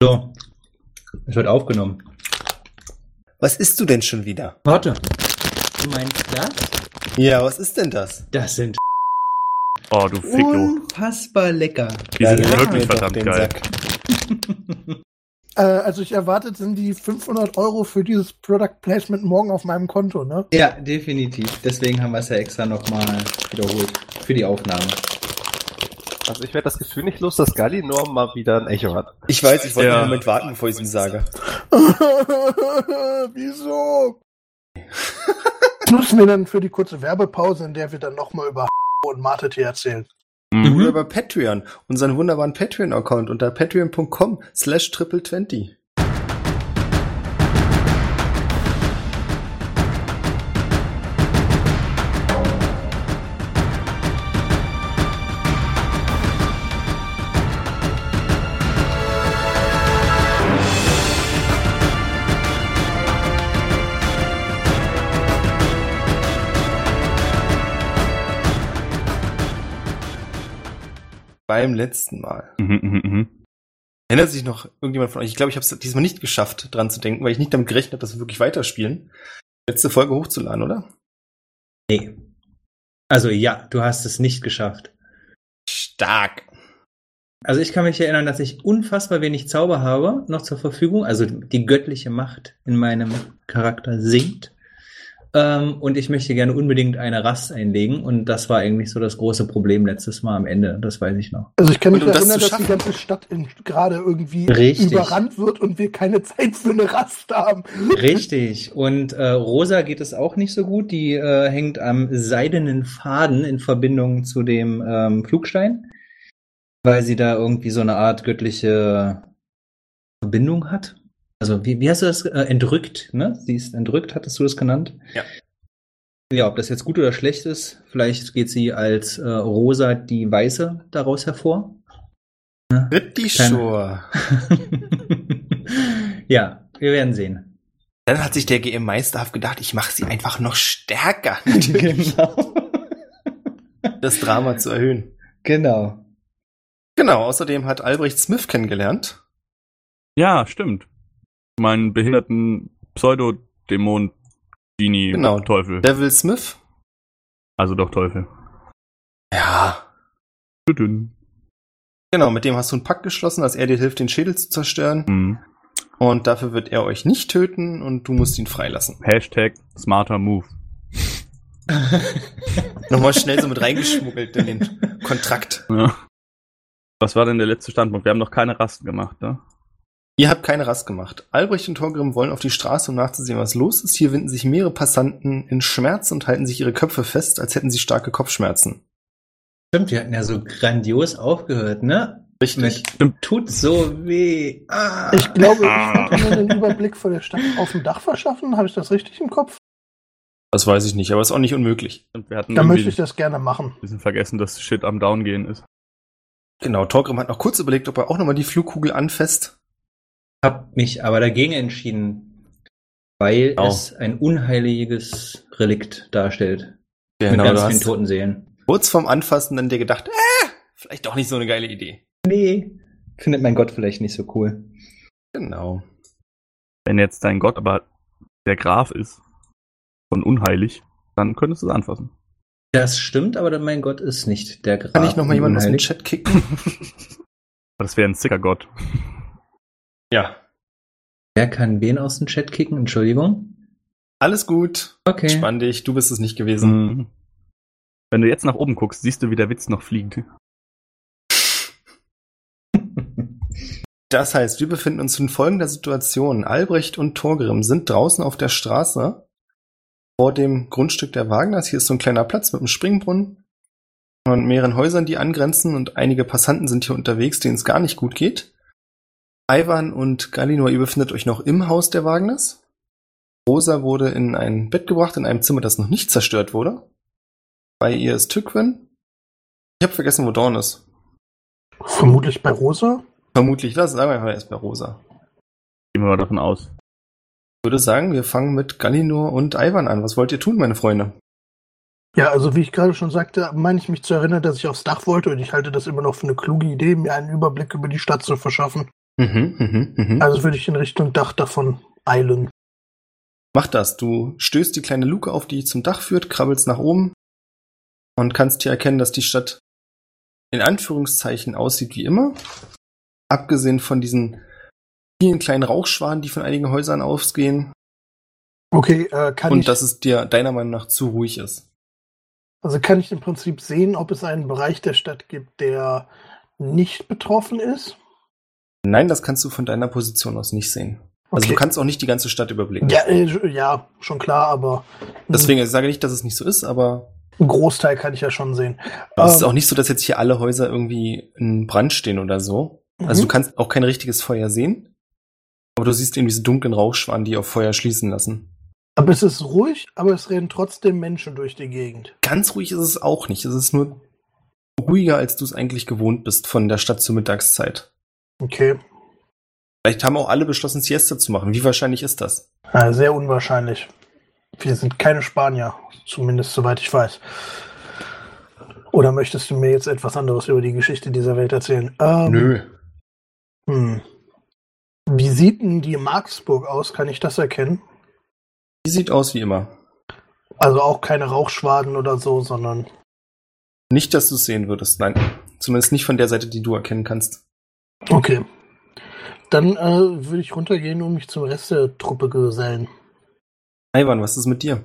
So. Es wird aufgenommen. Was isst du denn schon wieder? Warte. Du meinst das? Ja, was ist denn das? Das sind Oh, du Ficklo. unfassbar lecker. Die sind leck wirklich verdammt den geil. Sack. Äh, also ich erwartet sind die 500 Euro für dieses Product Placement morgen auf meinem Konto, ne? Ja, definitiv. Deswegen haben wir es ja extra nochmal wiederholt. Für die Aufnahme. Also ich werde das Gefühl nicht los, dass Gallinor mal wieder ein Echo hat. Ich weiß, ich wollte Ja. einen Moment warten, bevor ich es ihm sage. Wieso? Nutzen wir dann für die kurze Werbepause, in der wir dann nochmal über und Mate erzählen. Mhm. Oder über Patreon, unseren wunderbaren Patreon-Account unter patreon.com slash triple twenty. Beim letzten Mal. Mhm, mhm, mhm. Erinnert sich noch irgendjemand von euch? Ich glaube, ich habe es diesmal nicht geschafft, dran zu denken, weil ich nicht damit gerechnet habe, dass wir wirklich weiterspielen. Letzte Folge hochzuladen, oder? Nee. Also ja, du hast es nicht geschafft. Stark. Also ich kann mich erinnern, dass ich unfassbar wenig Zauber habe noch zur Verfügung. Also die göttliche Macht in meinem Charakter sinkt. Ähm, und ich möchte gerne unbedingt eine Rast einlegen. Und das war eigentlich so das große Problem letztes Mal am Ende. Das weiß ich noch. Also ich kann mich Und um das erinnern, zu dass die ganze Stadt in, gerade irgendwie Richtig. überrannt wird und wir keine Zeit für eine Rast haben. Richtig. Und äh, Rosa geht es auch nicht so gut. Die äh, hängt am seidenen Faden in Verbindung zu dem ähm, Flugstein, weil sie da irgendwie so eine Art göttliche Verbindung hat. Also wie, wie hast du das? Äh, entrückt, ne? Sie ist entrückt, hattest du das genannt? Ja. Ja, ob das jetzt gut oder schlecht ist, vielleicht geht sie als äh, Rosa die Weiße daraus hervor. Pretty Keine- sure. ja, wir werden sehen. Dann hat sich der GM meisterhaft gedacht, ich mache sie einfach noch stärker, genau. das Drama zu erhöhen. Genau. Genau, außerdem hat Albrecht Smith kennengelernt. Ja, stimmt. Meinen behinderten Pseudodämon Genie Genau. Teufel. Devil Smith. Also doch Teufel. Ja. Tütün. Genau, mit dem hast du einen Pakt geschlossen, dass er dir hilft, den Schädel zu zerstören. Mhm. Und dafür wird er euch nicht töten und du musst ihn freilassen. Hashtag smarter Move. Nochmal schnell so mit reingeschmuggelt in den Kontrakt. Ja. Was war denn der letzte Standpunkt? Wir haben noch keine Rast gemacht, ne? Ihr habt keine Rast gemacht. Albrecht und Torgrim wollen auf die Straße, um nachzusehen, was los ist. Hier winden sich mehrere Passanten in Schmerz und halten sich ihre Köpfe fest, als hätten sie starke Kopfschmerzen. Stimmt, wir hatten ja so grandios aufgehört, ne? Richtig. Mit tut so weh. Ah. Ich glaube, ich wollte mir den Überblick von der Stadt auf dem Dach verschaffen. Habe ich das richtig im Kopf? Das weiß ich nicht, aber ist auch nicht unmöglich. Und wir hatten Dann irgendwie möchte ich das gerne machen. ein bisschen vergessen, dass Shit am Down gehen ist. Genau, Torgrim hat noch kurz überlegt, ob er auch nochmal die Flugkugel anfasst. Hab mich aber dagegen entschieden, weil Genau. es ein unheiliges Relikt darstellt. mit Genau, ganz du vielen toten Seelen. kurz vorm Anfassen dann dir gedacht, äh, vielleicht doch nicht so eine geile Idee. Nee. Findet mein Gott vielleicht nicht so cool. Genau. Wenn jetzt dein Gott aber der Graf ist von unheilig, dann könntest du es anfassen. Das stimmt, aber dann mein Gott ist nicht der Graf. Kann ich nochmal jemanden aus dem unheilig. Chat kicken? Das wäre ein sicker Gott. Ja. Wer kann wen aus dem Chat kicken? Entschuldigung. Alles gut. Okay. Spann dich, du bist es nicht gewesen. Mhm. Wenn du jetzt nach oben guckst, siehst du, wie der Witz noch fliegt. Das heißt, wir befinden uns in folgender Situation. Albrecht und Torgrim sind draußen auf der Straße vor dem Grundstück der Wagners. Hier ist so ein kleiner Platz mit einem Springbrunnen und mehreren Häusern, die angrenzen und einige Passanten sind hier unterwegs, denen es gar nicht gut geht. Ivan und Galinor, ihr befindet euch noch im Haus der Wagners. Rosa wurde in ein Bett gebracht, in einem Zimmer, das noch nicht zerstört wurde. Bei ihr ist Tückwin. Ich habe vergessen, wo Dawn ist. Vermutlich bei Rosa. Vermutlich, lass sagen wir einfach erst bei Rosa. Gehen wir mal davon aus. Ich würde sagen, wir fangen mit Galinor und Ivan an. Was wollt ihr tun, meine Freunde? Ja, also wie ich gerade schon sagte, meine ich mich zu erinnern, dass ich aufs Dach wollte und ich halte das immer noch für eine kluge Idee, mir einen Überblick über die Stadt zu verschaffen. Mhm, mhm, mhm. Also würde ich in Richtung Dach davon eilen. Mach das. Du stößt die kleine Luke auf, die zum Dach führt, krabbelst nach oben und kannst hier erkennen, dass die Stadt in Anführungszeichen aussieht wie immer. Abgesehen von diesen vielen kleinen Rauchschwaden, die von einigen Häusern ausgehen. Okay, äh, kann und ich, dass es dir deiner Meinung nach zu ruhig ist. also kann ich im Prinzip sehen, ob es einen Bereich der Stadt gibt, der nicht betroffen ist? Nein, das kannst du von deiner Position aus nicht sehen. Also Okay. du kannst auch nicht die ganze Stadt überblicken. Ja, äh, ja, schon klar, aber Deswegen, ich sage nicht, dass es nicht so ist, aber einen Großteil kann ich ja schon sehen. es ist Ähm, auch nicht so, dass jetzt hier alle Häuser irgendwie in Brand stehen oder so. Also Mhm. du kannst auch kein richtiges Feuer sehen. Aber du siehst eben diese dunklen Rauchschwaden, die auf Feuer schließen lassen. Aber es ist ruhig, aber es rennen trotzdem Menschen durch die Gegend. Ganz ruhig ist es auch nicht. Es ist nur ruhiger, als du es eigentlich gewohnt bist von der Stadt zur Mittagszeit. Okay. Vielleicht haben auch alle beschlossen, Siesta zu machen. Wie wahrscheinlich ist das? Ja, sehr unwahrscheinlich. Wir sind keine Spanier, zumindest soweit ich weiß. Oder möchtest du mir jetzt etwas anderes über die Geschichte dieser Welt erzählen? Ähm, Nö. Hm. Wie sieht denn die Marksburg aus? Kann ich das erkennen? Die sieht aus wie immer. Also auch keine Rauchschwaden oder so, sondern. Nicht, dass du es sehen würdest, nein. Zumindest nicht von der Seite, die du erkennen kannst. Okay. Dann äh, würde ich runtergehen und mich zum Rest der Truppe gesellen. Ivan, was ist mit dir?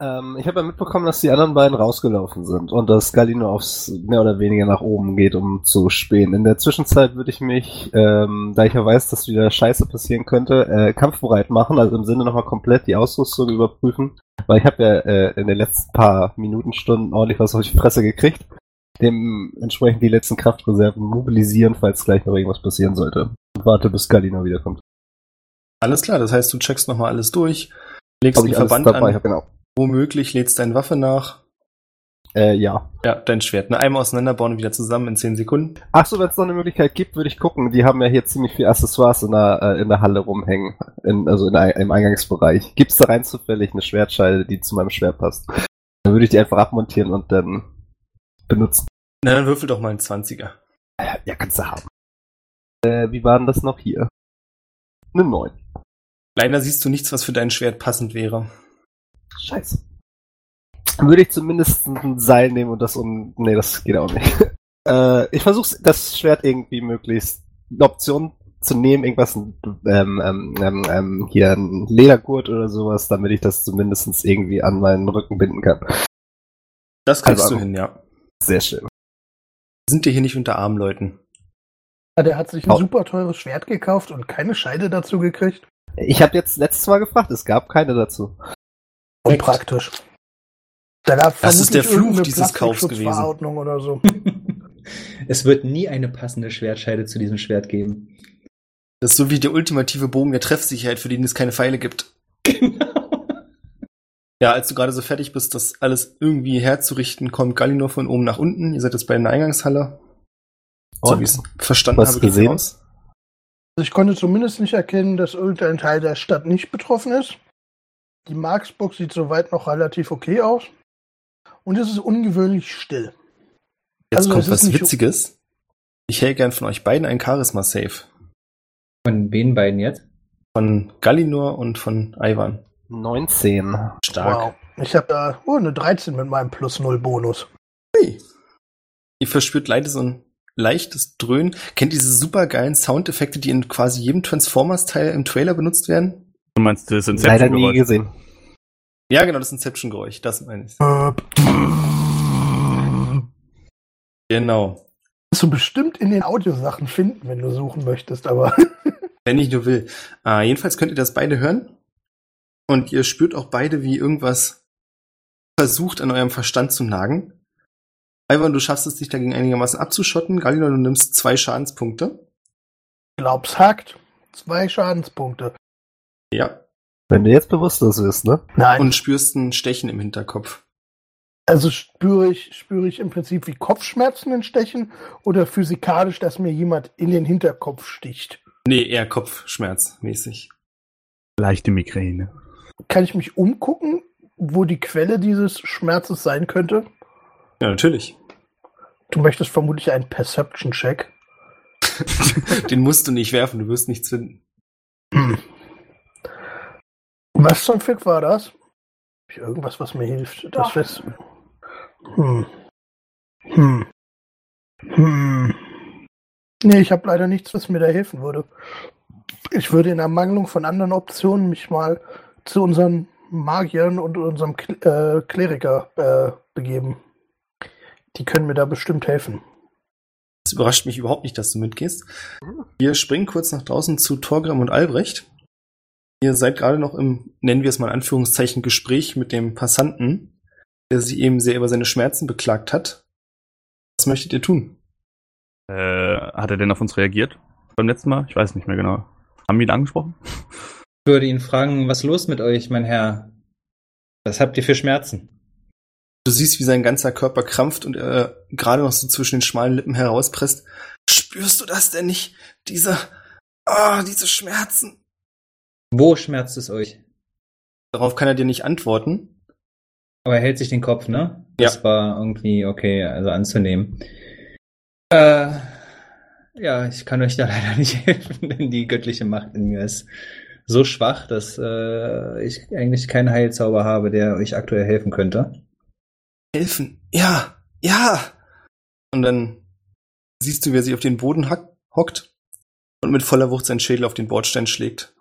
Ähm, ich habe ja mitbekommen, dass die anderen beiden rausgelaufen sind und dass Galino aufs mehr oder weniger nach oben geht, um zu spähen. In der Zwischenzeit würde ich mich, ähm, da ich ja weiß, dass wieder Scheiße passieren könnte, äh, kampfbereit machen, also im Sinne nochmal komplett die Ausrüstung überprüfen, weil ich habe ja äh, in den letzten paar Minuten, Stunden ordentlich was auf die Fresse gekriegt. Dementsprechend die letzten Kraftreserven mobilisieren, falls gleich noch irgendwas passieren sollte. Und warte, bis Galino wiederkommt. Alles klar, das heißt, du checkst nochmal alles durch, legst Ob den Verband dabei an, genau. womöglich lädst deine Waffe nach. Äh, ja. Ja, dein Schwert. Ne, einmal auseinanderbauen und wieder zusammen in 10 Sekunden. Ach so, wenn es noch eine Möglichkeit gibt, würde ich gucken. Die haben ja hier ziemlich viel Accessoires in der, äh, in der Halle rumhängen. In, also in, im Eingangsbereich. Gibt es da rein zufällig eine Schwertscheide, die zu meinem Schwert passt? Dann würde ich die einfach abmontieren und dann benutzen. Na, dann würfel doch mal einen 20er. Ja, kannst du haben. Äh, wie war denn das noch hier? Eine 9. Leider siehst du nichts, was für dein Schwert passend wäre. Scheiße. Dann würde ich zumindest ein Seil nehmen und das um. Nee, das geht auch nicht. äh, ich versuche das Schwert irgendwie möglichst eine Option zu nehmen, irgendwas, ähm, ähm, ähm, ähm, hier ein Ledergurt oder sowas, damit ich das zumindest irgendwie an meinen Rücken binden kann. Das kriegst Also- du hin, ja. Sehr schön. Wir sind dir hier nicht unter armen Leuten. Ja, der hat sich ein Oh. super teures Schwert gekauft und keine Scheide dazu gekriegt. Ich habe jetzt letztes Mal gefragt, es gab keine dazu. Unpraktisch. Da gab Das ist der Fluch dieses Kaufs gewesen. Oder so. es wird nie eine passende Schwertscheide zu diesem Schwert geben. Das ist so wie der ultimative Bogen der Treffsicherheit, für den es keine Pfeile gibt. Genau. Ja, als du gerade so fertig bist, das alles irgendwie herzurichten, kommt Gallinor von oben nach unten. Ihr seid jetzt bei der Eingangshalle. So wie ich es verstanden Was habe, gesehen? aus. Also ich konnte zumindest nicht erkennen, dass irgendein Teil der Stadt nicht betroffen ist. Die Marksburg sieht soweit noch relativ okay aus. Und es ist ungewöhnlich still. Jetzt Also, kommt was Witziges. Ich hätte gern von euch beiden ein Charisma-Save. Von wen beiden jetzt? Von Gallinor und von Ivan. 19. Stark. Wow. Ich habe da oh, eine 13 mit meinem Plus 0 Bonus. Hey. Ihr verspürt leider so ein leichtes Dröhnen. Kennt ihr diese supergeilen Soundeffekte, die in quasi jedem Transformers-Teil im Trailer benutzt werden? Du meinst das Leider nie Inception-Geräusch? gesehen. Ja, genau, das Inception-Geräusch. Das meine ich. Genau. Kannst du bestimmt in den Audiosachen finden, wenn du suchen möchtest, aber Wenn ich nur will. Äh, jedenfalls könnt ihr das beide hören. Und ihr spürt auch beide, wie irgendwas versucht, an eurem Verstand zu nagen. Ivan, du schaffst es, dich dagegen einigermaßen abzuschotten. Galina, du nimmst zwei Schadenspunkte. glaub's hackt. Zwei Schadenspunkte. Ja. Wenn du jetzt bewusstlos wirst, ne? Nein. Und spürst ein Stechen im Hinterkopf. also spüre ich, spüre ich im Prinzip wie Kopfschmerzen entstechen oder physikalisch, dass mir jemand in den Hinterkopf sticht. Nee, eher Kopfschmerzmäßig. Leichte Migräne. Kann ich mich umgucken, wo die Quelle dieses Schmerzes sein könnte? Ja, natürlich. Du möchtest vermutlich einen Perception-Check. Den musst du nicht werfen, du wirst nichts finden. Hm. Was zum Fick war das? Hab ich irgendwas, was mir hilft? Das fest. Hm. Hm. Hm. Nee, ich habe leider nichts, was mir da helfen würde. Ich würde in Ermangelung von anderen Optionen mich mal zu unseren Magiern und unserem Kl äh, Kleriker äh, begeben. Die können mir da bestimmt helfen. Es überrascht mich überhaupt nicht, dass du mitgehst. Wir springen kurz nach draußen zu Torgram und Albrecht. Ihr seid gerade noch im, nennen wir es mal in Anführungszeichen, Gespräch mit dem Passanten, der sich eben sehr über seine Schmerzen beklagt hat. Was möchtet ihr tun? Äh, hat er denn auf uns reagiert beim letzten Mal? Ich weiß nicht mehr genau. Haben wir ihn angesprochen? Ich würde ihn fragen, was los mit euch, mein Herr? Was habt ihr für Schmerzen? Du siehst, wie sein ganzer Körper krampft und er gerade noch so zwischen den schmalen Lippen herauspresst. Spürst du das denn nicht? Diese, ah, diese Schmerzen. Wo schmerzt es euch? Darauf kann er dir nicht antworten. Aber er hält sich den Kopf, ne? Ja. Das war irgendwie okay, also anzunehmen. Äh, ja, ich kann euch da leider nicht helfen, denn die göttliche Macht in mir ist so schwach, dass äh, ich eigentlich keinen Heilzauber habe, der euch aktuell helfen könnte. Helfen. Ja, ja. Und dann siehst du, wie er sich auf den Boden hack- hockt und mit voller Wucht seinen Schädel auf den Bordstein schlägt.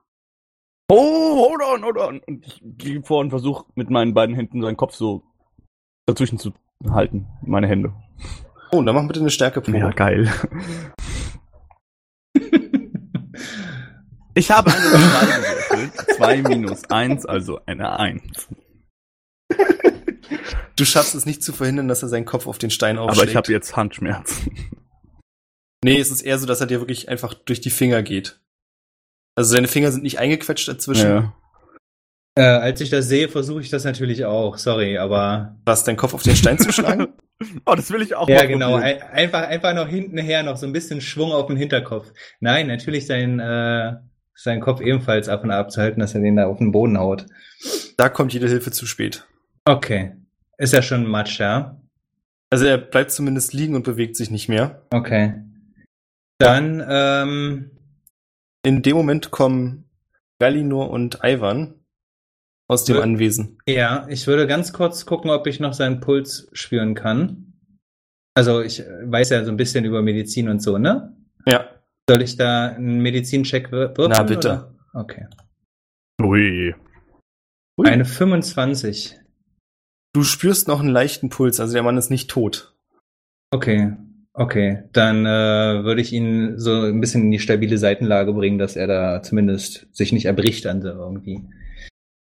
Oh, hold on, hold on. Und ich gehe vor und versuche mit meinen beiden Händen seinen Kopf so dazwischen zu halten. Meine Hände. Oh, dann mach bitte eine Stärkeprobe. Ja, geil. Ich habe eine 2 gewürfelt. 2 minus 1, also eine 1. Du schaffst es nicht zu verhindern, dass er seinen Kopf auf den Stein aufschlägt. Aber ich habe jetzt Handschmerzen. Nee, es ist eher so, dass er dir wirklich einfach durch die Finger geht. Also seine Finger sind nicht eingequetscht dazwischen. Ja. Äh, als ich das sehe, versuche ich das natürlich auch. Sorry, aber Was, deinen Kopf auf den Stein zu schlagen? Oh, das will ich auch ja, mal genau. Ein, einfach, einfach noch hintenher noch so ein bisschen Schwung auf den Hinterkopf. Nein, natürlich seinen, äh, seinen Kopf ebenfalls ab und ab zu halten, dass er den da auf den Boden haut. Da kommt jede Hilfe zu spät. Okay. Ist ja schon Matsch, ja? Also er bleibt zumindest liegen und bewegt sich nicht mehr. Okay. Dann, ähm, In dem Moment kommen Galinor und Ivan aus dem. Anwesen. ja, ich würde ganz kurz gucken, ob ich noch seinen Puls spüren kann. Also ich weiß ja so ein bisschen über Medizin und so, ne? Ja. Soll ich da einen Medizincheck würfeln? Na, bitte. Oder? Okay. Ui. Ui. Eine 25. Du spürst noch einen leichten Puls, also der Mann ist nicht tot. Okay, okay. Dann äh, würde ich ihn so ein bisschen in die stabile Seitenlage bringen, dass er da zumindest sich nicht erbricht an der irgendwie.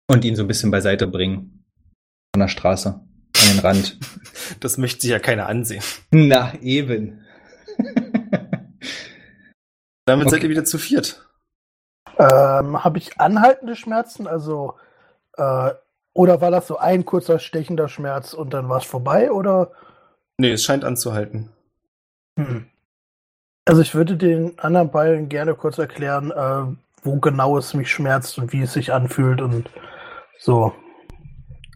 Und ihn so ein bisschen beiseite bringen. Von der Straße. An den Rand. Das möchte sich ja keiner ansehen. Na, eben. Damit Okay. seid ihr wieder zu viert. Ähm, Habe ich anhaltende Schmerzen? Also, äh, oder war das so ein kurzer stechender Schmerz und dann war es vorbei? Oder? Nee, es scheint anzuhalten. Hm. Also ich würde den anderen beiden gerne kurz erklären, äh, wo genau es mich schmerzt und wie es sich anfühlt und so.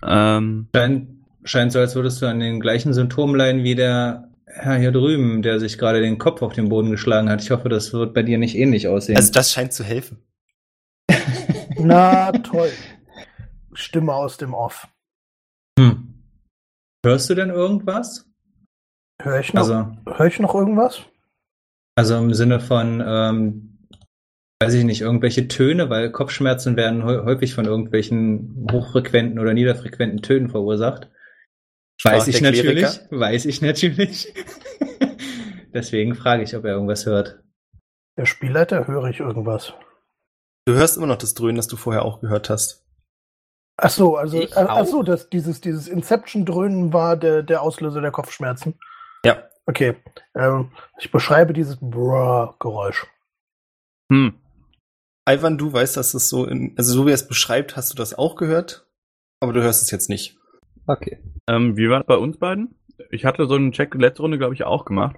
Ähm, Scheint, scheint so, als würdest du an den gleichen Symptomen leiden wie der Herr hier drüben, der sich gerade den Kopf auf den Boden geschlagen hat. Ich hoffe, das wird bei dir nicht ähnlich aussehen. Also das scheint zu helfen. Na toll. Stimme aus dem Off. hm. Hörst du denn irgendwas? Höre ich noch, Also, hör ich noch irgendwas? Also im Sinne von, ähm, weiß ich nicht, irgendwelche Töne, weil Kopfschmerzen werden häu- häufig von irgendwelchen hochfrequenten oder niederfrequenten Tönen verursacht. Weiß ich natürlich, Kleriker? weiß ich natürlich. Deswegen frage ich, ob er irgendwas hört. Der Spielleiter höre ich irgendwas. Du hörst immer noch das Dröhnen, das du vorher auch gehört hast. Ach so, also Ich ach auch. so, das, dieses, dieses Inception-Dröhnen war der, der Auslöser der Kopfschmerzen. Ja. Okay. Ähm, ich beschreibe dieses Brrr-Geräusch. hm. Ivan, du weißt, dass das so in, also so wie er es beschreibt, hast du das auch gehört, aber du hörst es jetzt nicht. Okay. Ähm, wie war es bei uns beiden? Ich hatte so einen Check letzte Runde, glaube ich, auch gemacht.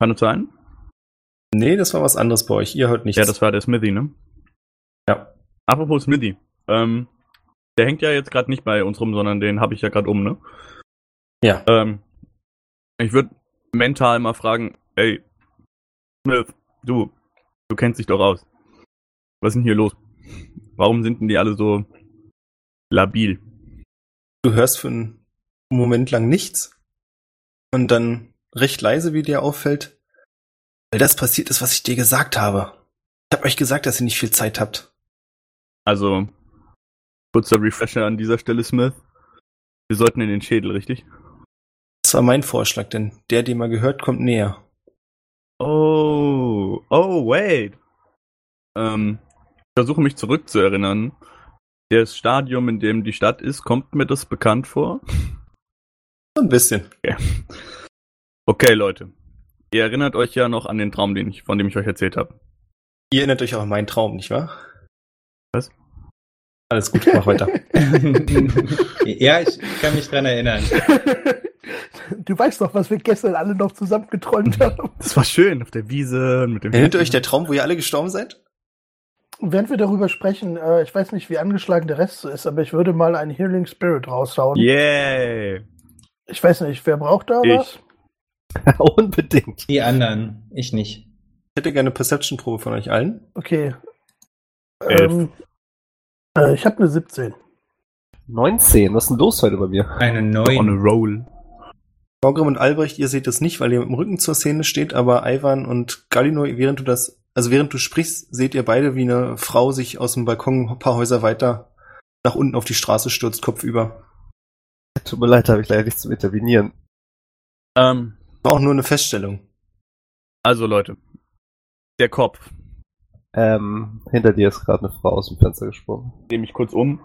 Kann das sein? Nee, das war was anderes bei euch. Ihr hört nichts. Ja, das war der Smithy, ne? Ja. Apropos Smithy. Ähm, der hängt ja jetzt gerade nicht bei uns rum, sondern den habe ich ja gerade um, ne? Ja. Ähm, ich würde mental mal fragen, ey, Smith, du, du kennst dich doch aus. Was ist denn hier los? Warum sind denn die alle so labil? Du hörst für einen Moment lang nichts und dann recht leise, wie dir auffällt, weil das passiert ist, was ich dir gesagt habe. Ich habe euch gesagt, dass ihr nicht viel Zeit habt. Also, kurzer Refresher an dieser Stelle, Smith. Wir sollten in den Schädel, richtig? Das war mein Vorschlag, denn der, den man gehört, kommt näher. Oh, oh, wait. Ähm, ich versuche mich zurückzuerinnern. Das Stadium, in dem die Stadt ist, kommt mir das bekannt vor? So ein bisschen. Okay, Leute. Ihr erinnert euch ja noch an den Traum, den ich, von dem ich euch erzählt habe. Ihr erinnert euch auch an meinen Traum, nicht wahr? Was? Alles gut, mach weiter. ja, ich kann mich dran erinnern. Du weißt doch, was wir gestern alle noch zusammen geträumt haben. Das war schön auf der Wiese mit dem. Erinnert ihr euch der Traum, wo ihr alle gestorben seid? Während wir darüber sprechen, äh, ich weiß nicht, wie angeschlagen der Rest so ist, aber ich würde mal einen Healing Spirit raushauen. Yay! Ich weiß nicht, wer braucht da Ich. was? Unbedingt. Die anderen, ich nicht. Ich hätte gerne eine Perception-Probe von euch allen. Okay. Elf. Ähm, äh, ich habe eine 17. 19, was ist denn los heute bei mir? Eine On a roll. Borgrim und Albrecht, ihr seht es nicht, weil ihr mit dem Rücken zur Szene steht, aber Ivan und Galino, während du das, also während du sprichst, seht ihr beide, wie eine Frau sich aus dem Balkon ein paar Häuser weiter nach unten auf die Straße stürzt, kopfüber. Tut mir leid, da habe ich leider nichts zu intervenieren. Ähm, War auch nur eine Feststellung. also Leute. Der Kopf. Ähm, hinter dir ist gerade eine Frau aus dem Fenster gesprungen. Nehme ich kurz um.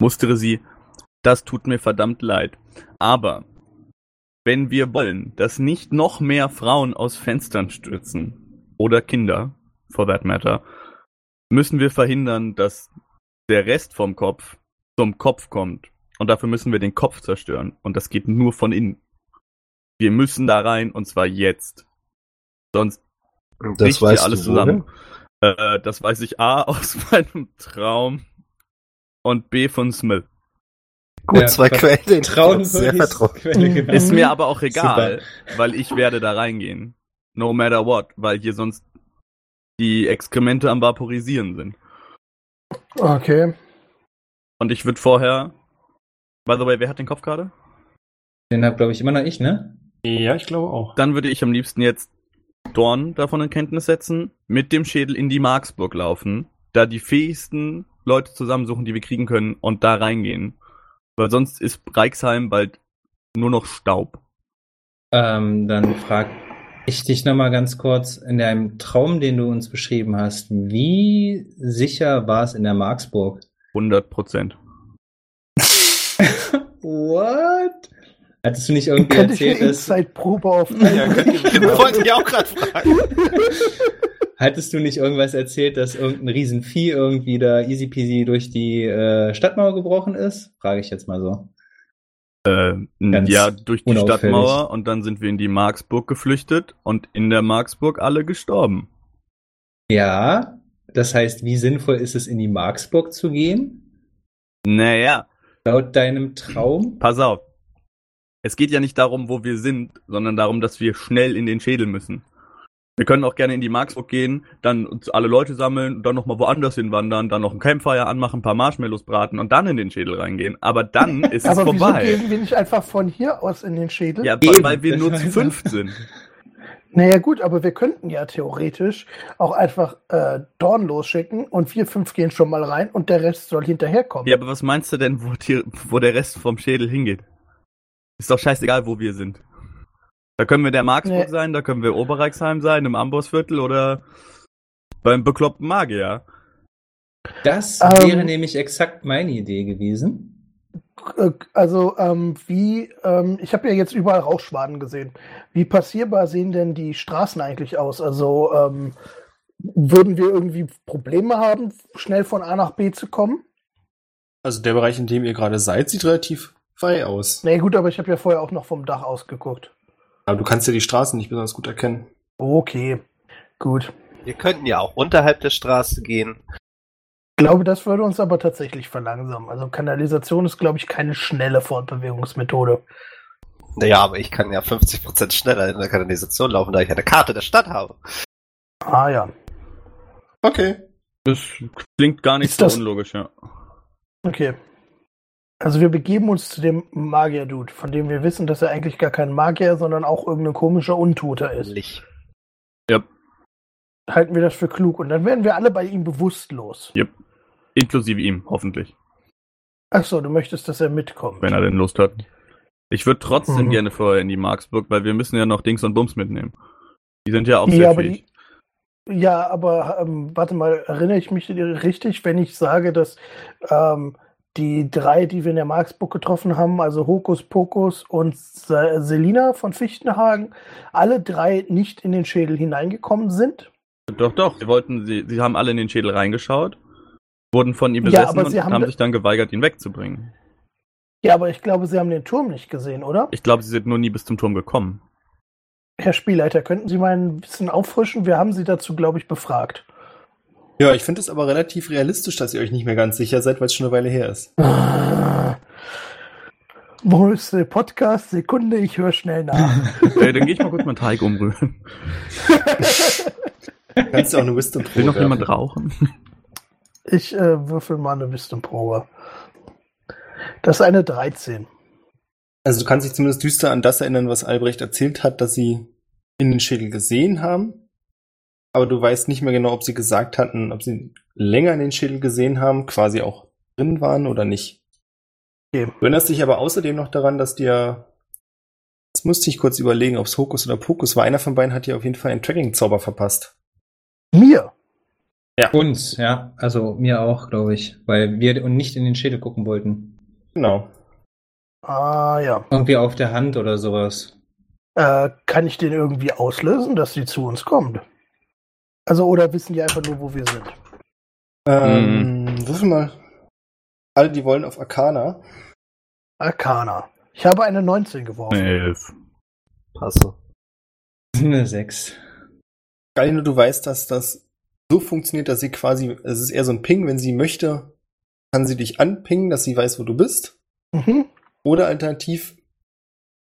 Mustere sie. Das tut mir verdammt leid. Aber wenn wir wollen, dass nicht noch mehr Frauen aus Fenstern stürzen oder Kinder, for that matter, müssen wir verhindern, dass der Rest vom Kopf zum Kopf kommt. Und dafür müssen wir den Kopf zerstören. Und das geht nur von innen. Wir müssen da rein und zwar jetzt. Sonst Das bricht hier alles zusammen. Äh, das weiß ich A aus meinem Traum und B von Smith. Gut, Ja, zwei Quellen, denen Trauen ich sehr vertraut. Quelle. Ist mir aber auch egal, weil ich werde da reingehen. No matter what, weil hier sonst die Exkremente am Vaporisieren sind. Okay. Und ich würde vorher. By the way, wer hat den Kopf gerade? Den hab, glaube ich, immer noch ich, ne? Ja, ich glaube auch. Dann würde ich am liebsten jetzt Dorn davon in Kenntnis setzen, mit dem Schädel in die Marksburg laufen, da die fähigsten Leute zusammensuchen, die wir kriegen können und da reingehen. Weil sonst ist Reichsheim bald nur noch Staub. Ähm, dann frag ich dich nochmal ganz kurz, in deinem Traum, den du uns beschrieben hast, wie sicher war es in der Marksburg? 100 Prozent. What? Hattest du nicht irgendwie Könnte erzählt, dass, Inside-Probe auf. Ja, ihr, wollte ich auch gerade fragen. hattest du nicht irgendwas erzählt, dass irgendein Riesenvieh irgendwie da easy peasy durch die äh, Stadtmauer gebrochen ist? Frage ich jetzt mal so. Äh, Ganz ja, durch die. Stadtmauer und dann sind wir in die Marksburg geflüchtet und in der Marksburg alle gestorben. Ja, das heißt, wie sinnvoll ist es, in die Marksburg zu gehen? Naja, Laut deinem Traum? pass auf. Es geht ja nicht darum, wo wir sind, sondern darum, dass wir schnell in den Schädel müssen. Wir können auch gerne in die Marksburg gehen, dann uns alle Leute sammeln, dann nochmal woanders hinwandern, dann noch ein Campfire anmachen, ein paar Marshmallows braten und dann in den Schädel reingehen. Aber dann ist es Aber wieso vorbei. gehen wir nicht einfach von hier aus in den Schädel? Ja, Eben, weil wir nur zu fünf sind. Naja gut, aber wir könnten ja theoretisch auch einfach äh, Dorn losschicken und wir fünf gehen schon mal rein und der Rest soll hinterherkommen. Ja, aber was meinst du denn, wo, die, wo der Rest vom Schädel hingeht? Ist doch scheißegal, wo wir sind. Da können wir der Marksburg Nee. sein, da können wir Oberreichsheim sein, im Ambossviertel oder beim bekloppten Magier. Das Ähm. wäre nämlich exakt meine Idee gewesen. Also ähm, wie, ähm, ich habe ja jetzt überall Rauchschwaden gesehen. Wie passierbar sehen denn die Straßen eigentlich aus? Also ähm, würden wir irgendwie Probleme haben, schnell von A nach B zu kommen? Also der Bereich, in dem ihr gerade seid, sieht relativ frei aus. Na nee, gut, aber ich habe ja vorher auch noch vom Dach aus geguckt. Aber du kannst ja die Straßen nicht besonders gut erkennen. Okay, gut. Wir könnten ja auch unterhalb der Straße gehen. Ich glaube, das würde uns aber tatsächlich verlangsamen. Also Kanalisation ist, glaube ich, keine schnelle Fortbewegungsmethode. Naja, aber ich kann ja 50% schneller in der Kanalisation laufen, da ich eine Karte der Stadt habe. Ah ja. Okay. Das klingt gar nicht Ist so das- unlogisch, ja. Okay. Also wir begeben uns zu dem Magier-Dude, von dem wir wissen, dass er eigentlich gar kein Magier, sondern auch irgendein komischer Untoter ist. Lich. Halten wir das für klug und dann werden wir alle bei ihm bewusstlos. Inklusive ihm, hoffentlich. Achso, du möchtest, dass er mitkommt. Wenn er denn Lust hat. Ich würde trotzdem Mhm. gerne vorher in die Marksburg, weil wir müssen ja noch Dings und Bums mitnehmen. Die sind ja auch ja, sehr aber fähig. die, ja, aber ähm, warte mal, erinnere ich mich richtig, wenn ich sage, dass ähm, die drei, die wir in der Marksburg getroffen haben, also Hokus Pokus und Se- Selina von Fichtenhagen, alle drei nicht in den Schädel hineingekommen sind? Doch, doch. Sie wollten, sie, sie haben alle in den Schädel reingeschaut, wurden von ihm Ja, besessen sie und haben haben sich dann geweigert, ihn wegzubringen. Ja, aber ich glaube, Sie haben den Turm nicht gesehen, oder? Ich glaube, sie sind nur nie bis zum Turm gekommen. Herr Spielleiter, könnten Sie mal ein bisschen auffrischen? Wir haben Sie dazu, glaube ich, befragt. Ja, ich finde es aber relativ realistisch, dass ihr euch nicht mehr ganz sicher seid, weil es schon eine Weile her ist. Wo ist der Podcast? Sekunde, ich höre schnell nach. äh, dann gehe ich mal kurz meinen Teig umrühren. Kannst du auch eine wisdom Will noch jemand rauchen? Ich äh, würfel mal eine Wisdom-Probe. Das ist eine 13. Also du kannst dich zumindest düster an das erinnern, was Albrecht erzählt hat, dass sie in den Schädel gesehen haben. Aber du weißt nicht mehr genau, ob sie gesagt hatten, ob sie länger in den Schädel gesehen haben, quasi auch drin waren oder nicht. Okay. Du erinnerst dich aber außerdem noch daran, dass dir, jetzt musste ich kurz überlegen, ob es Hokus oder Pokus war. Einer von beiden hat dir auf jeden Fall einen Tracking-Zauber verpasst. Mir? Uns, ja. Also mir auch, glaube ich. Weil wir und nicht in den Schädel gucken wollten. Genau. Ah ja. Irgendwie auf der Hand oder sowas. Äh, kann ich den irgendwie auslösen, dass sie zu uns kommt? Also, oder wissen die einfach nur, wo wir sind? Ähm, würfel mal. Alle, die wollen auf Arcana. Arcana. Ich habe eine 19 geworfen. Elf. Passe. Eine 6. Galino, du weißt, dass das so funktioniert, dass sie quasi, es ist eher so ein Ping, wenn sie möchte, kann sie dich anpingen, dass sie weiß, wo du bist. Mhm. Oder alternativ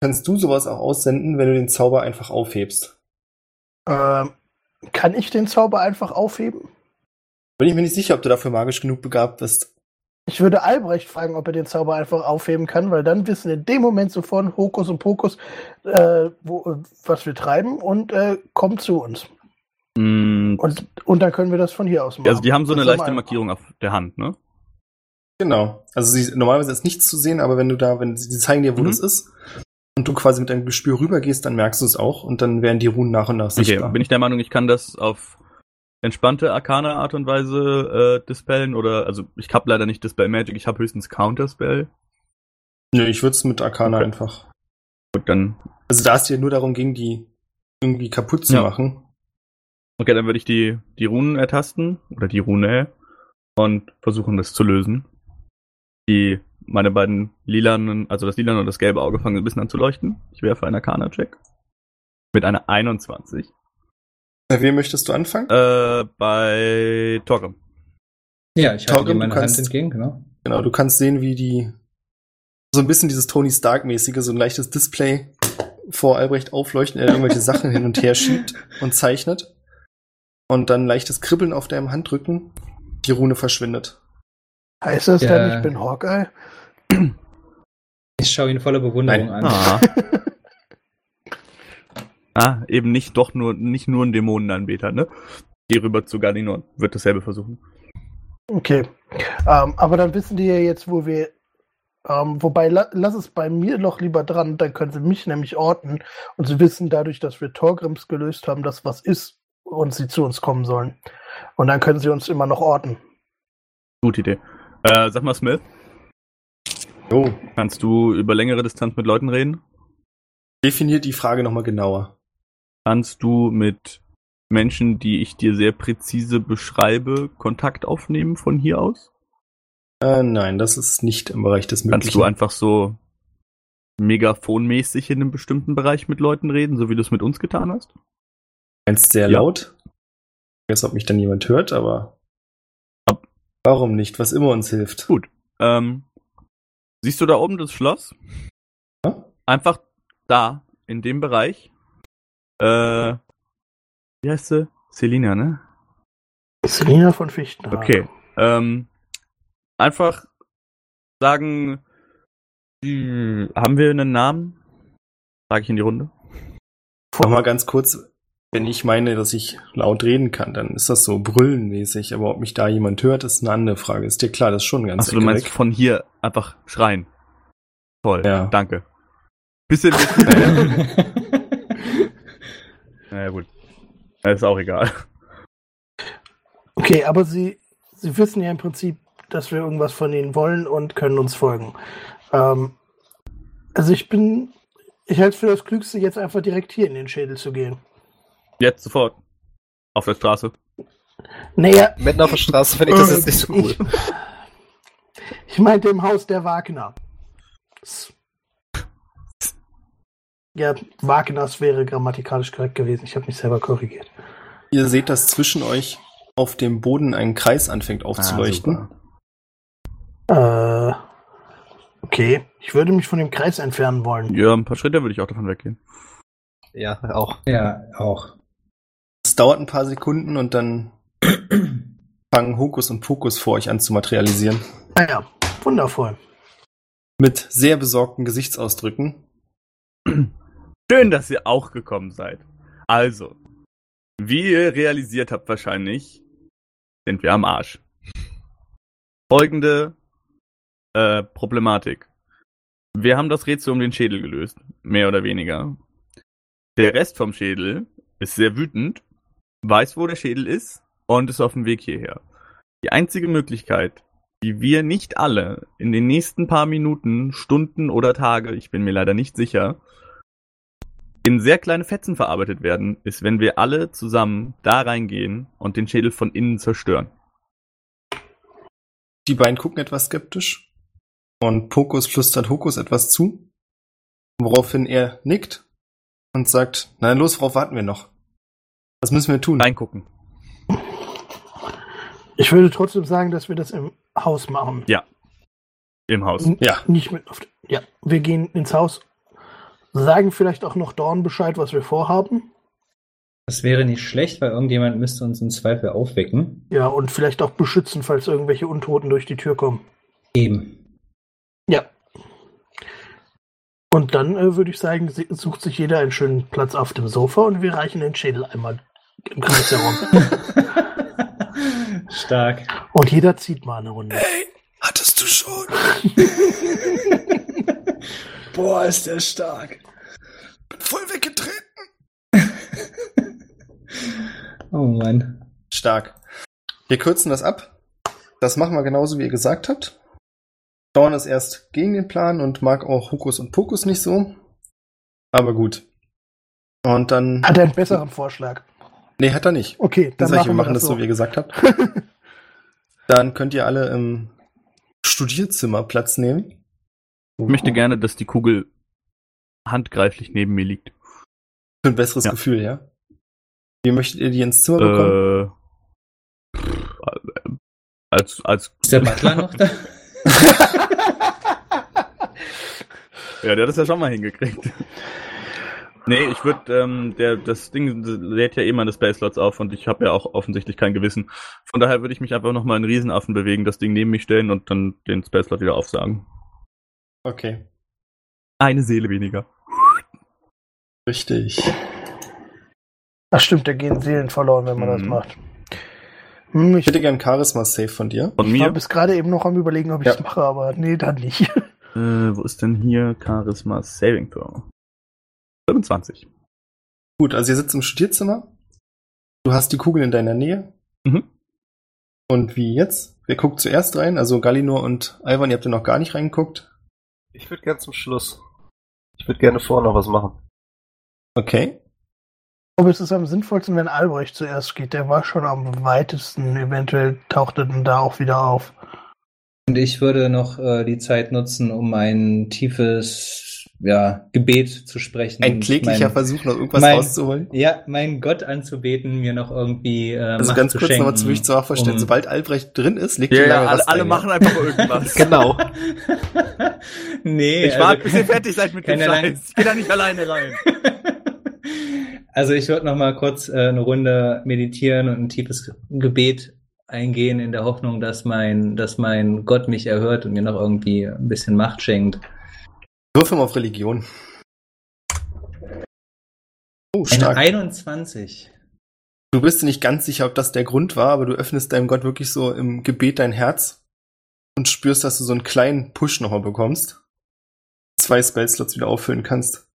kannst du sowas auch aussenden, wenn du den Zauber einfach aufhebst. Ähm, kann ich den Zauber einfach aufheben? Bin ich mir nicht sicher, ob du dafür magisch genug begabt bist. Ich würde Albrecht fragen, ob er den Zauber einfach aufheben kann, weil dann wissen in dem Moment sofort Hokus und Pokus, äh, wo, was wir treiben und äh, kommt zu uns. Mm, Und, und dann können wir das von hier aus machen. Also die haben so eine Das ist leichte Markierung auf der Hand, ne? Genau. Also sie, normalerweise ist nichts zu sehen, aber wenn du da, wenn sie sie zeigen dir, wo Mhm. das ist, und du quasi mit deinem Gespür rübergehst, dann merkst du es auch und dann werden die Runen nach und nach Okay, sichtbar. bin ich der Meinung, ich kann das auf entspannte, arkane Art und Weise äh, dispellen oder, also ich habe leider nicht Dispel Magic, ich habe höchstens Counterspell. Nö, ich würde es mit Arcana Okay. einfach. Gut, dann, Also da es dir nur darum ging, die irgendwie kaputt zu Ja. machen. okay, dann würde ich die, die Runen ertasten oder die Rune und versuchen, das zu lösen. Die, meine beiden lilanen, also das lilane und das gelbe Auge fangen ein bisschen an zu leuchten. Ich werfe einen Arcana-Check. Mit einer 21. Bei wem möchtest du anfangen? Äh, bei Torgrim. Ja, ich halte Torgrim, meine du kannst- Hand entgegen, genau. Genau, du kannst sehen, wie die so ein bisschen dieses Tony Stark-mäßige, so ein leichtes Display vor Albrecht aufleuchten, er irgendwelche Sachen hin und her schiebt und zeichnet. Und dann leichtes Kribbeln auf deinem Handrücken, die Rune verschwindet. Heißt das Ja. dann, ich bin Hawkeye? Ich schaue ihn voller Bewunderung Nein. an. Ah. ah, eben nicht doch nur, nicht nur ein Dämonenanbeter, ne? Geh rüber zu Galinor, wird dasselbe versuchen. Okay. Ähm, aber dann wissen die ja jetzt, wo wir. Ähm, wobei, la lass es bei mir noch lieber dran, dann können sie mich nämlich orten und sie wissen dadurch, dass wir Torgrims gelöst haben, dass was ist und sie zu uns kommen sollen. Und dann können sie uns immer noch orten. Gute Idee. Äh, sag mal, Smith, Jo. kannst du über längere Distanz mit Leuten reden? Definiert die Frage nochmal genauer. Kannst du mit Menschen, die ich dir sehr präzise beschreibe, Kontakt aufnehmen von hier aus? Äh, nein, das ist nicht im Bereich des Kannst Möglichen. du einfach so megaphonmäßig in einem bestimmten Bereich mit Leuten reden, so wie du es mit uns getan hast? meinst sehr Ja. laut. Ich weiß, ob mich dann jemand hört, aber Ab- warum nicht? Was immer uns hilft. Gut. Ähm, siehst du da oben das Schloss? Ja. Einfach da, in dem Bereich. Äh, wie heißt sie? Selina, ne? Selina von Fichtenhagen. Okay. Ähm, einfach sagen, die, haben wir einen Namen? Frage ich in die Runde. Noch mal ganz kurz, wenn ich meine, dass ich laut reden kann, dann ist das so brüllenmäßig, aber ob mich da jemand hört, ist eine andere Frage. Ist dir klar, das ist schon ganz Achso, du meinst weg. von hier einfach schreien. Toll, Ja. danke. Bisschen wissen. naja, gut. Ist auch egal. Okay, aber Sie, Sie wissen ja im Prinzip, dass wir irgendwas von Ihnen wollen und können uns folgen. Ähm, also ich bin, ich halte es für das Klügste, jetzt einfach direkt hier in den Schädel zu gehen. Jetzt sofort. Auf der Straße. Naja, Mitten auf der Straße finde ich das jetzt nicht so cool. ich, ich meinte im Haus der Wagner. Ja, Wagners wäre grammatikalisch korrekt gewesen. Ich habe mich selber korrigiert. Ihr seht, dass zwischen euch auf dem Boden ein Kreis anfängt Ah, aufzuleuchten. Äh, okay. Ich würde mich von dem Kreis entfernen wollen. Ja, ein paar Schritte würde ich auch davon weggehen. Ja, auch. ja, auch. Dauert ein paar Sekunden und dann fangen Hokus und Pokus vor euch an zu materialisieren. Naja, Ah wundervoll. Mit sehr besorgten Gesichtsausdrücken. Schön, dass ihr auch gekommen seid. Also, wie ihr realisiert habt wahrscheinlich, sind wir am Arsch. Folgende äh, Problematik. Wir haben das Rätsel um den Schädel gelöst, mehr oder weniger. Der Rest vom Schädel ist sehr wütend, weiß, wo der Schädel ist und ist auf dem Weg hierher. Die einzige Möglichkeit, die wir nicht alle in den nächsten paar Minuten, Stunden oder Tage, ich bin mir leider nicht sicher, in sehr kleine Fetzen verarbeitet werden, ist, wenn wir alle zusammen da reingehen und den Schädel von innen zerstören. Die beiden gucken etwas skeptisch. Und Pokus flüstert Hokus etwas zu. Woraufhin er nickt und sagt, na los, worauf warten wir noch? Was müssen wir tun? Reingucken. Ich würde trotzdem sagen, dass wir das im Haus machen. Ja. Im Haus. N- Ja. Nicht mit auf. Ja, wir gehen ins Haus, sagen vielleicht auch noch Dorn Bescheid, was wir vorhaben. Das wäre nicht schlecht, weil irgendjemand müsste uns im Zweifel aufwecken. Ja, und vielleicht auch beschützen, falls irgendwelche Untoten durch die Tür kommen. Eben. Ja. Und dann äh, würde ich sagen, sucht sich jeder einen schönen Platz auf dem Sofa und wir reichen den Schädel einmal im Kreis herum. Stark. Und jeder zieht mal eine Runde. Hattest du schon? Boah, ist der stark. Bin voll weggetreten. Oh Mann. Stark. Wir kürzen das ab. Das machen wir genauso, wie ihr gesagt habt. Dawn ist erst gegen den Plan und mag auch Hokus und Pokus nicht so. Aber gut. Und dann. Hat er einen besseren Vorschlag? Nee, hat er nicht. Okay, Dann dann sag ich, wir machen das so, wie ihr gesagt habt. Dann könnt ihr alle im Studierzimmer Platz nehmen. Ich möchte gerne, dass die Kugel handgreiflich neben mir liegt. Für ein besseres Ja. Gefühl, ja? Wie möchtet ihr die ins Zimmer bekommen? Äh, pff, äh, als, als, Ist der Butler noch da? ja, der hat das ja schon mal hingekriegt. Nee, ich würde, ähm, der, das Ding lädt ja eh meine Space Slots auf und ich habe ja auch offensichtlich kein Gewissen. Von daher würde ich mich einfach nochmal in Riesenaffen bewegen, das Ding neben mich stellen und dann den Space Slot wieder aufsagen. Okay. Eine Seele weniger. Richtig. Ach stimmt, da gehen Seelen verloren, wenn man das Mhm. macht. Hm, ich Ich hätte gern Charisma-Save von dir. Von war mir. bis gerade eben noch am überlegen, ob ich es Ja. mache, aber nee, dann nicht. Äh, wo ist denn hier Charisma Saving Throw? 25. Gut, also ihr sitzt im Studierzimmer. Du hast die Kugel in deiner Nähe. Mhm. Und wie jetzt? Wer guckt zuerst rein? Also Galinor und Ivan, ihr habt ja noch gar nicht reingeguckt. Ich würde gerne zum Schluss. Ich würde gerne vorher noch was machen. Okay. Ich glaube, es ist am sinnvollsten, wenn Albrecht zuerst geht. Der war schon am weitesten. Eventuell taucht er dann da auch wieder auf. Und ich würde noch äh, die Zeit nutzen, um ein tiefes ja, Gebet zu sprechen. Ein kläglicher mein, Versuch, noch irgendwas mein- rauszuholen. Ja, meinen Gott anzubeten, mir noch irgendwie. Äh, Also Macht ganz zu kurz nochmal zu mich zu Sachverstellen. um- Sobald Albrecht drin ist, legt Ja, ihr ja, lange alle, alle ein, machen einfach irgendwas. Genau. nee, Ich warte, bis ihr fertig seid mit dem Scheiß. Ich geh da nicht alleine rein. Also ich würde noch mal kurz äh, eine Runde meditieren und ein tiefes Gebet eingehen in der Hoffnung, dass mein, dass mein Gott mich erhört und mir noch irgendwie ein bisschen Macht schenkt. Würfel mal auf Religion. Oh, Eine stark. 21. Du bist dir nicht ganz sicher, ob das der Grund war, aber du öffnest deinem Gott wirklich so im Gebet dein Herz und spürst, dass du so einen kleinen Push nochmal bekommst. Zwei Spellslots wieder auffüllen kannst.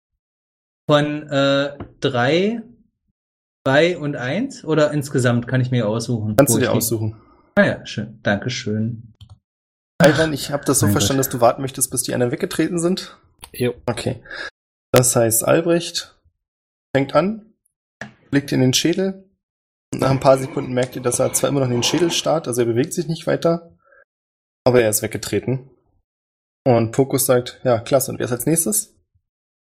Von äh, drei, zwei und eins oder insgesamt kann ich mir aussuchen? Kannst du dir aussuchen. Ah ja, schön. Dankeschön. Ivan, ich habe das so verstanden, Gott. dass du warten möchtest, bis die anderen weggetreten sind. Jo. Okay. Das heißt, Albrecht fängt an, blickt in den Schädel. Und nach ein paar Sekunden merkt ihr, dass er zwar immer noch in den Schädel starrt, also er bewegt sich nicht weiter, aber er ist weggetreten. Und Pokus sagt, ja, klasse, und wer ist als nächstes?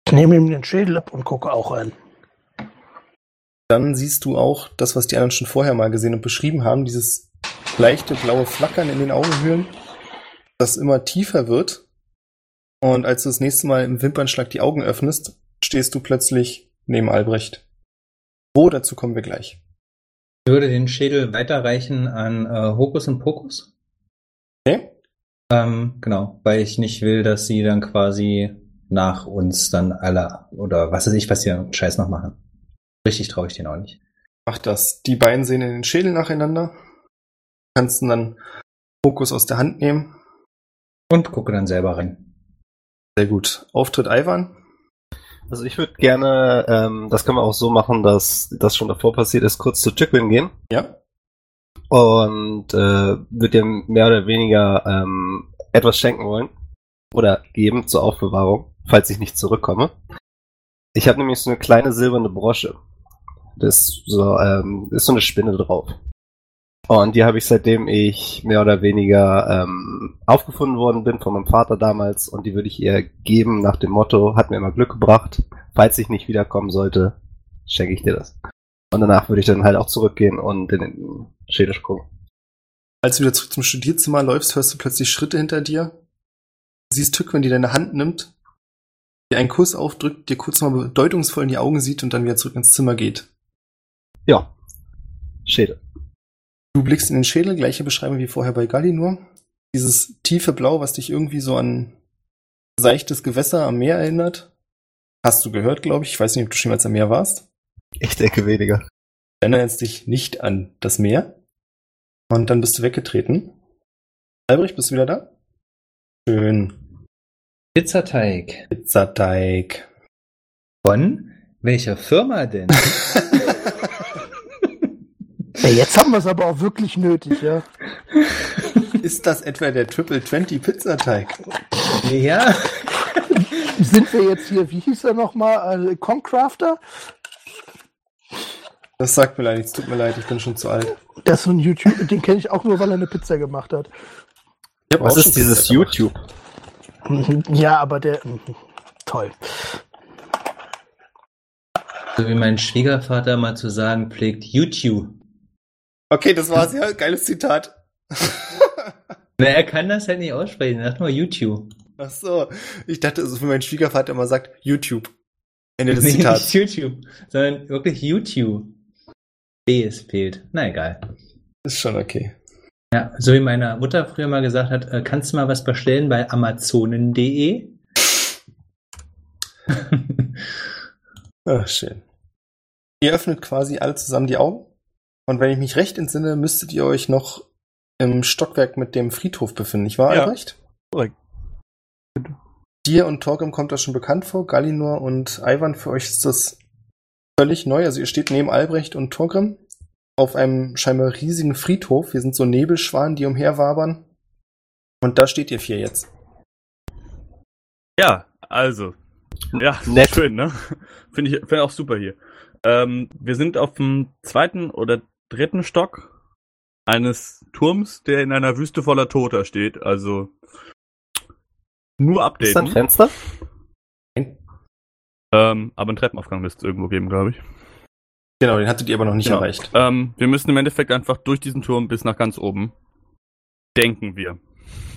Ich nehme ihm den Schädel ab und gucke auch rein. Dann siehst du auch das, was die anderen schon vorher mal gesehen und beschrieben haben, dieses leichte blaue Flackern in den Augenhöhlen, das immer tiefer wird. Und als du das nächste Mal im Wimpernschlag die Augen öffnest, stehst du plötzlich neben Albrecht. Wo, dazu kommen wir gleich. Ich würde den Schädel weiterreichen an äh, Hokus und Pokus. Okay? Ähm, genau, weil ich nicht will, dass sie dann quasi nach uns dann alle oder was weiß ich, was sie einen Scheiß noch machen. Richtig traue ich den auch nicht. Mach das. Die beiden sehen in den Schädel nacheinander. Kannst du dann Fokus aus der Hand nehmen. Und gucke dann selber rein. Sehr gut. Auftritt Ivan. Also ich würde gerne, ähm, das können wir auch so machen, dass das schon davor passiert ist, kurz zu Chicken gehen Ja. und äh, würde dir mehr oder weniger ähm, etwas schenken wollen oder geben zur Aufbewahrung, falls ich nicht zurückkomme. Ich habe nämlich so eine kleine silberne Brosche. Das ist so, ähm, ist so eine Spinne drauf. Und die habe ich seitdem ich mehr oder weniger ähm, aufgefunden worden bin von meinem Vater damals und die würde ich ihr geben nach dem Motto, hat mir immer Glück gebracht. Falls ich nicht wiederkommen sollte, schenke ich dir das. Und danach würde ich dann halt auch zurückgehen und in den Schädel gucken. Als du wieder zurück zum Studierzimmer läufst, hörst du plötzlich Schritte hinter dir. Siehst Tückwen, die deine Hand nimmt, dir einen Kuss aufdrückt, dir kurz mal bedeutungsvoll in die Augen sieht und dann wieder zurück ins Zimmer geht. Ja. Schädel. Du blickst in den Schädel, gleiche Beschreibung wie vorher bei Galinur. Dieses tiefe Blau, was dich irgendwie so an seichtes Gewässer am Meer erinnert. Hast du gehört, glaube ich. Ich weiß nicht, ob du schon mal am Meer warst. Ich denke weniger. Erinnerst dich nicht an das Meer. Und dann bist du weggetreten. Albrecht, bist du wieder da? Schön. Pizzateig. Pizzateig. Von welcher Firma denn? Ja, jetzt haben wir es aber auch wirklich nötig, ja. Ist das etwa der Triple 20 Pizzateig? ja. Sind wir jetzt hier, wie hieß er nochmal, äh, Concrafter? Das sagt mir leid, es tut mir leid, ich bin schon zu alt. Das ist so ein YouTube, den kenne ich auch nur, weil er eine Pizza gemacht hat. Hab Was ist dieses Pizza gemacht. Ja, aber der, toll. So wie mein Schwiegervater mal zu sagen pflegt, YouTube. Okay, das war's, ja. Geiles Zitat. Na, er kann das halt nicht aussprechen, er sagt nur YouTube. Ach so. Ich dachte, also wie mein Schwiegervater immer sagt, YouTube. Ende des Nee, Zitats. nicht YouTube, sondern wirklich YouTube. B ist fehlt. Na egal. Ist schon okay. Ja, so wie meine Mutter früher mal gesagt hat, äh, kannst du mal was bestellen bei amazonen.de? Ah, schön. Ihr öffnet quasi alle zusammen die Augen. Und wenn ich mich recht entsinne, müsstet ihr euch noch im Stockwerk mit dem Friedhof befinden, nicht wahr, Ja. Albrecht? Korrekt. Dir und Torgrim kommt das schon bekannt vor. Galinor und Ivan, für euch ist das völlig neu. Also ihr steht neben Albrecht und Torgrim auf einem scheinbar riesigen Friedhof. Hier sind so Nebelschwanen, die umherwabern. Und da steht ihr vier jetzt. Ja, also. Ja, Nett. schön, ne? Finde ich, finde auch super hier. Ähm, wir sind auf dem zweiten oder dritten Stock eines Turms, der in einer Wüste voller Toter steht. Also nur Ist da ein updaten. Fenster? Ähm, aber einen Treppenaufgang müsste es irgendwo geben, glaube ich. Genau, den hattet ihr aber noch nicht Genau. erreicht. Ähm, wir müssen im Endeffekt einfach durch diesen Turm bis nach ganz oben. Denken wir.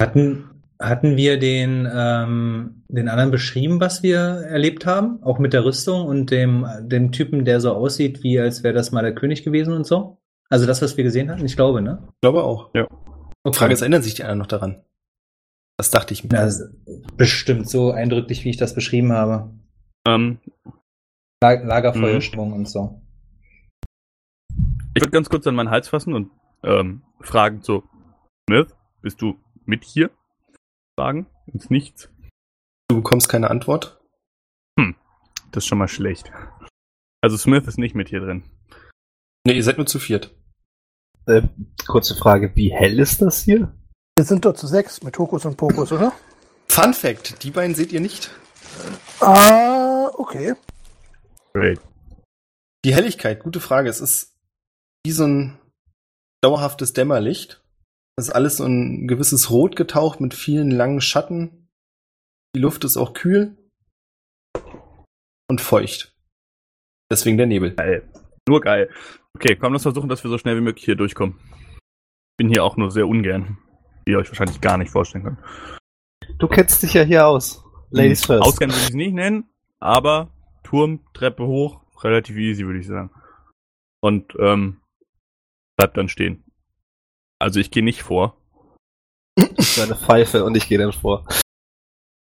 Hatten, hatten wir den, ähm, den anderen beschrieben, was wir erlebt haben? Auch mit der Rüstung und dem, dem Typen, der so aussieht, wie als wäre das mal der König gewesen und so? Also das, was wir gesehen hatten? Ich glaube, ne? Ich glaube auch. Ja. Die Frage ist, erinnern sich die anderen noch daran? Das dachte ich mir. Ja, bestimmt so eindrücklich, wie ich das beschrieben habe. Ähm, La Lagerfeuerstimmung und so. Ich würde ganz kurz an meinen Hals fassen und ähm, fragen so, Smith, bist du mit hier? Fragen? Ins Nichts? Du bekommst keine Antwort. Das ist schon mal schlecht. Also Smith ist nicht mit hier drin. Ne, ihr seid nur zu viert. Äh, kurze Frage, wie hell ist das hier? Wir sind dort zu sechs mit Hokus und Pokus, oder? Fun Fact, die beiden seht ihr nicht. Ah, okay. Great. Die Helligkeit, gute Frage. Es ist wie so ein dauerhaftes Dämmerlicht. Es ist alles so ein gewisses Rot getaucht mit vielen langen Schatten. Die Luft ist auch kühl und feucht. Deswegen der Nebel. Geil. Nur geil. Okay, komm, lass versuchen, dass wir so schnell wie möglich hier durchkommen. Bin hier auch nur sehr ungern. Wie ihr euch wahrscheinlich gar nicht vorstellen könnt. Du kennst dich ja hier aus. Ladies first. Ausgang würde ich es nicht nennen, aber Turm, Treppe hoch, relativ easy, würde ich sagen. Und ähm, bleibt dann stehen. Also ich gehe nicht vor. Meine Pfeife und ich gehe dann vor.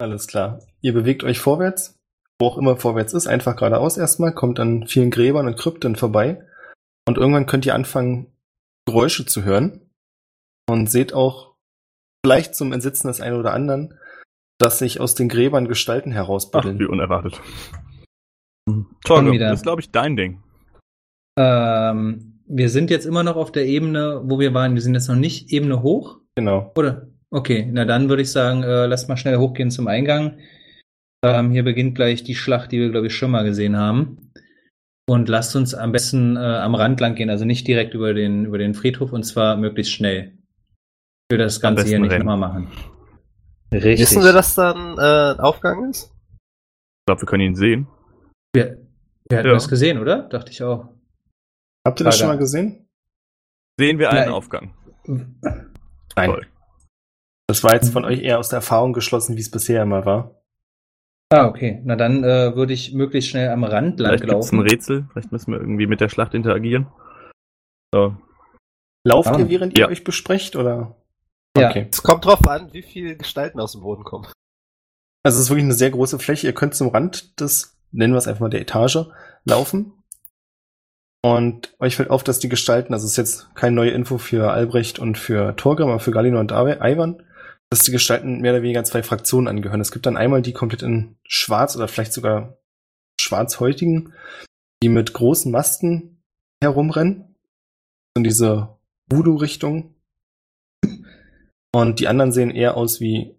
Alles klar. Ihr bewegt euch vorwärts, wo auch immer vorwärts ist, einfach geradeaus erstmal, kommt an vielen Gräbern und Krypten vorbei. Und irgendwann könnt ihr anfangen, Geräusche zu hören. Und seht auch, vielleicht zum Entsitzen des einen oder anderen, dass sich aus den Gräbern Gestalten Ach, herausbuddeln. wie unerwartet. Torge, das ist, glaube ich, dein Ding. Ähm, wir sind jetzt immer noch auf der Ebene, wo wir waren. Wir sind jetzt noch nicht Ebene hoch, Genau. oder? Okay, na dann würde ich sagen, äh, lasst mal schnell hochgehen zum Eingang. Ähm, hier beginnt gleich die Schlacht, die wir, glaube ich, schon mal gesehen haben. Und lasst uns am besten äh, am Rand lang gehen, also nicht direkt über den, über den Friedhof und zwar möglichst schnell. Ich will das Ganze hier nicht rennen. nochmal machen. Richtig. Wissen wir, dass dann äh, Aufgang ist? Ich glaube, wir können ihn sehen. Wir, wir hatten Ja. das gesehen, oder? Dachte ich auch. Habt ihr das schon mal gesehen? Sehen wir einen Nein. Aufgang. Nein. Toll. Das war jetzt von euch eher aus der Erfahrung geschlossen, wie es bisher immer war. Ah, okay. Na dann äh, würde ich möglichst schnell am Rand lang Vielleicht es ein. Rätsel. Vielleicht müssen wir irgendwie mit der Schlacht interagieren. So. Lauft Ah. ihr, während ihr Ja. euch besprecht, oder? Ja. Okay. Es kommt drauf an, wie viele Gestalten aus dem Boden kommen. Also es ist wirklich eine sehr große Fläche. Ihr könnt zum Rand des, nennen wir es einfach mal der Etage, laufen. Und euch fällt auf, dass die Gestalten, also es ist jetzt keine neue Info für Albrecht und für Torgrim, aber für Galino und Ivan, dass die Gestalten mehr oder weniger zwei Fraktionen angehören. Es gibt dann einmal die komplett in schwarz oder vielleicht sogar schwarzhäutigen, die mit großen Masten herumrennen. In diese Voodoo-Richtung. Und die anderen sehen eher aus wie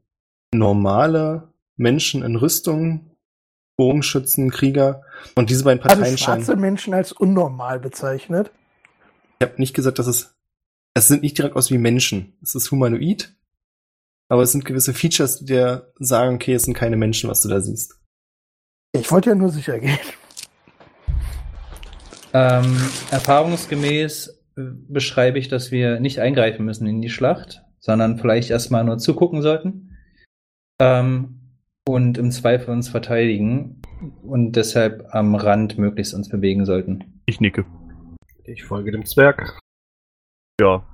normale Menschen in Rüstung, Bogenschützen, Krieger. Und diese beiden Parteien scheinen. schwarze Menschen als unnormal bezeichnet. Ich habe nicht gesagt, dass es. Es sind nicht direkt aus wie Menschen. Es ist humanoid. Aber es sind gewisse Features, die dir sagen, okay, es sind keine Menschen, was du da siehst. Ich wollte ja nur sicher gehen. Ähm, erfahrungsgemäß äh, beschreibe ich, dass wir nicht eingreifen müssen in die Schlacht, sondern vielleicht erstmal nur zugucken sollten. Ähm, und im Zweifel uns verteidigen und deshalb am Rand möglichst uns bewegen sollten. Ich nicke. Ich folge dem Zwerg. Ja.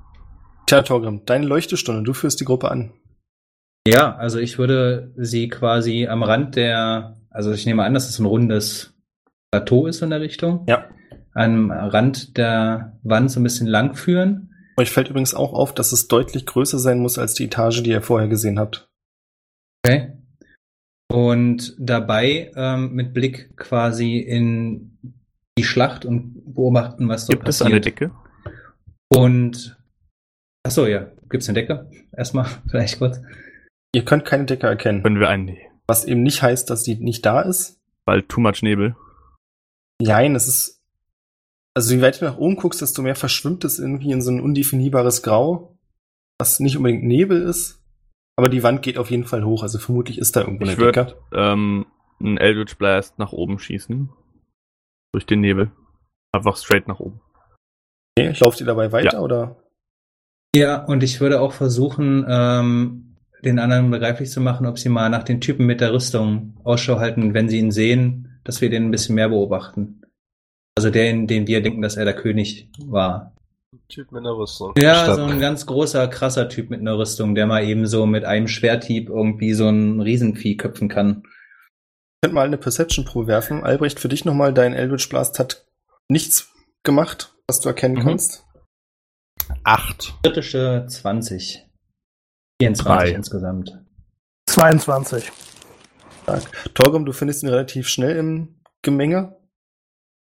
Tja, Torgrim, deine Leuchtestunde, du führst die Gruppe an. Ja, also ich würde sie quasi am Rand der, also ich nehme an, dass es ein rundes Plateau ist in der Richtung. Ja. Am Rand der Wand so ein bisschen lang führen. Euch fällt übrigens auch auf, dass es deutlich größer sein muss als die Etage, die ihr vorher gesehen habt. Okay. Und dabei ähm, mit Blick quasi in die Schlacht und beobachten, was dort Gibt es passiert. eine Decke? Und ach so, ja, gibt's eine Decke? Erstmal vielleicht kurz. Ihr könnt keine Decke erkennen. Können wir einen. Was eben nicht heißt, dass die nicht da ist. Weil too much Nebel. Nein, es ist. Also je weiter du nach oben guckst, desto mehr verschwimmt es irgendwie in so ein undefinierbares Grau, was nicht unbedingt Nebel ist. Aber die Wand geht auf jeden Fall hoch, also vermutlich ist da irgendwo eine Ich würde Decke. ähm, einen Eldritch Blast nach oben schießen. Durch den Nebel. Einfach straight nach oben. Okay, lauft ihr dabei weiter Ja. oder? Ja, und ich würde auch versuchen, ähm, den anderen begreiflich zu machen, ob sie mal nach den Typen mit der Rüstung Ausschau halten, wenn sie ihn sehen, dass wir den ein bisschen mehr beobachten. Also den, den wir denken, dass er der König war. Typ mit einer Rüstung. Ja, Verstanden. so ein ganz großer, krasser Typ mit einer Rüstung, der mal eben so mit einem Schwerthieb irgendwie so ein Riesenvieh köpfen kann. Könnt mal eine Perception-Probe werfen. Albrecht, für dich nochmal, dein Eldritch Blast hat nichts gemacht, was du erkennen Mhm. kannst. Acht. Kritische 20. 24 Drei. insgesamt. 22. Torgrim, du findest ihn relativ schnell im Gemenge.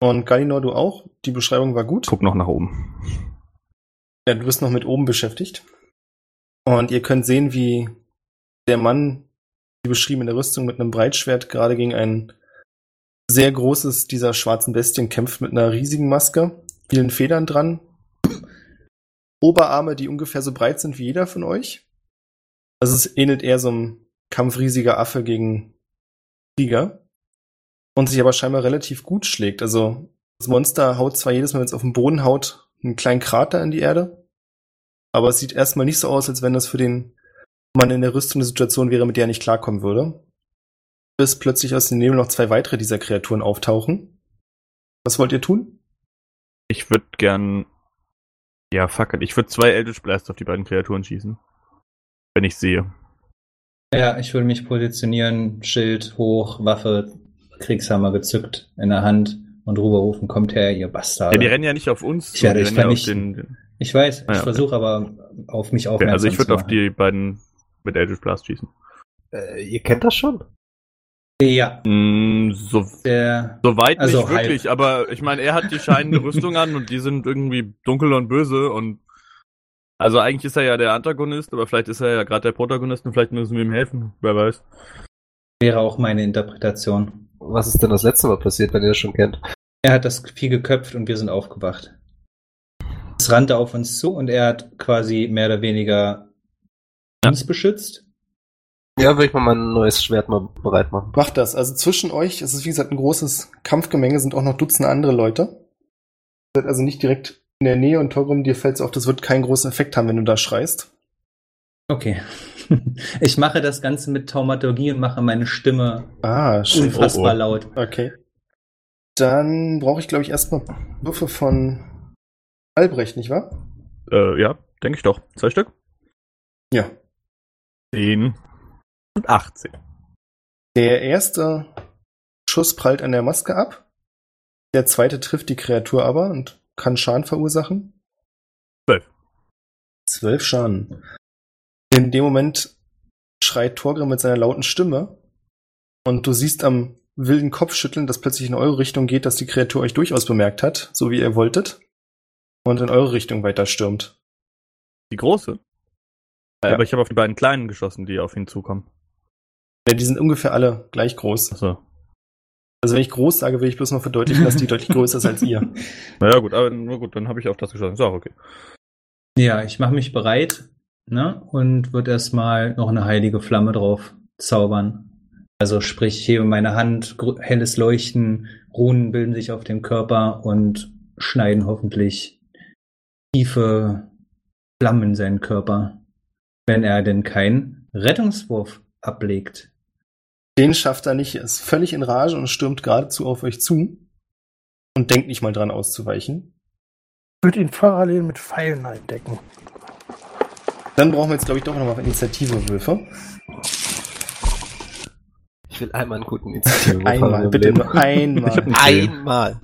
Und Galinor, du auch. Die Beschreibung war gut. Guck noch nach oben. Ja, du bist noch mit oben beschäftigt. Und ihr könnt sehen, wie der Mann, die beschriebene Rüstung mit einem Breitschwert, gerade gegen ein sehr großes dieser schwarzen Bestien kämpft mit einer riesigen Maske, vielen Federn dran, Oberarme, die ungefähr so breit sind wie jeder von euch. Also es ähnelt eher so einem kampfriesiger Affe gegen Tiger. Und sich aber scheinbar relativ gut schlägt. Also das Monster haut zwar jedes Mal, wenn es auf den Boden haut, einen kleinen Krater in die Erde. Aber es sieht erstmal nicht so aus, als wenn das für den Mann in der Rüstung eine Situation wäre, mit der er nicht klarkommen würde. Bis plötzlich aus dem Nebel noch zwei weitere dieser Kreaturen auftauchen. Was wollt ihr tun? Ich würde gern. Ja, fuck it. Ich würde zwei Eldritch Blast auf die beiden Kreaturen schießen. Wenn ich sehe. Ja, ich würde mich positionieren, Schild hoch, Waffe, Kriegshammer gezückt in der Hand und rüberrufen, kommt her, ihr Bastarde. Ja, die rennen ja nicht auf uns. Ich werde rennen ja auf vernichten. den, ich weiß, Ah, ich ja, versuche aber auf mich okay, aufmerksam Also ich würde auf die beiden mit Eldritch Blast schießen. Äh, ihr kennt das schon? Ja, Mm, so, der, Soweit Also nicht halb. wirklich, aber ich meine, er hat die scheinende Rüstung an und die sind irgendwie dunkel und böse und also eigentlich ist er ja der Antagonist, aber vielleicht ist er ja gerade der Protagonist und vielleicht müssen wir ihm helfen, wer weiß. wäre auch meine Interpretation. Was ist denn das letzte Mal passiert, wenn ihr das schon kennt? Er hat das Vieh geköpft und wir sind aufgewacht. Es rannte auf uns zu und er hat quasi mehr oder weniger Ja. uns beschützt. Ja, will ich mal mein neues Schwert mal bereit machen. Macht das. Also zwischen euch, es ist wie gesagt ein großes Kampfgemenge, sind auch noch Dutzende andere Leute. Ihr seid also nicht direkt in der Nähe und Torgrim, dir fällt auf, das wird keinen großen Effekt haben, wenn du da schreist. Okay. Ich mache das Ganze mit Taumaturgie und mache meine Stimme Ah, schön. unfassbar oh. laut. Okay. Dann brauche ich, glaube ich, erstmal Würfe von Albrecht, nicht wahr? Äh, ja, denke ich doch. Zwei Stück? Ja. 10 und 18. Der erste Schuss prallt an der Maske ab. Der zweite trifft die Kreatur aber und kann Schaden verursachen. Zwölf. Zwölf Schaden. In dem Moment schreit Torgrim mit seiner lauten Stimme und du siehst am wilden Kopfschütteln, das plötzlich in eure Richtung geht, dass die Kreatur euch durchaus bemerkt hat, so wie ihr wolltet, und in eure Richtung weiter stürmt. Die große? Ja. Aber ich habe auf die beiden kleinen geschossen, die auf ihn zukommen. Ja, die sind ungefähr alle gleich groß. Achso. Also wenn ich groß sage, will ich bloß mal verdeutlichen, dass die deutlich größer ist als ihr. Naja, gut, aber na gut, dann habe ich auf das geschossen. Ist auch okay. Ja, ich mache mich bereit ne, und würde erstmal noch eine heilige Flamme drauf zaubern. Also sprich, ich hebe meine Hand, helles Leuchten, Runen bilden sich auf dem Körper und schneiden hoffentlich tiefe Flammen in seinen Körper, wenn er denn keinen Rettungswurf ablegt. Den schafft er nicht, er ist völlig in Rage und stürmt geradezu auf euch zu und denkt nicht mal dran auszuweichen. Ich würde ihn parallel mit Pfeilen eindecken. Dann brauchen wir jetzt, glaube ich, doch nochmal Initiative-Würfe. Ich will einmal einen guten Initiative. Einmal, bitte nur einmal. Einmal.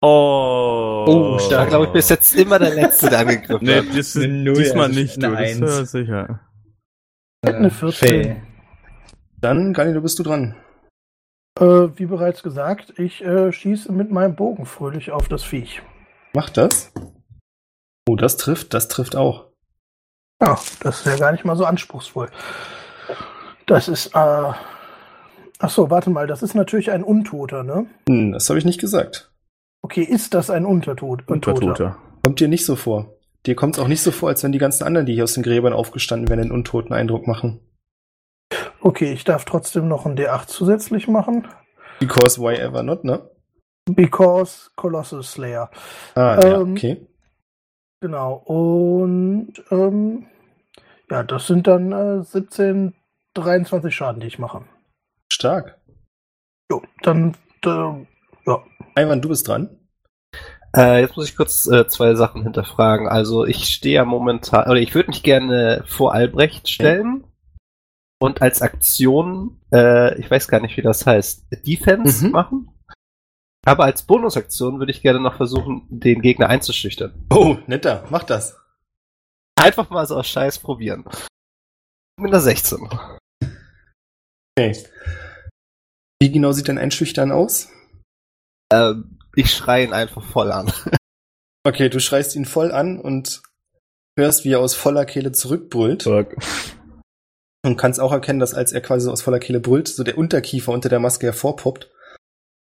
Oh. Oh, stark. glaube ich, bis jetzt immer der Letzte, der angegriffen Nee, hat. das, Eine Null, diesmal nicht, eine du. Das Eins. ist sicher. Eine 14. Fail. Dann, Gali, du bist du dran. Äh, wie bereits gesagt, ich äh, schieße mit meinem Bogen fröhlich auf das Viech. Mach das. Oh, das trifft, das trifft auch. Ja, das ist ja gar nicht mal so anspruchsvoll. Das ist, äh. Ach so, warte mal, das ist natürlich ein Untoter, ne? Hm, das habe ich nicht gesagt. Okay, ist das ein Untertod? Untertoter. Kommt dir nicht so vor. Dir kommt es auch nicht so vor, als wenn die ganzen anderen, die hier aus den Gräbern aufgestanden wären, einen untoten Eindruck machen. Okay, ich darf trotzdem noch einen D8 zusätzlich machen. Because why ever not, ne? Because Colossus Slayer. Ah, ja, Ähm, okay. Genau. Und ähm, Ja, das sind dann äh, 17, 23 Schaden, die ich mache. Stark. Jo, dann, äh, ja. Ivan, du bist dran. Äh, jetzt muss ich kurz äh, zwei Sachen hinterfragen. Also ich stehe ja momentan, oder ich würde mich gerne vor Albrecht stellen und als Aktion, äh, ich weiß gar nicht, wie das heißt, Defense Mhm. machen. Aber als Bonusaktion würde ich gerne noch versuchen, den Gegner einzuschüchtern. Oh, netter, mach das. Einfach mal so aus Scheiß probieren. Mit einer 16. Okay. Wie genau sieht dein Einschüchtern aus? Ähm, ich schreie ihn einfach voll an. Okay, du schreist ihn voll an und hörst, wie er aus voller Kehle zurückbrüllt. Fuck. Und kannst auch erkennen, dass als er quasi so aus voller Kehle brüllt, so der Unterkiefer unter der Maske hervorpoppt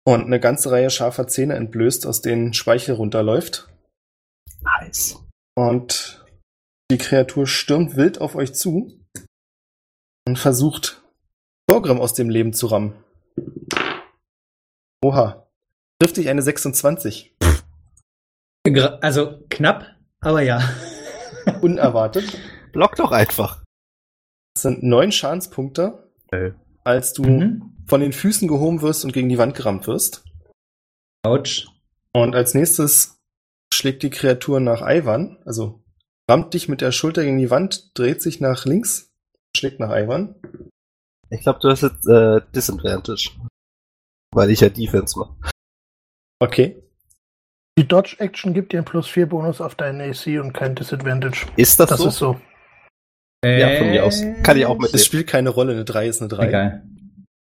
und eine ganze Reihe scharfer Zähne entblößt, aus denen Speichel runterläuft. Nice. Und die Kreatur stürmt wild auf euch zu und versucht, Torgrim aus dem Leben zu rammen. Oha. Trifft dich eine 26. Gra- Also knapp, aber ja. Unerwartet. Block doch einfach. Das sind neun Schadenspunkte, Ey. Als du Mhm. von den Füßen gehoben wirst und gegen die Wand gerammt wirst. Autsch. Und als nächstes schlägt die Kreatur nach Ivan, also rammt dich mit der Schulter gegen die Wand, dreht sich nach links, schlägt nach Ivan. Ich glaube, du hast jetzt äh, Disadvantage. Weil ich ja Defense mache. Okay. Die Dodge-Action gibt dir einen plus 4 Bonus auf deinen AC und kein Disadvantage. Ist das, Das so? ist so. Ja, von mir aus. Kann ich auch mit Es spielt keine Rolle, eine 3 ist eine 3. Egal.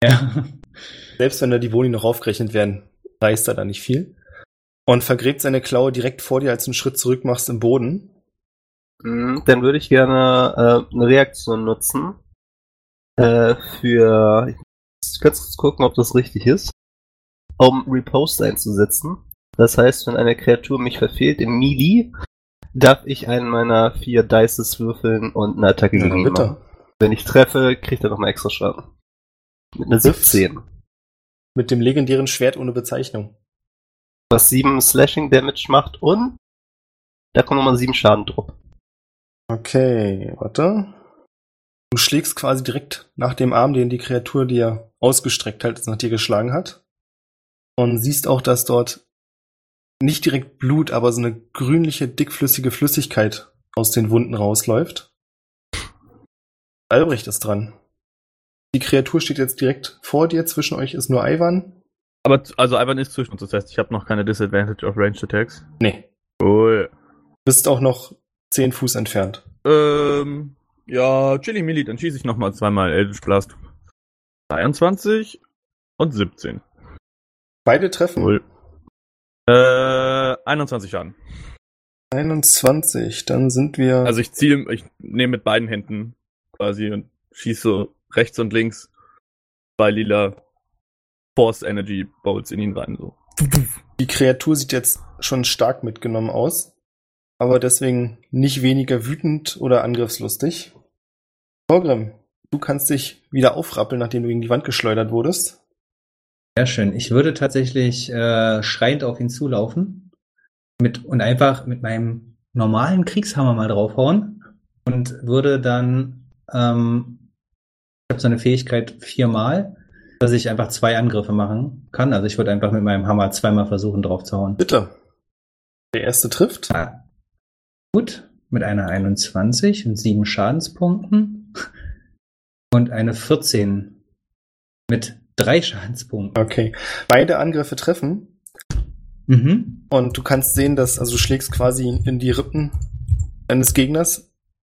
Ja. Selbst wenn da die Boni noch aufgerechnet werden, reißt er da nicht viel. Und vergräbt seine Klaue direkt vor dir, als du einen Schritt zurück machst im Boden. Mm, Dann würde ich gerne äh, eine Reaktion nutzen. Äh, für. Ich kann kurz gucken, ob das richtig ist. Um Repost einzusetzen. Das heißt, wenn eine Kreatur mich verfehlt in Melee, darf ich einen meiner vier Dices würfeln und eine Attacke gegen ihn machen. Wenn ich treffe, kriegt er nochmal extra Schaden. Mit einer 17. Mit dem legendären Schwert ohne Bezeichnung. Was 7 Slashing Damage macht und da kommt nochmal 7 Schaden drauf. Okay, warte. Du schlägst quasi direkt nach dem Arm, den die Kreatur dir ausgestreckt hat, nach dir geschlagen hat. Und siehst auch, dass dort nicht direkt Blut, aber so eine grünliche, dickflüssige Flüssigkeit aus den Wunden rausläuft. Albrecht ist dran. Die Kreatur steht jetzt direkt vor dir, zwischen euch ist nur Ivan. Aber also Ivan ist zwischen uns, das heißt, ich habe noch keine Disadvantage auf Ranged Attacks. Nee, Cool. bist auch noch 10 Fuß entfernt. Ähm, ja, Chili Milli, dann schieße ich nochmal zweimal Eldritch Blast. 23 und 17. Beide treffen. Cool. Äh, 21 Schaden. 21, dann sind wir. Also ich ziele, ich nehme mit beiden Händen quasi und schieße rechts und links zwei lila Force Energy Bolts in ihn rein, so. Die Kreatur sieht jetzt schon stark mitgenommen aus, aber deswegen nicht weniger wütend oder angriffslustig. Torgrim, du kannst dich wieder aufrappeln, nachdem du gegen die Wand geschleudert wurdest. Sehr schön. Ich würde tatsächlich äh, schreiend auf ihn zulaufen mit, und einfach mit meinem normalen Kriegshammer mal draufhauen und würde dann, ähm, ich habe so eine Fähigkeit viermal, dass ich einfach zwei Angriffe machen kann. Also ich würde einfach mit meinem Hammer zweimal versuchen draufzuhauen. Bitte. Der erste trifft. Ah. Gut, mit einer 21 und sieben Schadenspunkten und eine 14 mit drei Schadenspunkten. Okay. Beide Angriffe treffen Mhm. und du kannst sehen, dass, also du schlägst quasi in die Rippen eines Gegners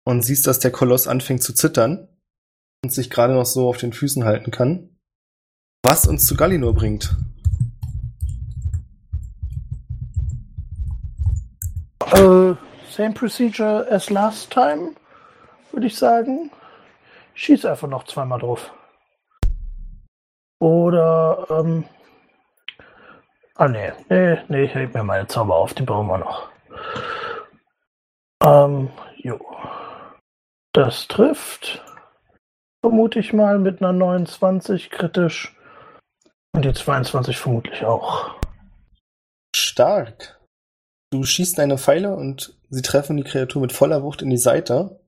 und siehst, dass der Koloss anfängt zu zittern und sich gerade noch so auf den Füßen halten kann. Was uns zu Gallinor bringt. Äh, same procedure as last time, würde ich sagen. Schieß einfach noch zweimal drauf. Oder, ähm. Ah, nee, nee, nee, ich heb mir meine Zauber auf, die brauchen wir noch. Ähm, jo. Das trifft. Vermute ich mal mit einer 29 kritisch. Und die 22 vermutlich auch. Stark. Du schießt deine Pfeile und sie treffen die Kreatur mit voller Wucht in die Seite.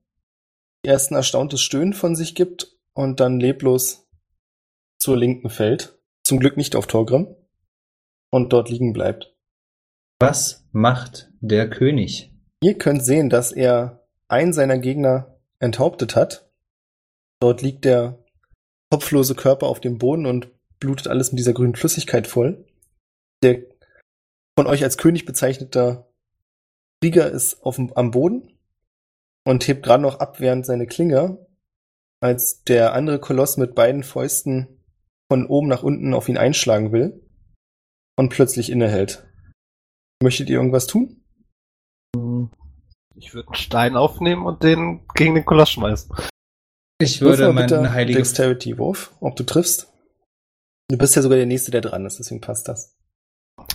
erst ein erstauntes Stöhnen von sich gibt und dann leblos zur Linken fällt. Zum Glück nicht auf Torgrim. Und dort liegen bleibt. Was macht der König? Ihr könnt sehen, dass er einen seiner Gegner enthauptet hat. Dort liegt der kopflose Körper auf dem Boden und blutet alles mit dieser grünen Flüssigkeit voll. Der von euch als König bezeichneter Krieger ist auf dem, am Boden und hebt gerade noch abwehrend seine Klinge, als der andere Koloss mit beiden Fäusten von oben nach unten auf ihn einschlagen will und plötzlich innehält. Möchtet ihr irgendwas tun? Ich würde einen Stein aufnehmen und den gegen den Koloss schmeißen. Ich würde meinen heiligen Dexterity-Wurf, ob du triffst. Du bist ja sogar der Nächste, der dran ist, deswegen passt das.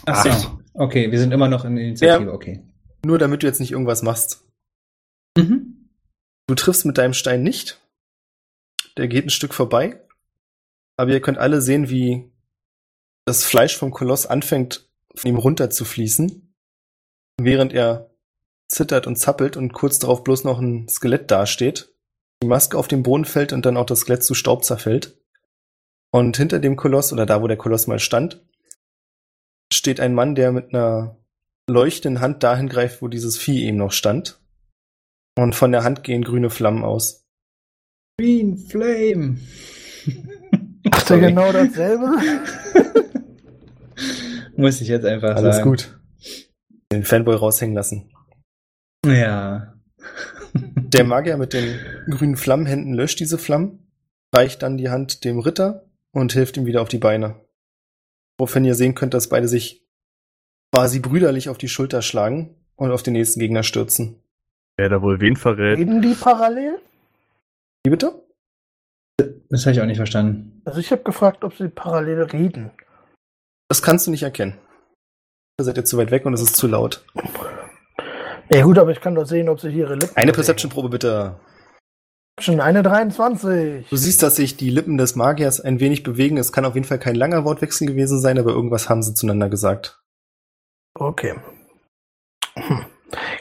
Ach so. Okay, wir sind immer noch in der Initiative, Ja. okay. Nur damit du jetzt nicht irgendwas machst. Mhm. Du triffst mit deinem Stein nicht. Der geht ein Stück vorbei. Aber ihr könnt alle sehen, wie das Fleisch vom Koloss anfängt, von ihm runter zu fließen. Während er zittert und zappelt und kurz darauf bloß noch ein Skelett dasteht. Die Maske auf den Boden fällt und dann auch das Skelett zu Staub zerfällt. Und hinter dem Koloss, oder da, wo der Koloss mal stand, steht ein Mann, der mit einer leuchtenden Hand dahin greift, wo dieses Vieh eben noch stand. Und von der Hand gehen grüne Flammen aus. Green Flame. Macht er genau dasselbe? Muss ich jetzt einfach Alles sagen. gut. Den Fanboy raushängen lassen. Ja. Der Magier mit den grünen Flammenhänden löscht diese Flammen, reicht dann die Hand dem Ritter und hilft ihm wieder auf die Beine. Woraufhin ihr sehen könnt, dass beide sich quasi brüderlich auf die Schulter schlagen und auf den nächsten Gegner stürzen. Wer da wohl wen verrät? Reden die parallel? Wie bitte? Das habe ich auch nicht verstanden. Also ich habe gefragt, ob sie parallel reden. Das kannst du nicht erkennen. Da seid ihr zu weit weg und es ist zu laut. Ja gut, aber ich kann doch sehen, ob sie hier ihre Lippen Eine. Perception-Probe bitte. Schon eine 23. Du siehst, dass sich die Lippen des Magiers ein wenig bewegen. Es kann auf jeden Fall kein langer Wortwechsel gewesen sein, aber irgendwas haben sie zueinander gesagt. Okay. Hm.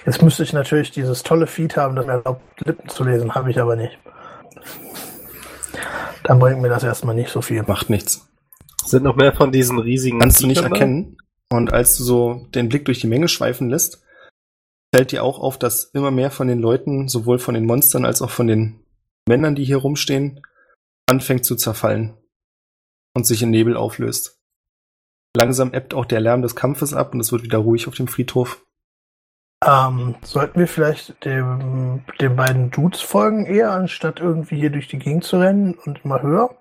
Jetzt müsste ich natürlich dieses tolle Feed haben, das mir erlaubt, Lippen zu lesen. Habe ich aber nicht. Dann bringt mir das erstmal nicht so viel. Macht nichts. Sind noch mehr von diesen riesigen. Kannst du nicht erkennen. Und als du so den Blick durch die Menge schweifen lässt, fällt dir auch auf, dass immer mehr von den Leuten, sowohl von den Monstern als auch von den Männern, die hier rumstehen, anfängt zu zerfallen und sich in Nebel auflöst. Langsam ebbt auch der Lärm des Kampfes ab und es wird wieder ruhig auf dem Friedhof. Ähm, sollten wir vielleicht dem, den beiden Dudes folgen eher, anstatt irgendwie hier durch die Gegend zu rennen und immer höher?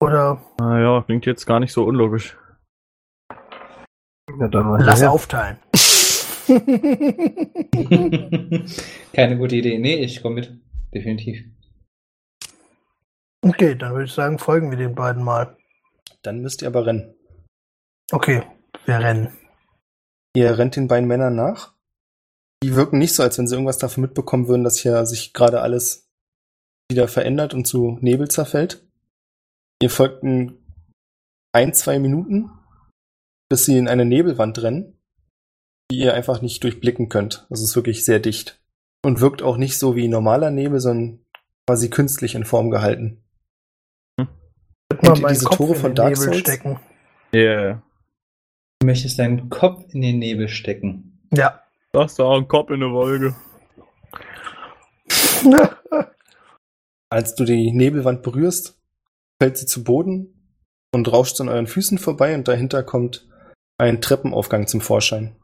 Oder Naja, klingt jetzt gar nicht so unlogisch. Ja, dann mal lass her. aufteilen. Keine gute Idee. Nee, ich komme mit. Definitiv. okay, dann würde ich sagen, folgen wir den beiden mal. Dann müsst ihr aber rennen. Okay, wir rennen. Ihr rennt den beiden Männern nach. Die wirken nicht so, als wenn sie irgendwas davon mitbekommen würden, dass hier sich gerade alles wieder verändert und zu Nebel zerfällt. Ihr folgt ein, zwei Minuten, bis sie in eine Nebelwand rennen, die ihr einfach nicht durchblicken könnt. Das ist wirklich sehr dicht. Und wirkt auch nicht so wie normaler Nebel, sondern quasi künstlich in Form gehalten. Ihr meinen diese Kopf Tore in von den Dark Nebel Souls? stecken. Yeah. Du möchtest deinen Kopf in den Nebel stecken. Ja. Das da ein Kopf in der Wolke. Als du die Nebelwand berührst, fällt sie zu Boden und rauscht an euren Füßen vorbei und dahinter kommt ein Treppenaufgang zum Vorschein.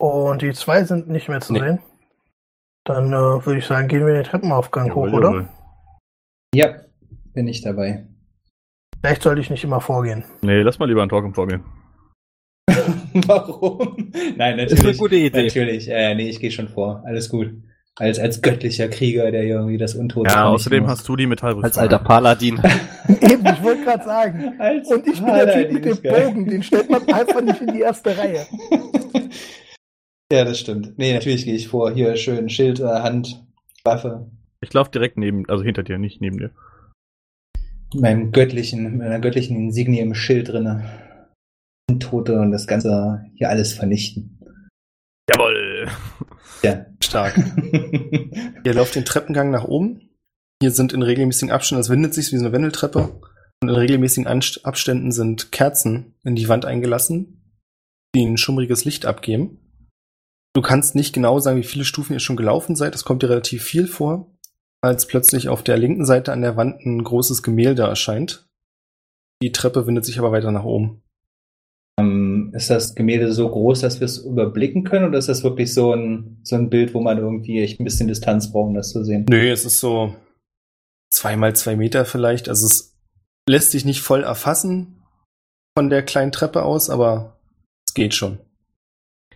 Und die zwei sind nicht mehr zu Nee. sehen. Dann äh, würde ich sagen, gehen wir den Treppenaufgang hoch, Jawohl, oder? jawohl. Ja, bin ich dabei. Vielleicht sollte ich nicht immer vorgehen. Nee, lass mal lieber einen Talk vorgehen. Warum? Nein, Ist eine natürlich. gute Idee. Natürlich. Äh, nee, ich gehe schon vor. Alles gut. Als, als göttlicher Krieger, der irgendwie das Untote Ja, außerdem muss. hast du die Metallrüstung. Als alter Paladin. Eben, ich wollte gerade sagen. Als Und ich bin der Typ mit Paladin dem. Bogen, den stellt man einfach nicht in die erste Reihe. Ja, das stimmt. Nee, natürlich gehe ich vor. Hier schön Schild, äh, Hand, Waffe. Ich laufe direkt neben, also hinter dir, nicht neben dir. Mit meinem göttlichen, mit meiner göttlichen Insignie im Schild drinne. Untote und das Ganze hier alles vernichten. Jawohl. Ja. Stark. Ihr lauft den Treppengang nach oben. Hier sind in regelmäßigen Abständen, das windet sich wie so eine Wendeltreppe. Und in regelmäßigen Anst Abständen sind Kerzen in die Wand eingelassen, die ein schummriges Licht abgeben. Du kannst nicht genau sagen, wie viele Stufen ihr schon gelaufen seid. Es kommt dir relativ viel vor, als plötzlich auf der linken Seite an der Wand ein großes Gemälde erscheint. Die Treppe windet sich aber weiter nach oben. Ähm, ist das Gemälde so groß, dass wir es überblicken können, oder ist das wirklich so ein, so ein Bild, wo man irgendwie echt ein bisschen Distanz braucht, um das zu sehen? Nö, es ist so zwei mal zwei Meter vielleicht. Also es lässt sich nicht voll erfassen von der kleinen Treppe aus, aber es geht schon.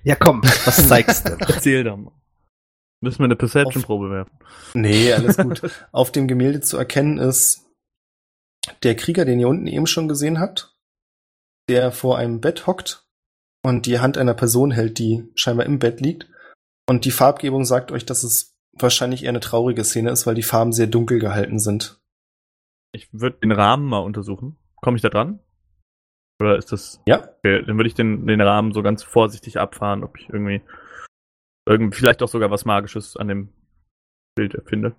Ja, komm, was zeigst du? Erzähl doch mal. Müssen wir eine Perception-Probe werfen. Nee, alles gut. Auf dem Gemälde zu erkennen ist der Krieger, den ihr unten eben schon gesehen habt, der vor einem Bett hockt und die Hand einer Person hält, die scheinbar im Bett liegt. Und die Farbgebung sagt euch, dass es wahrscheinlich eher eine traurige Szene ist, weil die Farben sehr dunkel gehalten sind. Ich würde den Rahmen mal untersuchen. Komme ich da dran? Oder ist das. Ja, Okay, dann würde ich den, den Rahmen so ganz vorsichtig abfahren, ob ich irgendwie, irgendwie vielleicht auch sogar was Magisches an dem Bild finde.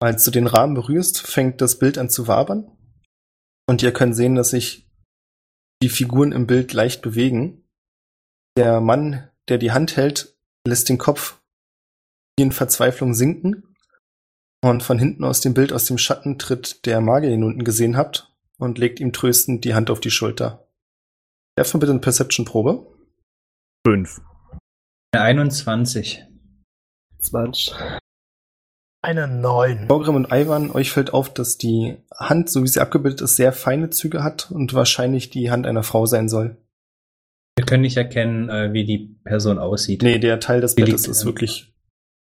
als du den Rahmen berührst, fängt das Bild an zu wabern. Und ihr könnt sehen, dass sich die Figuren im Bild leicht bewegen. Der Mann, der die Hand hält, lässt den Kopf in Verzweiflung sinken. Und von hinten aus dem Bild, aus dem Schatten, tritt der Magier, den ihr unten gesehen habt, und legt ihm tröstend die Hand auf die Schulter. Werft mal bitte eine Perception-Probe. Fünf. 21. 20. Eine Neun. Borgrim und Ivan, euch fällt auf, dass die Hand, so wie sie abgebildet ist, sehr feine Züge hat und wahrscheinlich die Hand einer Frau sein soll. Wir können nicht erkennen, äh, wie die Person aussieht. Nee, der Teil des Die Bettes ist wirklich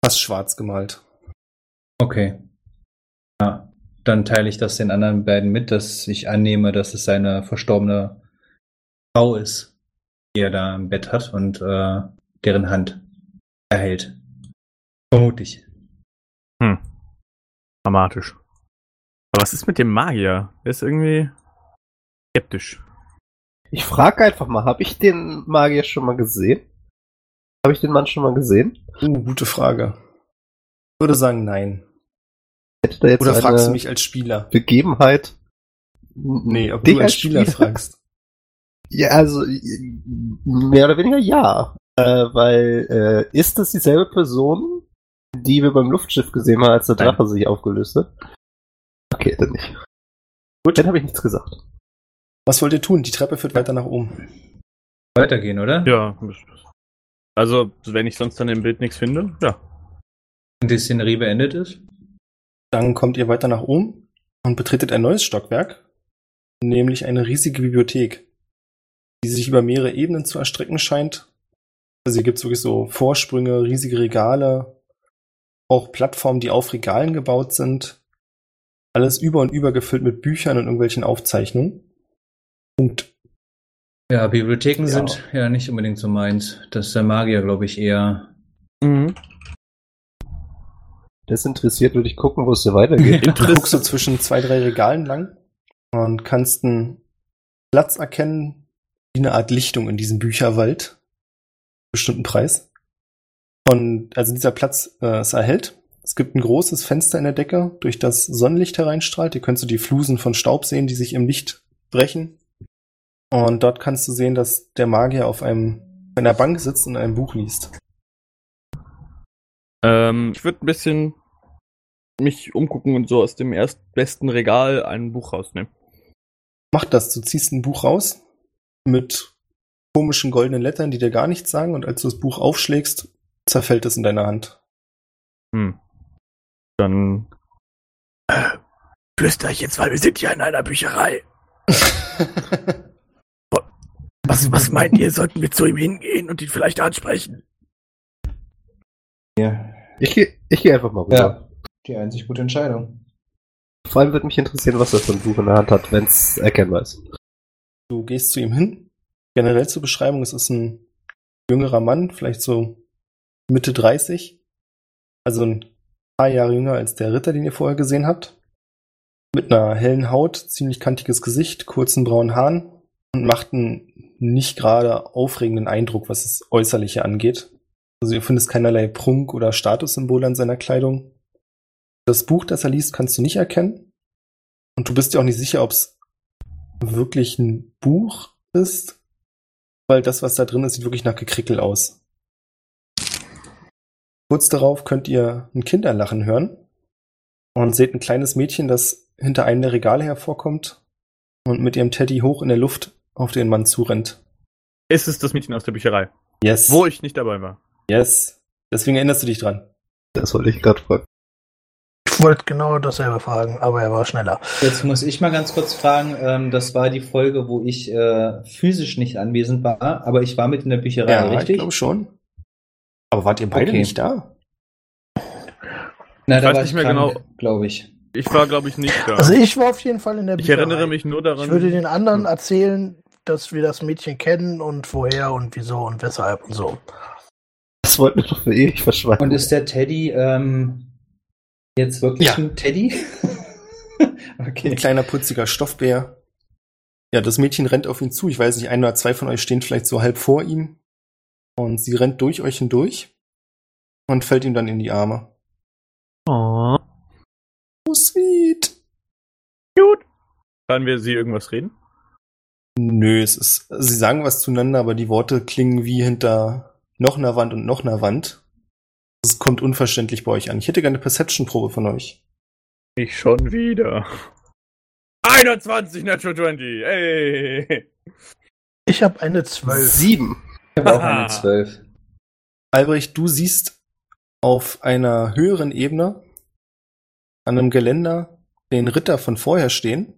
fast schwarz gemalt. Okay. Ja, dann teile ich das den anderen beiden mit, dass ich annehme, dass es seine verstorbene Frau ist, die er da im Bett hat und äh, deren Hand erhält. Vermutlich. Hm. Dramatisch. Aber was ist mit dem Magier? Der ist irgendwie skeptisch. Ich frage einfach mal, habe ich den Magier schon mal gesehen? Habe ich den Mann schon mal gesehen? Uh, gute Frage. Ich würde sagen, nein. Hätte da jetzt Oder eine fragst du mich als Spieler? Begebenheit? Nee, ob Dich du als Spieler, fragst. Ja, also mehr oder weniger ja. Äh, weil äh, ist das dieselbe Person, die wir beim Luftschiff gesehen haben, als der Nein. Drache sich aufgelöst hat? Okay, dann nicht. Gut, dann habe ich nichts gesagt. Was wollt ihr tun? Die Treppe führt weiter nach oben. Weitergehen, oder? Ja. Also, wenn ich sonst an dem Bild nichts finde, ja. Und die Szenerie beendet ist? Dann kommt ihr weiter nach oben und betretet ein neues Stockwerk, nämlich eine riesige Bibliothek, die sich über mehrere Ebenen zu erstrecken scheint. Also hier gibt's wirklich so Vorsprünge, riesige Regale, auch Plattformen, die auf Regalen gebaut sind. Alles über und über gefüllt mit Büchern und irgendwelchen Aufzeichnungen. Punkt. Ja, Bibliotheken Ja. sind ja nicht unbedingt so meins. Das ist der Magier, glaube ich, eher. Mhm. Das interessiert, würde ich gucken, wo es hier weitergeht. Du guckst so zwischen zwei, drei Regalen lang und kannst einen Platz erkennen, wie eine Art Lichtung in diesem Bücherwald. Bestimmten Preis. Und also dieser Platz äh, ist erhellt. Es gibt ein großes Fenster in der Decke, durch das Sonnenlicht hereinstrahlt. Hier kannst du die Flusen von Staub sehen, die sich im Licht brechen. Und dort kannst du sehen, dass der Magier auf einem einer Bank sitzt und ein Buch liest. Ähm, ich würde ein bisschen mich umgucken und so aus dem erstbesten Regal ein Buch rausnehmen. Mach das, du ziehst ein Buch raus mit komischen goldenen Lettern, die dir gar nichts sagen, und als du das Buch aufschlägst, zerfällt es in deiner Hand. Hm. Dann. Äh, flüster ich jetzt, weil wir sind ja in einer Bücherei. Was, was meint ihr, sollten wir zu ihm hingehen und ihn vielleicht ansprechen? Ja. Ich, geh- ich gehe einfach mal rüber. ja. Die einzig gute Entscheidung. Vor allem würde mich interessieren, was er für ein Buch in der Hand hat, wenn es erkennbar ist. Du gehst zu ihm hin. Generell zur Beschreibung, es ist ein jüngerer Mann, vielleicht so Mitte 30. Also ein paar Jahre jünger als der Ritter, den ihr vorher gesehen habt. Mit einer hellen Haut, ziemlich kantiges Gesicht, kurzen braunen Haaren und macht einen nicht gerade aufregenden Eindruck, was das Äußerliche angeht. Also ihr findest keinerlei Prunk- oder Statussymbole an seiner Kleidung. Das Buch, das er liest, kannst du nicht erkennen. Und du bist dir auch nicht sicher, ob es wirklich ein Buch ist, weil das, was da drin ist, sieht wirklich nach Gekrickel aus. Kurz darauf könnt ihr ein Kinderlachen hören und seht ein kleines Mädchen, das hinter einem der Regale hervorkommt und mit ihrem Teddy hoch in der Luft auf den Mann zurennt. Ist es das Mädchen aus der Bücherei? Yes. Wo ich nicht dabei war. Yes. Deswegen erinnerst du dich dran. Das wollte ich gerade fragen. Ich wollte genau dasselbe fragen, aber er war schneller. Jetzt muss ich mal ganz kurz fragen, ähm, das war die Folge, wo ich äh, physisch nicht anwesend war, aber ich war mit in der Bücherei, Ja, ich richtig? glaube schon. Aber wart ihr beide Okay. nicht da? Na, Ich da weiß war nicht ich mehr krank, genau. glaube ich. Ich war, glaube ich, nicht da. Also ich war auf jeden Fall in der ich Bücherei. erinnere mich nur daran. Ich würde den anderen erzählen, dass wir das Mädchen kennen und woher und wieso und weshalb und so. Das wollten wir doch für ewig verschweigen. Und ist der Teddy ähm, jetzt wirklich Ja. ein Teddy? Ein okay. kleiner putziger Stoffbär. Ja, das Mädchen rennt auf ihn zu. Ich weiß nicht, ein oder zwei von euch stehen vielleicht so halb vor ihm. Und sie rennt durch euch hindurch und fällt ihm dann in die Arme. Oh. Oh, sweet. Kann wir sie irgendwas reden? Nö, es ist, sie sagen was zueinander, aber die Worte klingen wie hinter noch einer Wand und noch einer Wand. Es kommt unverständlich bei euch an. Ich hätte gerne eine Perception-Probe von euch. Ich schon wieder. 21 Natural 20. Ey. Ich habe eine 12. Sieben. Ich habe auch eine 12. Albrecht, du siehst auf einer höheren Ebene an einem Geländer den Ritter von vorher stehen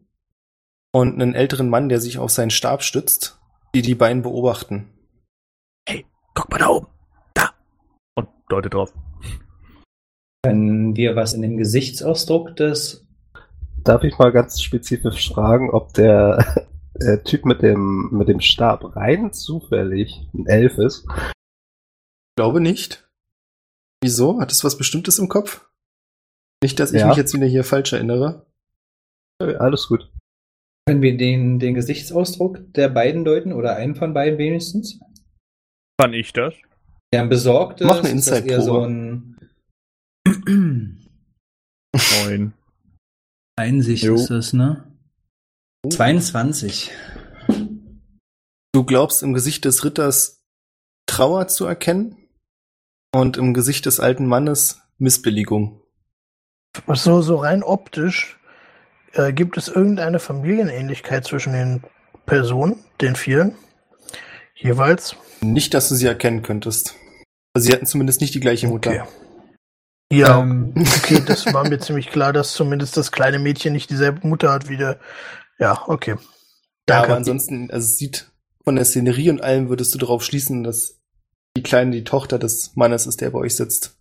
und einen älteren Mann, der sich auf seinen Stab stützt, die die beiden beobachten. Guck mal da oben. Da. Und deute drauf. Können wir was in dem Gesichtsausdruck des Darf ich mal ganz spezifisch fragen, ob der, der Typ mit dem, mit dem Stab rein zufällig ein Elf ist? Glaube nicht. Wieso? Hat es was Bestimmtes im Kopf? Nicht, dass ich Ja. mich jetzt wieder hier falsch erinnere. Alles gut. können wir den, den Gesichtsausdruck der beiden deuten oder einen von beiden wenigstens? Kann ich das? Der ein besorgtes, Mach eine ist das eher so ein Neun. Einsicht Jo. ist das, ne? 22. Du glaubst im Gesicht des Ritters Trauer zu erkennen und im Gesicht des alten Mannes Missbilligung. So, so rein optisch, äh, gibt es irgendeine Familienähnlichkeit zwischen den Personen, den vielen? Jeweils? Nicht, dass du sie erkennen könntest. Also sie hatten zumindest nicht die gleiche Mutter. Okay. Ja, Ähm, okay, das war mir ziemlich klar, dass zumindest das kleine Mädchen nicht dieselbe Mutter hat wie der. Ja, okay. Ja, Danke. aber ansonsten, also es sieht von der Szenerie und allem würdest du darauf schließen, dass die Kleine die Tochter des Mannes ist, der bei euch sitzt.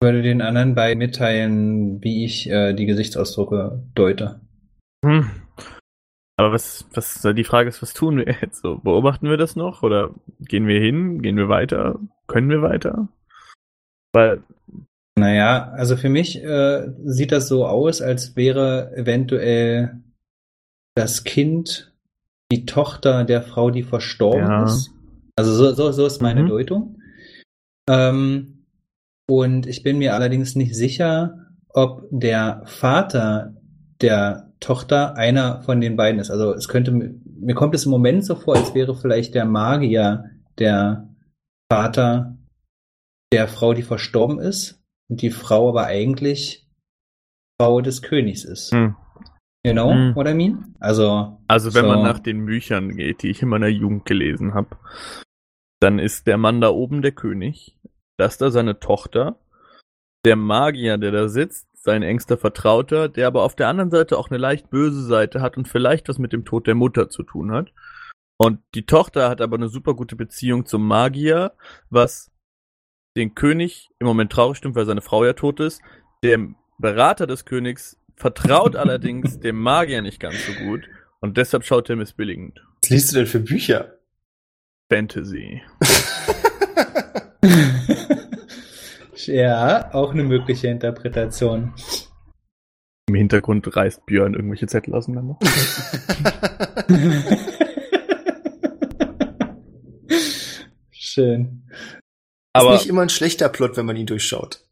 Ich würde den anderen beiden mitteilen, wie ich äh, die Gesichtsausdrücke deute. Hm. Aber was, was, die Frage ist, was tun wir jetzt? So, beobachten wir das noch? Oder gehen wir hin? Gehen wir weiter? Können wir weiter? Weil, Naja, also für mich äh, sieht das so aus, als wäre eventuell das Kind die Tochter der Frau, die verstorben Ja. ist. Also so, so, so ist meine Mhm. Deutung. Ähm, und ich bin mir allerdings nicht sicher, ob der Vater der Tochter einer von den beiden ist. Also es könnte, mir kommt es im Moment so vor, als wäre vielleicht der Magier der Vater der Frau, die verstorben ist, und die Frau aber eigentlich Frau des Königs ist. hm. You know Hm. what I mean? Also, also wenn So. man nach den Büchern geht, die ich in meiner Jugend gelesen habe, dann ist der Mann da oben der König, das da seine Tochter, der Magier, der da sitzt, sein engster Vertrauter, der aber auf der anderen Seite auch eine leicht böse Seite hat und vielleicht was mit dem Tod der Mutter zu tun hat. Und die Tochter hat aber eine super gute Beziehung zum Magier, was den König im Moment traurig stimmt, weil seine Frau ja tot ist. Der Berater des Königs vertraut allerdings dem Magier nicht ganz so gut und deshalb schaut er missbilligend. Was liest du denn für Bücher? Fantasy. ja, auch eine mögliche Interpretation. Im Hintergrund reißt Björn irgendwelche Zettel auseinander. Schön. Aber, ist nicht immer ein schlechter Plot, wenn man ihn durchschaut.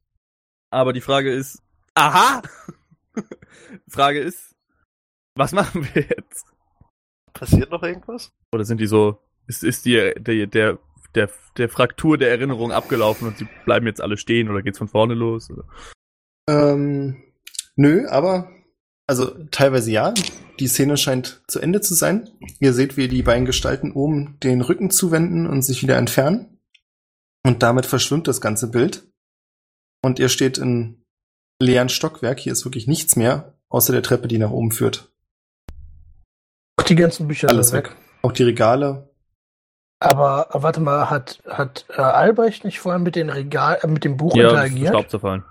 aber die Frage ist, aha! Frage ist, was machen wir jetzt? Passiert noch irgendwas? Oder sind die so, ist, ist die, der, der, der, der Fraktur der Erinnerung abgelaufen und sie bleiben jetzt alle stehen oder geht's von vorne los? Oder? Ähm, nö, aber also teilweise ja. Die Szene scheint zu Ende zu sein. Ihr seht, wie die beiden Gestalten oben den Rücken zuwenden und sich wieder entfernen. Und damit verschwimmt das ganze Bild. Und ihr steht in leeren Stockwerk. Hier ist wirklich nichts mehr, außer der Treppe, die nach oben führt. Auch die ganzen Bücher Alles sind weg. Auch die Regale. Aber warte mal, hat, hat äh, Albrecht nicht vorher mit, den Regal, äh, mit dem Buch Ja, interagiert? Staub zerfallen.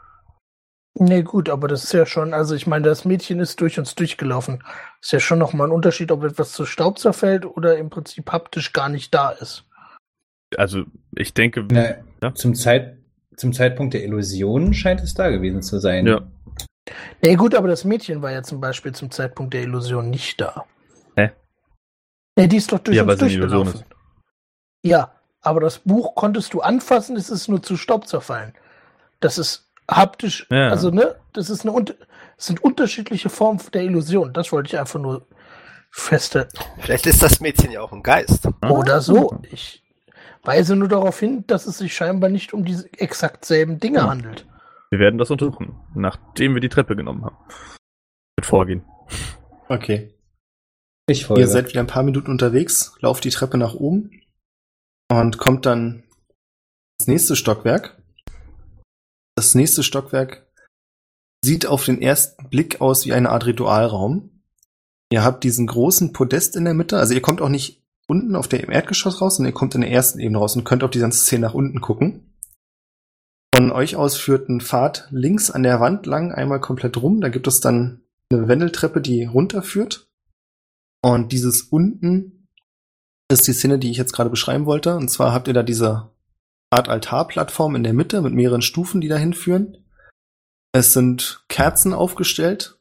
Nee, gut, aber das ist ja schon, also ich meine, das Mädchen ist durch uns durchgelaufen. Ist ja schon nochmal ein Unterschied, ob etwas zu Staub zerfällt oder im Prinzip haptisch gar nicht da ist. Also, ich denke, Na, Ja. zum, Zeit, zum Zeitpunkt der Illusion scheint es da gewesen zu sein. ja. Nee, gut, aber das Mädchen war ja zum Beispiel zum Zeitpunkt der Illusion nicht da. Hä? Nee, die ist doch durch Ja, uns durchgelaufen. Ja, aber das Buch konntest du anfassen, es ist nur zu Staub zerfallen. Das ist haptisch, Ja. also ne, das ist eine unter es sind unterschiedliche Formen der Illusion. Das wollte ich einfach nur festhalten. Vielleicht ist das Mädchen ja auch ein Geist. Oder so. Ich weise nur darauf hin, dass es sich scheinbar nicht um diese exakt selben Dinge Hm. handelt. Wir werden das untersuchen, nachdem wir die Treppe genommen haben. Mit Vorgehen. Okay. Ich folge. Ihr seid wieder ein paar Minuten unterwegs, lauft die Treppe nach oben und kommt dann ins nächste Stockwerk. Das nächste Stockwerk sieht auf den ersten Blick aus wie eine Art Ritualraum. Ihr habt diesen großen Podest in der Mitte, also ihr kommt auch nicht unten auf der im Erdgeschoss raus, sondern ihr kommt in der ersten Ebene raus und könnt auf die ganze Szene nach unten gucken. Von euch aus führt ein Pfad links an der Wand lang einmal komplett rum. Da gibt es dann eine Wendeltreppe, die runterführt. Und dieses unten ist die Szene, die ich jetzt gerade beschreiben wollte. Und zwar habt ihr da diese Art Altarplattform in der Mitte mit mehreren Stufen, die dahin führen. Es sind Kerzen aufgestellt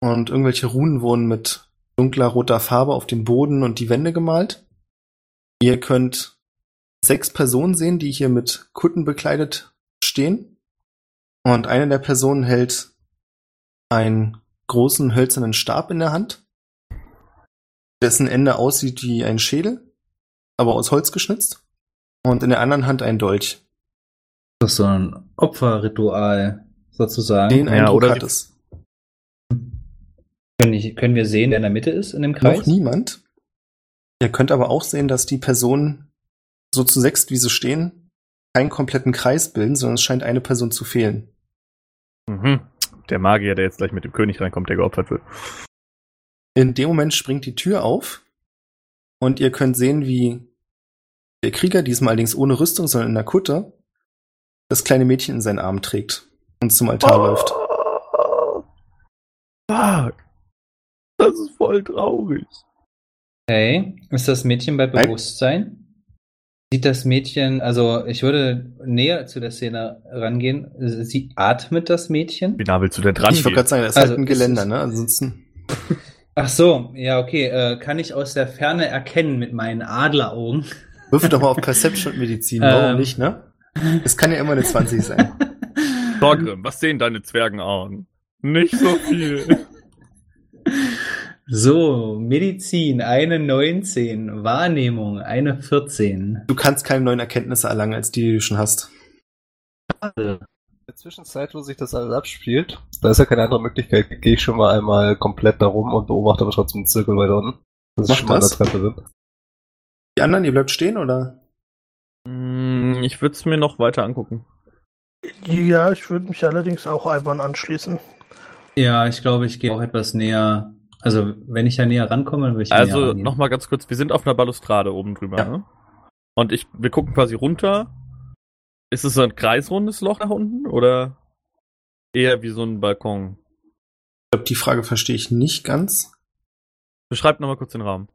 und irgendwelche Runen wurden mit dunkler roter Farbe auf den Boden und die Wände gemalt. Ihr könnt sechs Personen sehen, die hier mit Kutten bekleidet stehen. Und eine der Personen hält einen großen hölzernen Stab in der Hand dessen Ende aussieht wie ein Schädel, aber aus Holz geschnitzt. Und in der anderen Hand ein Dolch. Das ist so ein Opferritual, sozusagen. Den Ja, Eindruck oder hat die- es. Können, ich, können wir sehen, der in der Mitte ist, in dem Kreis? Noch niemand. Ihr könnt aber auch sehen, dass die Personen so zu sechst, wie sie stehen, keinen kompletten Kreis bilden, sondern es scheint eine Person zu fehlen. Mhm. Der Magier, der jetzt gleich mit dem König reinkommt, der geopfert wird. In dem Moment springt die Tür auf und ihr könnt sehen, wie der Krieger, diesmal allerdings ohne Rüstung, sondern in der Kutte, das kleine Mädchen in seinen Armen trägt und zum Altar läuft. Fuck. Das ist voll traurig. Okay. Ist das Mädchen bei Nein. Bewusstsein? Sieht das Mädchen, also ich würde näher zu der Szene rangehen. Sie atmet das Mädchen? Wie nah willst du denn dran ich wollte gehen? gerade sagen, das ist Also, halt ein Geländer, ne? Ansonsten. Ach so, ja, okay. Äh, kann ich aus der Ferne erkennen mit meinen Adleraugen? Würfel doch mal auf Perception und Medizin, warum Ähm. nicht, ne? Es kann ja immer eine 20 sein. Thorgrim, was sehen deine Zwergenaugen? Nicht so viel. So, Medizin, eine 19, Wahrnehmung, eine 14. Du kannst keine neuen Erkenntnisse erlangen, als die, die du schon hast. In der Zwischenzeit, wo sich das alles abspielt, da ist ja keine andere Möglichkeit, gehe ich schon mal einmal komplett da rum und beobachte aber trotzdem den Zirkel weiter unten. Dass Mach ich schon mal an der das. Treppe bin. Die anderen, ihr bleibt stehen, oder? Hm, ich würde es mir noch weiter angucken. Ja, ich würde mich allerdings auch Ivan anschließen. Ja, ich glaube, ich gehe auch etwas näher. Also, wenn ich da näher rankomme, dann würde ich näher Also nochmal ganz kurz, wir sind auf einer Balustrade oben drüber, Ja. ne? Und ich, wir gucken quasi runter. Ist es so ein kreisrundes Loch nach unten oder eher wie so ein Balkon? Ich glaube, die Frage verstehe ich nicht ganz. Beschreibt nochmal kurz den Raum.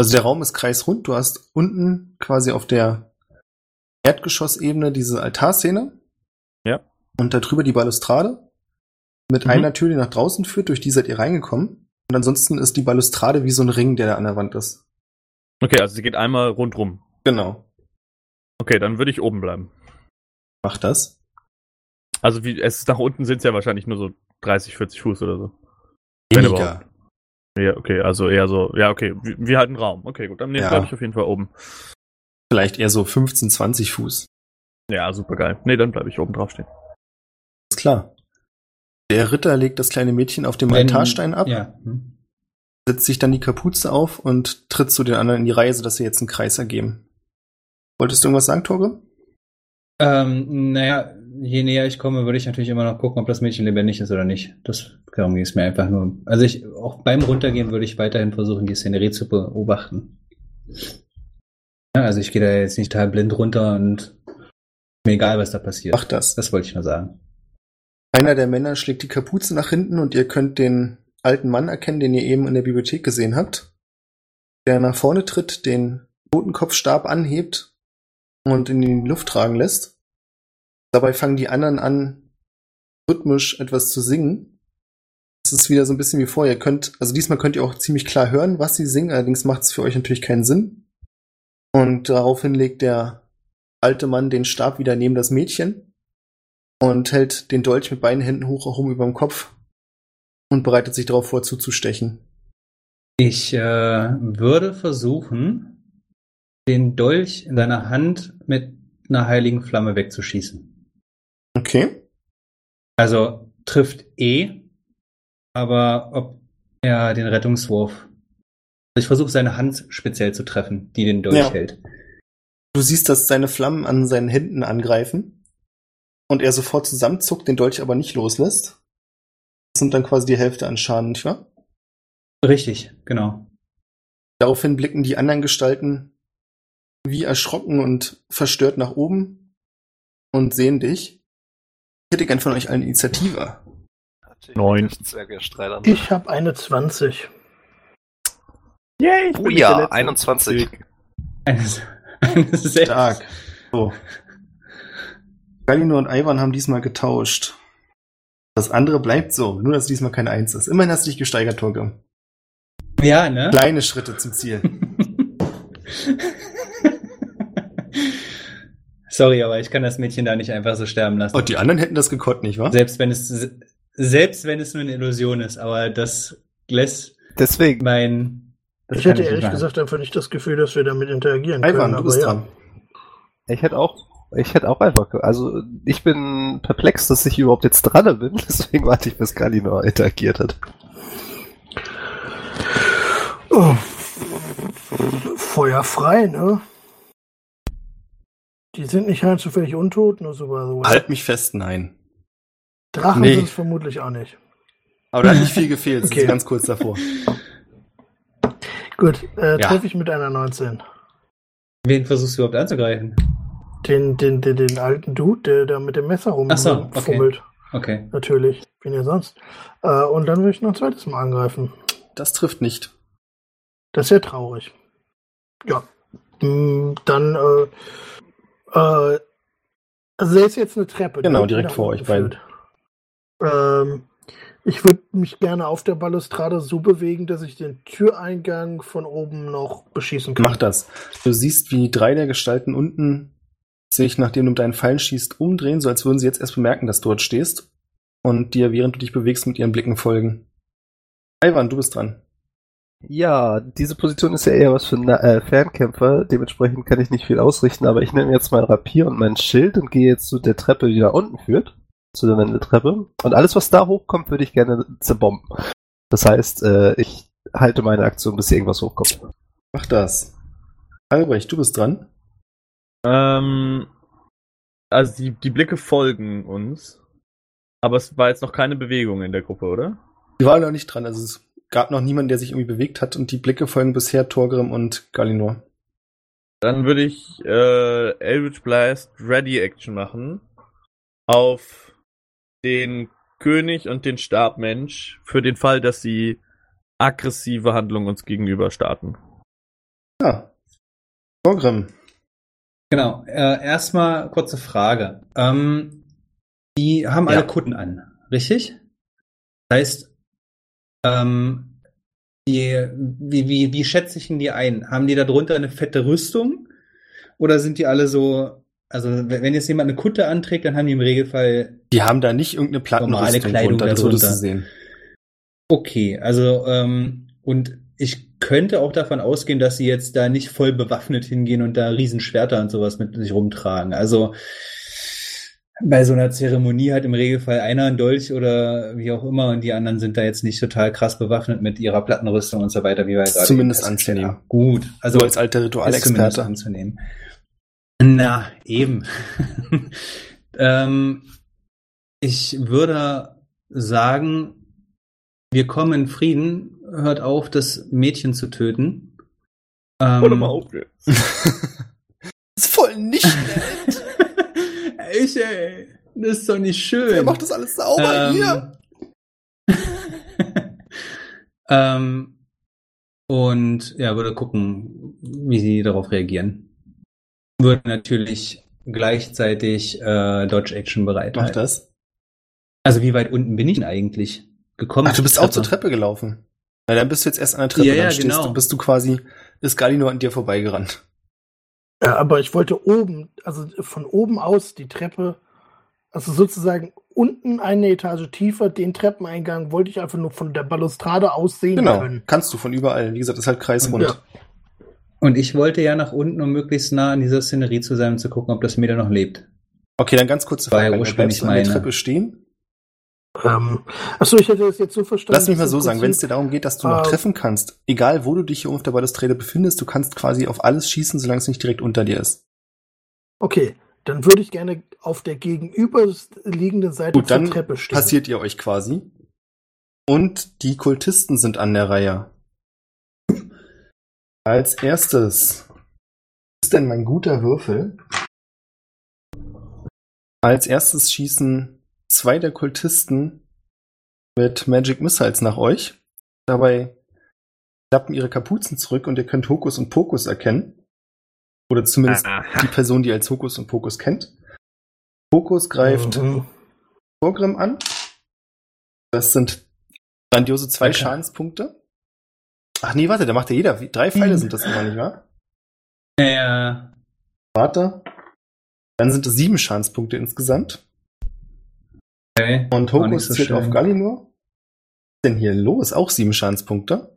Also der Raum ist kreisrund. Du hast unten quasi auf der Erdgeschossebene diese Altarszene. Ja. Und darüber die Balustrade. Mit Mhm. einer Tür, die nach draußen führt, durch die seid ihr reingekommen. Und ansonsten ist die Balustrade wie so ein Ring, der da an der Wand ist. Okay, also sie geht einmal rundrum. Genau. Okay, dann würde ich oben bleiben. Mach das. Also wie es nach unten sind es ja wahrscheinlich nur so 30, 40 Fuß oder so. Weniger. Ja, okay, also eher so, ja, okay, wir, wir halten Raum. Okay, gut, dann Ja. bleibe ich auf jeden Fall oben. Vielleicht eher so 15, 20 Fuß. Ja, super geil. Nee, dann bleibe ich oben drauf stehen. Ist klar. Der Ritter legt das kleine Mädchen auf dem Wenn- Altarstein ab, Ja. hm. setzt sich dann die Kapuze auf und tritt zu den anderen in die Reihe, sodass sie jetzt einen Kreis ergeben. Wolltest du irgendwas sagen, Torge? Ähm, naja, je näher ich komme, würde ich natürlich immer noch gucken, ob das Mädchen lebendig ist oder nicht. Das darum ging es mir einfach nur. Also ich, auch beim Runtergehen würde ich weiterhin versuchen, die Szenerie zu beobachten. Ja, also ich gehe da jetzt nicht total blind runter und mir egal, was da passiert. Mach das. Das wollte ich nur sagen. Einer der Männer schlägt die Kapuze nach hinten und ihr könnt den alten Mann erkennen, den ihr eben in der Bibliothek gesehen habt, der nach vorne tritt, den Totenkopfstab anhebt und in die Luft tragen lässt. Dabei fangen die anderen an, rhythmisch etwas zu singen. Es ist wieder so ein bisschen wie vorher. Ihr könnt, also diesmal könnt ihr auch ziemlich klar hören, was sie singen, allerdings macht es für euch natürlich keinen Sinn. Und daraufhin legt der alte Mann den Stab wieder neben das Mädchen und hält den Dolch mit beiden Händen hoch herum über dem Kopf und bereitet sich darauf vor, zuzustechen. Ich äh, würde versuchen, den Dolch in deiner Hand mit einer heiligen Flamme wegzuschießen. Okay. Also trifft eh, aber ob er den Rettungswurf. Also ich versuche seine Hand speziell zu treffen, die den Dolch Ja. hält. Du siehst, dass seine Flammen an seinen Händen angreifen und er sofort zusammenzuckt, den Dolch aber nicht loslässt. Das sind dann quasi die Hälfte an Schaden, nicht wahr? Richtig, genau. Daraufhin blicken die anderen Gestalten wie erschrocken und verstört nach oben und sehen dich. Ich hätte gern von euch allen Initiative. Neun. Ich habe eine 20. Yay! ich Oh ja, der Letzte. 21. Eines, eines Sechs. Stark. So. Galino und Ivan haben diesmal getauscht. Das andere bleibt so, nur dass diesmal keine Eins ist. Immerhin hast du dich gesteigert, Torge. Ja, ne? Kleine Schritte zum Ziel. Sorry, aber ich kann das Mädchen da nicht einfach so sterben lassen. Und die anderen hätten das gekonnt, nicht wahr? Selbst wenn es selbst wenn es nur eine Illusion ist, aber das lässt Deswegen. mein. das Ich hätte ehrlich machen. gesagt einfach nicht das Gefühl, dass wir damit interagieren können. Ivan, du aber bist ja. dran. Ich hätte auch, ich hätte auch einfach, also ich bin perplex, dass ich überhaupt jetzt dran bin, deswegen warte ich, bis Galinor interagiert hat. Oh. Feuer frei, ne? Die sind nicht rein zufällig untot, nur so the way. Halt mich fest, nein. Drachen Nee. sind es vermutlich auch nicht. Aber da hat nicht viel gefehlt, Okay. okay. ganz kurz davor. Gut, äh, Ja. treffe ich mit einer 19. Wen versuchst du überhaupt anzugreifen? Den, den, den, den alten Dude, der da mit dem Messer Ach so, okay. rumfummelt. Okay. Natürlich. Wen ja sonst. Äh, und dann will ich noch ein zweites Mal angreifen. Das trifft nicht. Das ist ja traurig. Ja. Mm, Dann, äh, äh, also da ist jetzt eine Treppe. die Genau, direkt vor euch beiden. Ähm, ich würde mich gerne auf der Balustrade so bewegen, dass ich den Türeingang von oben noch beschießen kann. Mach das. Du siehst, wie drei der Gestalten unten sich, nachdem du mit deinen Pfeilen schießt, umdrehen, so als würden sie jetzt erst bemerken, dass du dort stehst und dir, während du dich bewegst, mit ihren Blicken folgen. Ivan, du bist dran. Ja, diese Position ist ja eher was für äh, Fernkämpfer, dementsprechend kann ich nicht viel ausrichten, aber ich nehme jetzt mein Rapier und mein Schild und gehe jetzt zu der Treppe, die nach unten führt, zu der Wendeltreppe. Und alles, was da hochkommt, würde ich gerne zerbomben. Das heißt, äh, ich halte meine Aktion, bis hier irgendwas hochkommt. Mach das. Albrecht, du bist dran. Ähm, also die, die Blicke folgen uns. Aber es war jetzt noch keine Bewegung in der Gruppe, oder? Die waren noch nicht dran, also es gab noch niemanden, der sich irgendwie bewegt hat und die Blicke folgen bisher Torgrim und Galinor. Dann würde ich äh, Eldritch Blast Ready Action machen auf den König und den Stabmensch für den Fall, dass sie aggressive Handlungen uns gegenüber starten. Ja. Torgrim. Genau. Äh, erstmal kurze Frage. Ähm, die haben Ja. alle Kutten an, richtig? Das heißt, ähm, die, wie, wie, wie schätze ich denn die ein? Haben die da drunter eine fette Rüstung? Oder sind die alle so, also wenn jetzt jemand eine Kutte anträgt, dann haben die im Regelfall Die haben da nicht irgendeine Plattenrüstung Kleidung drunter, das würdest du sehen. Okay, also ähm, und ich könnte auch davon ausgehen, dass sie jetzt da nicht voll bewaffnet hingehen und da Riesenschwerter und sowas mit sich rumtragen. Also bei so einer Zeremonie hat im Regelfall einer einen Dolch oder wie auch immer und die anderen sind da jetzt nicht total krass bewaffnet mit ihrer Plattenrüstung und so weiter, wie wir gerade zumindest anzunehmen. haben. Gut, also So als alter Ritualexperte. anzunehmen. Na, eben. ähm, ich würde sagen, wir kommen in Frieden, hört auf, das Mädchen zu töten. Ähm, Warte mal auf jetzt. ist voll nicht nett. ich, ey, das ist doch nicht schön. Wer macht das alles sauber Ähm, hier? ähm, und ja, würde gucken, wie sie darauf reagieren. Würde natürlich gleichzeitig äh, Dodge Action bereit. Mach das. Also wie weit unten bin ich denn eigentlich gekommen? Ach, du bist auch zur Treppe gelaufen. Na, dann bist du jetzt erst an der Treppe, Ja, ja, dann stehst genau. du, bist du quasi, ist Galino an dir vorbeigerannt. Ja, aber ich wollte oben, also von oben aus die Treppe, also sozusagen unten eine Etage tiefer, den Treppeneingang wollte ich einfach nur von der Balustrade aus sehen Genau, können. kannst du von überall. Wie gesagt, das ist halt kreisrund. Ja. Und ich wollte ja nach unten, um möglichst nah an dieser Szenerie zu sein und zu gucken, ob das Mädel noch lebt. Okay, dann ganz kurze Frage. Bleibst ursprünglich du an der meine. Treppe stehen? Ähm, achso, ich hätte das jetzt so verstanden. Lass mich mal so sagen, wenn es dir darum geht, dass du noch ähm, treffen kannst, egal wo du dich hier auf der Balustrade befindest, du kannst quasi auf alles schießen, solange es nicht direkt unter dir ist. Okay, dann würde ich gerne auf der gegenüberliegenden Seite Gut, zur Treppe stehen. passiert ihr euch quasi. Und die Kultisten sind an der Reihe. Als erstes ist denn mein guter Würfel. Als erstes schießen zwei der Kultisten mit Magic Missiles nach euch. Dabei klappen ihre Kapuzen zurück und ihr könnt Hokus und Pokus erkennen. Oder zumindest die Person, die als Hokus und Pokus kennt. Pokus greift Mhm. Vorgrim an. Das sind grandiose zwei Okay. Schadenspunkte. Ach nee, warte, da macht ja jeder. Drei Pfeile Mhm. sind das immer, nicht wahr? Ja, Warte. Dann sind es sieben Schadenspunkte insgesamt. Okay. Und Hokus so zählt schön. auf Gallinor. Was ist denn hier los? Auch sieben Schadenspunkte.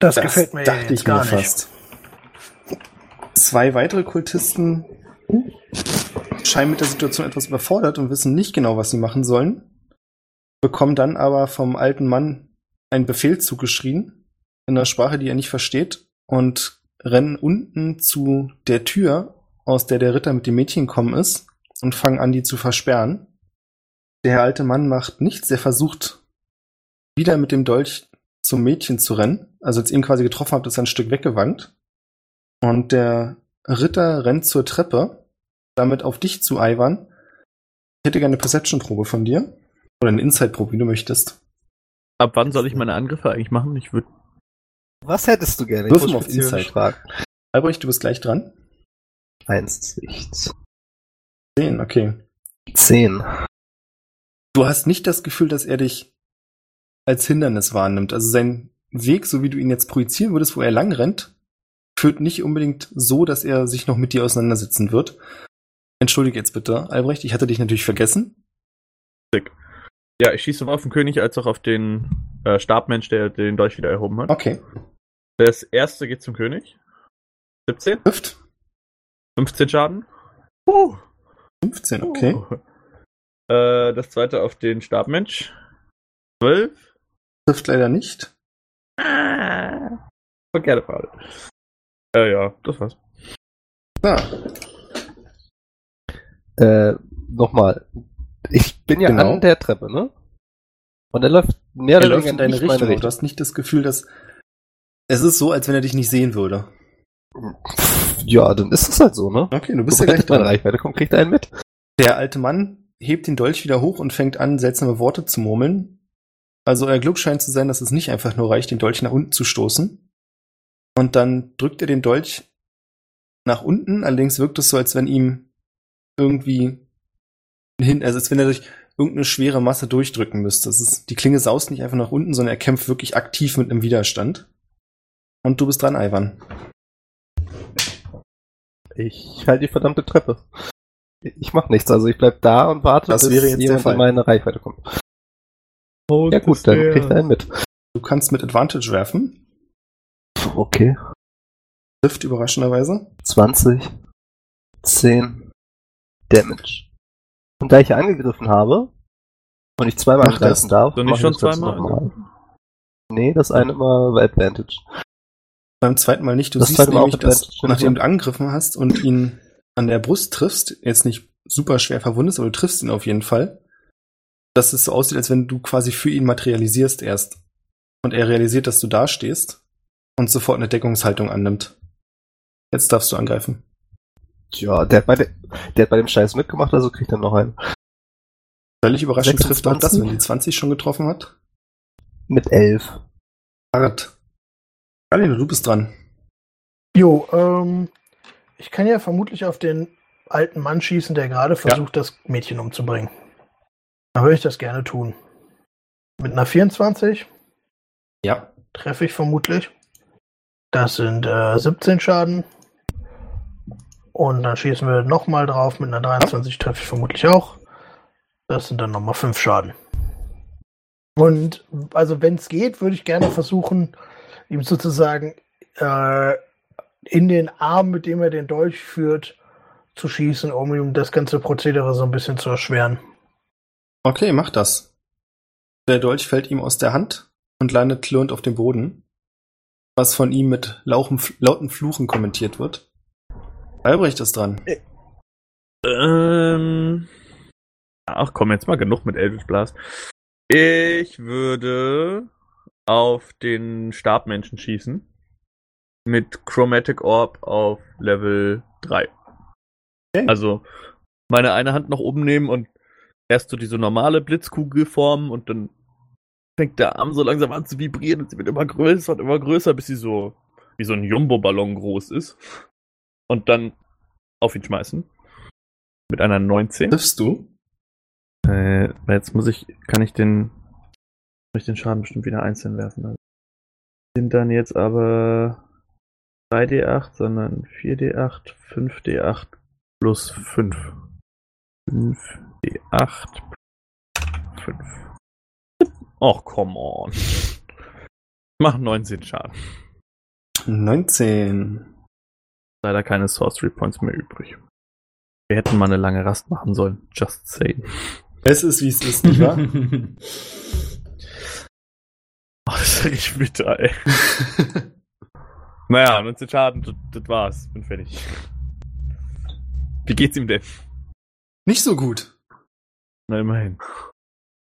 Das, gefällt mir dachte jetzt ich gar mir nicht. fast. Zwei weitere Kultisten scheinen mit der Situation etwas überfordert und wissen nicht genau, was sie machen sollen. Bekommen dann aber vom alten Mann einen Befehl zugeschrien in einer Sprache, die er nicht versteht und rennen unten zu der Tür, aus der der Ritter mit dem Mädchen gekommen ist und fangen an, die zu versperren. Der alte Mann macht nichts, er versucht wieder mit dem Dolch zum Mädchen zu rennen. Also als ihr ihn quasi getroffen habt, ist er ein Stück weggewankt. Und der Ritter rennt zur Treppe, damit auf dich zu, Ivan. Ich hätte gerne eine Perception-Probe von dir. Oder eine Insight-Probe, wie du möchtest. Ab wann soll ich meine Angriffe eigentlich machen? Ich würde. Was hättest du gerne? Würfel muss auf Insight. fragen. Albrecht, du bist gleich dran. Eins, nichts. Zehn, okay. Zehn. Du hast nicht das Gefühl, dass er dich als Hindernis wahrnimmt. Also sein Weg, so wie du ihn jetzt projizieren würdest, wo er lang rennt, führt nicht unbedingt so, dass er sich noch mit dir auseinandersetzen wird. Entschuldige jetzt bitte, Albrecht, ich hatte dich natürlich vergessen. Ja, ich schieße sowohl auf den König als auch auf den äh, Stabmensch, der den Dolch wieder erhoben hat. Okay. Das erste geht zum König. 17. Trifft. 15 Schaden. Uh. 15, okay. Uh. Äh, das zweite auf den Stabmensch. 12. Trifft leider nicht. Ah. Forget about it. Äh, ja, das war's. Ah, Äh, nochmal. Ich bin ja Genau. an der Treppe, ne? Und er läuft mehr er oder läuft weniger in deine nicht Richtung. aber Du Richtung. hast nicht das Gefühl, dass es ist so, als wenn er dich nicht sehen würde. Ja, dann ist es halt so, ne? Okay, du bist ja Sobald gleich er dran. Reichweite kommt, kriegt er einen mit. Der alte Mann hebt den Dolch wieder hoch und fängt an, seltsame Worte zu murmeln. Also euer Glück scheint zu sein, dass es nicht einfach nur reicht, den Dolch nach unten zu stoßen. Und dann drückt er den Dolch nach unten, allerdings wirkt es so, als wenn ihm irgendwie hin, also als wenn er durch irgendeine schwere Masse durchdrücken müsste. Ist, die Klinge saust nicht einfach nach unten, sondern er kämpft wirklich aktiv mit einem Widerstand. Und du bist dran, Ivan. ich halte die verdammte Treppe. Ich mach nichts, also ich bleib da und warte, Das bis jemand in meine Reichweite kommt. Ja gut, dann krieg ich einen mit. Du kannst mit Advantage werfen. Puh, Okay. Trifft überraschenderweise. 20, 10 Damage. Und da ich angegriffen habe und ich zweimal das. angreifen darf, mach ich schon zweimal? nochmal. Nee, das eine immer bei Advantage. Beim zweiten Mal nicht. Du Das siehst Mal nämlich, auch dass nachdem du angegriffen hast und ihn an der Brust triffst, jetzt nicht super schwer verwundest, aber du triffst ihn auf jeden Fall, dass es so aussieht, als wenn du quasi für ihn materialisierst erst. Und er realisiert, dass du da stehst und sofort eine Deckungshaltung annimmt. Jetzt darfst du angreifen. Tja, der hat, bei de der hat bei dem Scheiß mitgemacht, also kriegt er noch einen. Völlig überraschend trifft auch das, 26. wenn die 20 schon getroffen hat. Mit 11. Hart. Galino, du bist dran. Jo, ähm, ich kann ja vermutlich auf den alten Mann schießen, der gerade versucht, das Mädchen umzubringen. Dann würde ich das gerne tun. Mit einer 24 Ja. treffe ich vermutlich. Das sind äh, 17 Schaden. Und dann schießen wir nochmal drauf. Mit einer 23 treffe ich vermutlich auch. Das sind dann nochmal 5 Schaden. Und also wenn es geht, würde ich gerne versuchen, ihm sozusagen äh, in den Arm, mit dem er den Dolch führt, zu schießen, um ihm das ganze Prozedere so ein bisschen zu erschweren. Okay, mach das. Der Dolch fällt ihm aus der Hand und landet klirrend auf dem Boden, was von ihm mit lauchen, lauten Fluchen kommentiert wird. Albrecht ist dran. Ähm. Ach komm, jetzt mal genug mit Eldritch Blast. Ich würde auf den Stabmenschen schießen. Mit Chromatic Orb auf Level 3. Okay. Also meine eine Hand nach oben nehmen und erst so diese normale Blitzkugel formen und dann fängt der Arm so langsam an zu vibrieren und sie wird immer größer und immer größer, bis sie so wie so ein Jumbo-Ballon groß ist. Und dann auf ihn schmeißen. Mit einer 19. Triffst du? Äh, jetzt muss ich, kann ich den, muss ich den Schaden bestimmt wieder einzeln werfen. Also sind dann jetzt aber 3d8, sondern 4d8, 5d8 plus 5. 5d8 5. Och, come on. Mach 19 Schaden. 19. Leider keine Sorcery Points mehr übrig. Wir hätten mal eine lange Rast machen sollen. Just saying. Es ist, wie es ist, nicht wahr? Oh, das ist richtig bitter, ey. Naja, 19 Schaden, das, das war's. Bin fertig. Wie geht's ihm denn? nicht so gut. Na, immerhin.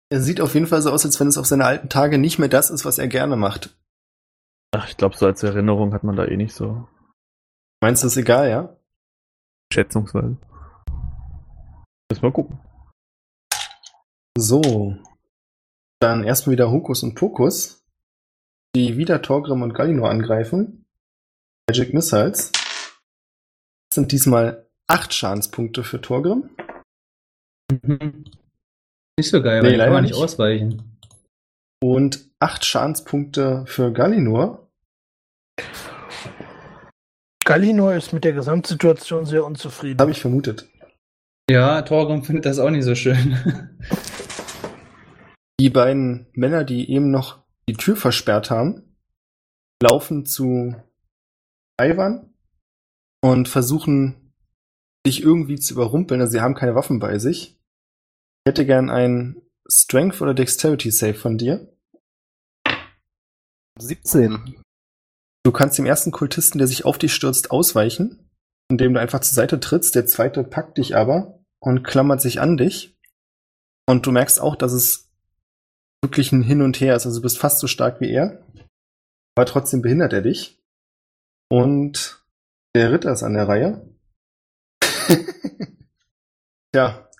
Er sieht auf jeden Fall so aus, als wenn es auf seine alten Tage nicht mehr das ist, was er gerne macht. Ach, ich glaube, so als Erinnerung hat man da eh nicht so Meinst du, ist egal, ja? schätzungsweise. Müssen wir gucken. So. Dann erstmal wieder Hokus und Pokus, die wieder Torgrim und Galino angreifen. Magic Missiles. Das sind diesmal acht Schadenspunkte für Torgrim. Nicht so geil, Nee, weil die leider kann man nicht ausweichen. Und acht Schadenspunkte für Galinor. Galinor ist mit der Gesamtsituation sehr unzufrieden. Habe ich vermutet. Ja, Torgrim findet das auch nicht so schön. Die beiden Männer, die eben noch die Tür versperrt haben, laufen zu Ivan und versuchen, dich irgendwie zu überrumpeln. Also sie haben keine Waffen bei sich. Ich hätte gern ein Strength oder Dexterity Save von dir. 17. Du kannst dem ersten Kultisten, der sich auf dich stürzt, ausweichen, indem du einfach zur Seite trittst. Der zweite packt dich aber und klammert sich an dich. Und du merkst auch, dass es wirklich ein Hin und Her ist. Also du bist fast so stark wie er. Aber trotzdem behindert er dich. Und der Ritter ist an der Reihe. ja.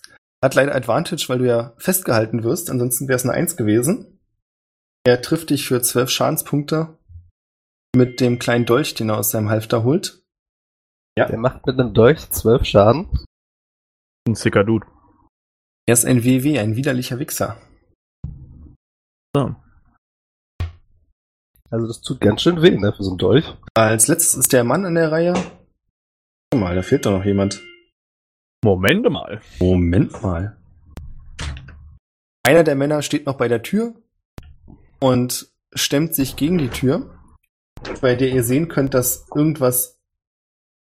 Hat leider Advantage, weil du ja festgehalten wirst. Ansonsten wäre es eine Eins gewesen. Er trifft dich für zwölf Schadenspunkte mit dem kleinen Dolch, den er aus seinem Halfter holt. Der macht mit einem Dolch 12 Schaden. Ein sicker Dude. Er ist ein WW, ein widerlicher Wichser. So. Also das tut ganz schön weh, ne, für so einen Dolch. Als letztes ist der Mann an der Reihe. Mal, da fehlt doch noch jemand. Moment mal. Moment mal. Einer der Männer steht noch bei der Tür und stemmt sich gegen die Tür, bei der ihr sehen könnt, dass irgendwas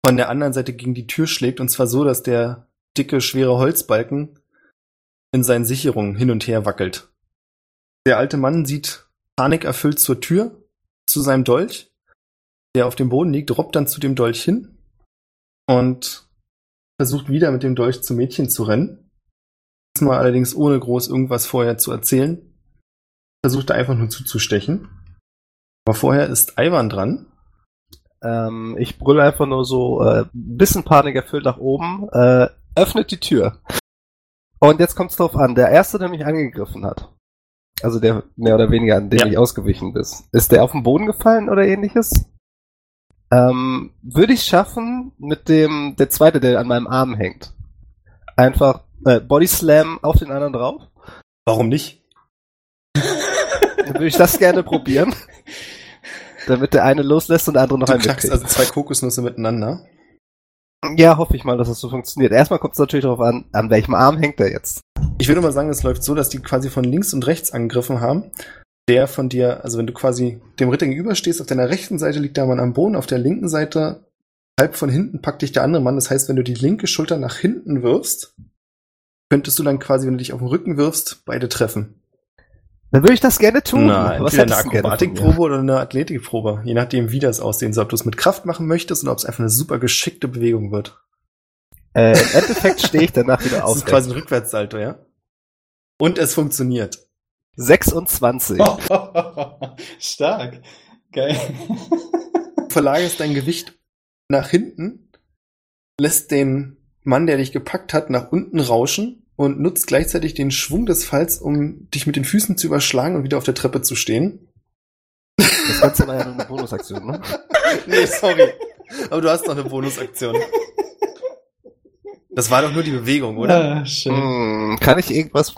von der anderen Seite gegen die Tür schlägt und zwar so, dass der dicke, schwere Holzbalken in seinen Sicherungen hin und her wackelt. Der alte Mann sieht panikerfüllt zur Tür, zu seinem Dolch, der auf dem Boden liegt, robbt dann zu dem Dolch hin und versucht wieder mit dem Dolch zum Mädchen zu rennen. Diesmal allerdings ohne groß irgendwas vorher zu erzählen. Versucht er einfach nur zuzustechen. Aber vorher ist Ivan dran. Ähm, ich brülle einfach nur so äh, ein bisschen Panik erfüllt nach oben. Äh, öffnet die Tür. Und jetzt kommt es drauf an. Der erste, der mich angegriffen hat, also der mehr oder weniger an den Ja. ich ausgewichen ist, ist der auf den Boden gefallen oder ähnliches? Ähm, würde ich schaffen mit dem, der zweite, der an meinem Arm hängt. Einfach äh, Body Slam auf den anderen drauf. Warum nicht? Dann würde ich das gerne probieren. Damit der eine loslässt und der andere noch Du einen knackst mitkriegt. also zwei Kokosnüsse miteinander. Ja, hoffe ich mal, dass das so funktioniert. Erstmal kommt es natürlich darauf an, an welchem Arm hängt er jetzt. Ich würde mal sagen, es läuft so, dass die quasi von links und rechts angegriffen haben. Der von dir, also wenn du quasi dem Ritter gegenüberstehst, auf deiner rechten Seite liegt der Mann am Boden, auf der linken Seite halb von hinten packt dich der andere Mann. Das heißt, wenn du die linke Schulter nach hinten wirfst, könntest du dann quasi, wenn du dich auf den Rücken wirfst, beide treffen. Dann würde ich das gerne tun. Na, Was eine? Akrobatikprobe oder eine Athletikprobe. Je nachdem, wie das aussehen soll. Ob du es mit Kraft machen möchtest oder ob es einfach eine super geschickte Bewegung wird. Äh, Im Endeffekt stehe ich danach wieder Das auf. ist quasi ein Rückwärtssalto, ja? Und es funktioniert. 26. Stark. Geil. Verlagerst dein Gewicht nach hinten, lässt den Mann, der dich gepackt hat, nach unten rauschen und nutzt gleichzeitig den Schwung des Falls, um dich mit den Füßen zu überschlagen und wieder auf der Treppe zu stehen. Das Ganze war ja nur eine Bonusaktion, ne? Nee, sorry. Aber du hast noch eine Bonusaktion. Das war doch nur die Bewegung, oder? Ah, schön. Hm, kann ich irgendwas...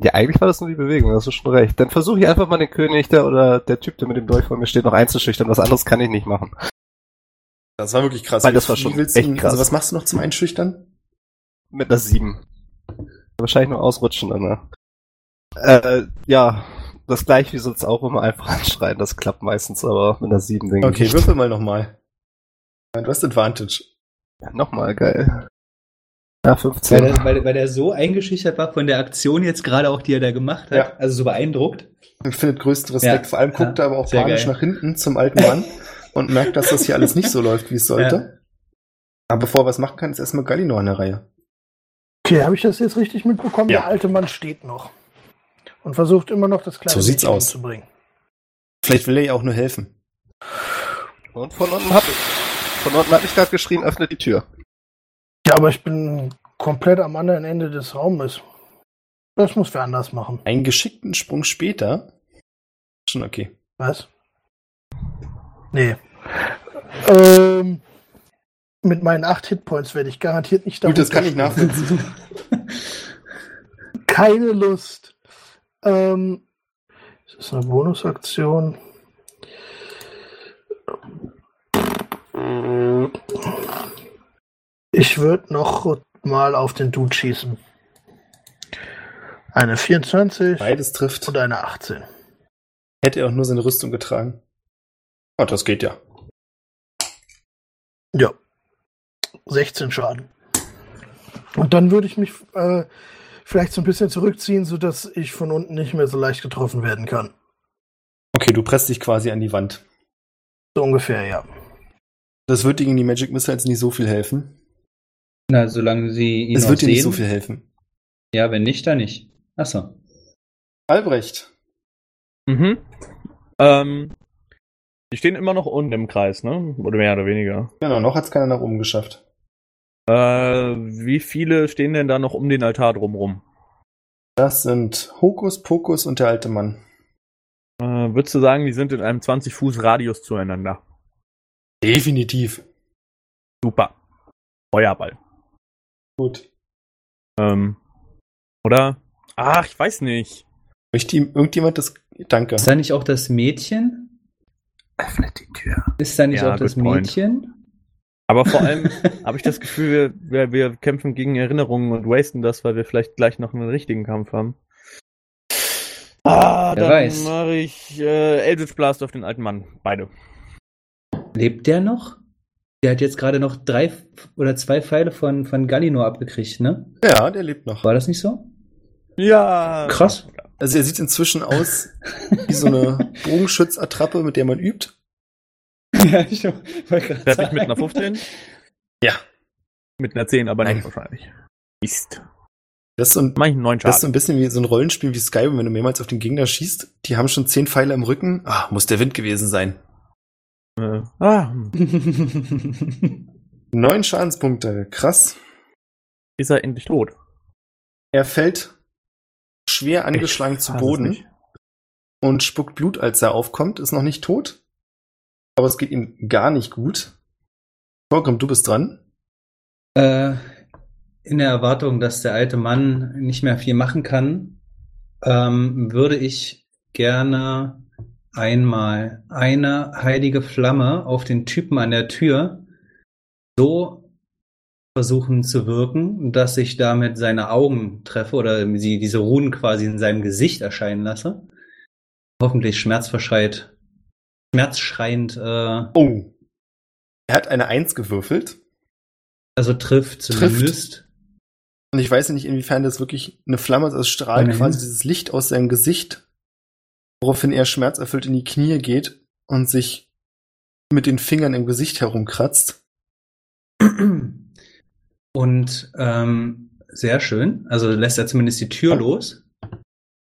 Ja, eigentlich war das nur die Bewegung, hast du schon recht. Dann versuche ich einfach mal den König der oder der Typ, der mit dem Dolch vor mir steht, noch einzuschüchtern. Was anderes kann ich nicht machen. Das war wirklich krass. Weil das war schon echt ihn- krass. Also was machst du noch zum Einschüchtern? Mit einer 7. Wahrscheinlich nur ausrutschen, ne? Äh, ja, das gleiche wie sonst auch immer einfach anschreien. Das klappt meistens, aber mit einer 7 denke Okay, ich. würfel mal nochmal. Du hast Advantage. Ja, Nochmal, geil. Ja, Weil 15. der, weil, weil der so eingeschüchtert war von der Aktion jetzt gerade auch, die er da gemacht hat. Ja. Also so beeindruckt. Er findet größten Respekt. Ja. Vor allem guckt Ja, er aber auch panisch nach hinten zum alten Mann und merkt, dass das hier alles nicht so läuft, wie es sollte. Aber bevor er was machen kann, ist erstmal Galino an der Reihe. Okay, habe ich das jetzt richtig mitbekommen? Ja. Der alte Mann steht noch und versucht immer noch das kleine So sieht's aus. umzubringen. Vielleicht will er ja auch nur helfen. Und von unten hab ich. Von unten hat mich gerade geschrien, öffnet die Tür. Ja, aber ich bin komplett am anderen Ende des Raumes. Das muss wer anders machen. Einen geschickten Sprung später. Schon okay. Was? Nee. Ähm, mit meinen acht Hitpoints werde ich garantiert nicht Gut, das kann ich nachvollziehen. Keine Lust. Ähm, ist das eine Bonusaktion? Ich würde noch mal auf den Dude schießen. Eine 24 Beides trifft. und eine 18. Hätte er auch nur seine Rüstung getragen. Oh, das geht ja. Ja. 16 Schaden. Und dann würde ich mich äh, vielleicht so ein bisschen zurückziehen, sodass ich von unten nicht mehr so leicht getroffen werden kann. Okay, du presst dich quasi an die Wand. So ungefähr, ja. Das wird dir gegen die Magic Missiles nicht so viel helfen. Na, solange sie ihn Es wird dir nicht so viel helfen. Ja, wenn nicht, dann nicht. Achso. Albrecht. Mhm. Ähm, die stehen immer noch unten im Kreis, ne? Oder mehr oder weniger. Genau, noch hat's keiner nach oben geschafft. Äh, wie viele stehen denn da noch um den Altar drumrum? Das sind Hokus Pokus und der alte Mann. Äh, würdest du sagen, die sind in einem 20 Fuß Radius zueinander? Definitiv. Super. Feuerball. Gut. Ähm, oder? Ach, ich weiß nicht. Möchte ihm irgendjemand das. Danke. Ist da nicht auch das Mädchen? Öffnet die Tür. Ist da nicht Ja, auch das point. Mädchen? Aber vor allem habe ich das Gefühl, wir, wir kämpfen gegen Erinnerungen und wasten das, weil wir vielleicht gleich noch einen richtigen Kampf haben. Ah, Wer dann mache ich äh, Eldritch Blast auf den alten Mann. Beide. Lebt der noch? Der hat jetzt gerade noch drei oder zwei Pfeile von, von Gallinor abgekriegt, ne? Ja, der lebt noch. War das nicht so? Ja. Krass. Also er sieht inzwischen aus wie so eine Bogenschützattrappe, mit der man übt. ja, ich wollte gerade ich mit einer 15? Ja. Mit einer 10 aber Nein. nicht wahrscheinlich. Mist. Das ist so ein, das ist so ein bisschen wie so ein Rollenspiel wie Skyrim, wenn du mehrmals auf den Gegner schießt. Die haben schon zehn Pfeile im Rücken. Ah, muss der Wind gewesen sein. Äh, ah, hm. Neun Schadenspunkte. Krass. ist er endlich tot? Er fällt schwer angeschlagen Ich zu Boden und spuckt Blut, als er aufkommt. Ist noch nicht tot. Aber es geht ihm gar nicht gut. Vorgrim, du bist dran. Äh, in der Erwartung, dass der alte Mann nicht mehr viel machen kann, ähm, würde ich gerne einmal eine heilige Flamme auf den Typen an der Tür so versuchen zu wirken, dass ich damit seine Augen treffe oder sie diese Runen quasi in seinem Gesicht erscheinen lasse. Hoffentlich schmerzverschreit, schmerzschreiend, äh, Oh. Er hat eine Eins gewürfelt. also trifft zumindest. Und ich weiß nicht, inwiefern das wirklich eine Flamme ist. Es strahlt Immerhin. quasi dieses Licht aus seinem Gesicht, woraufhin er schmerzerfüllt in die Knie geht und sich mit den Fingern im Gesicht herumkratzt. Und ähm, sehr schön. Also lässt er zumindest die Tür los.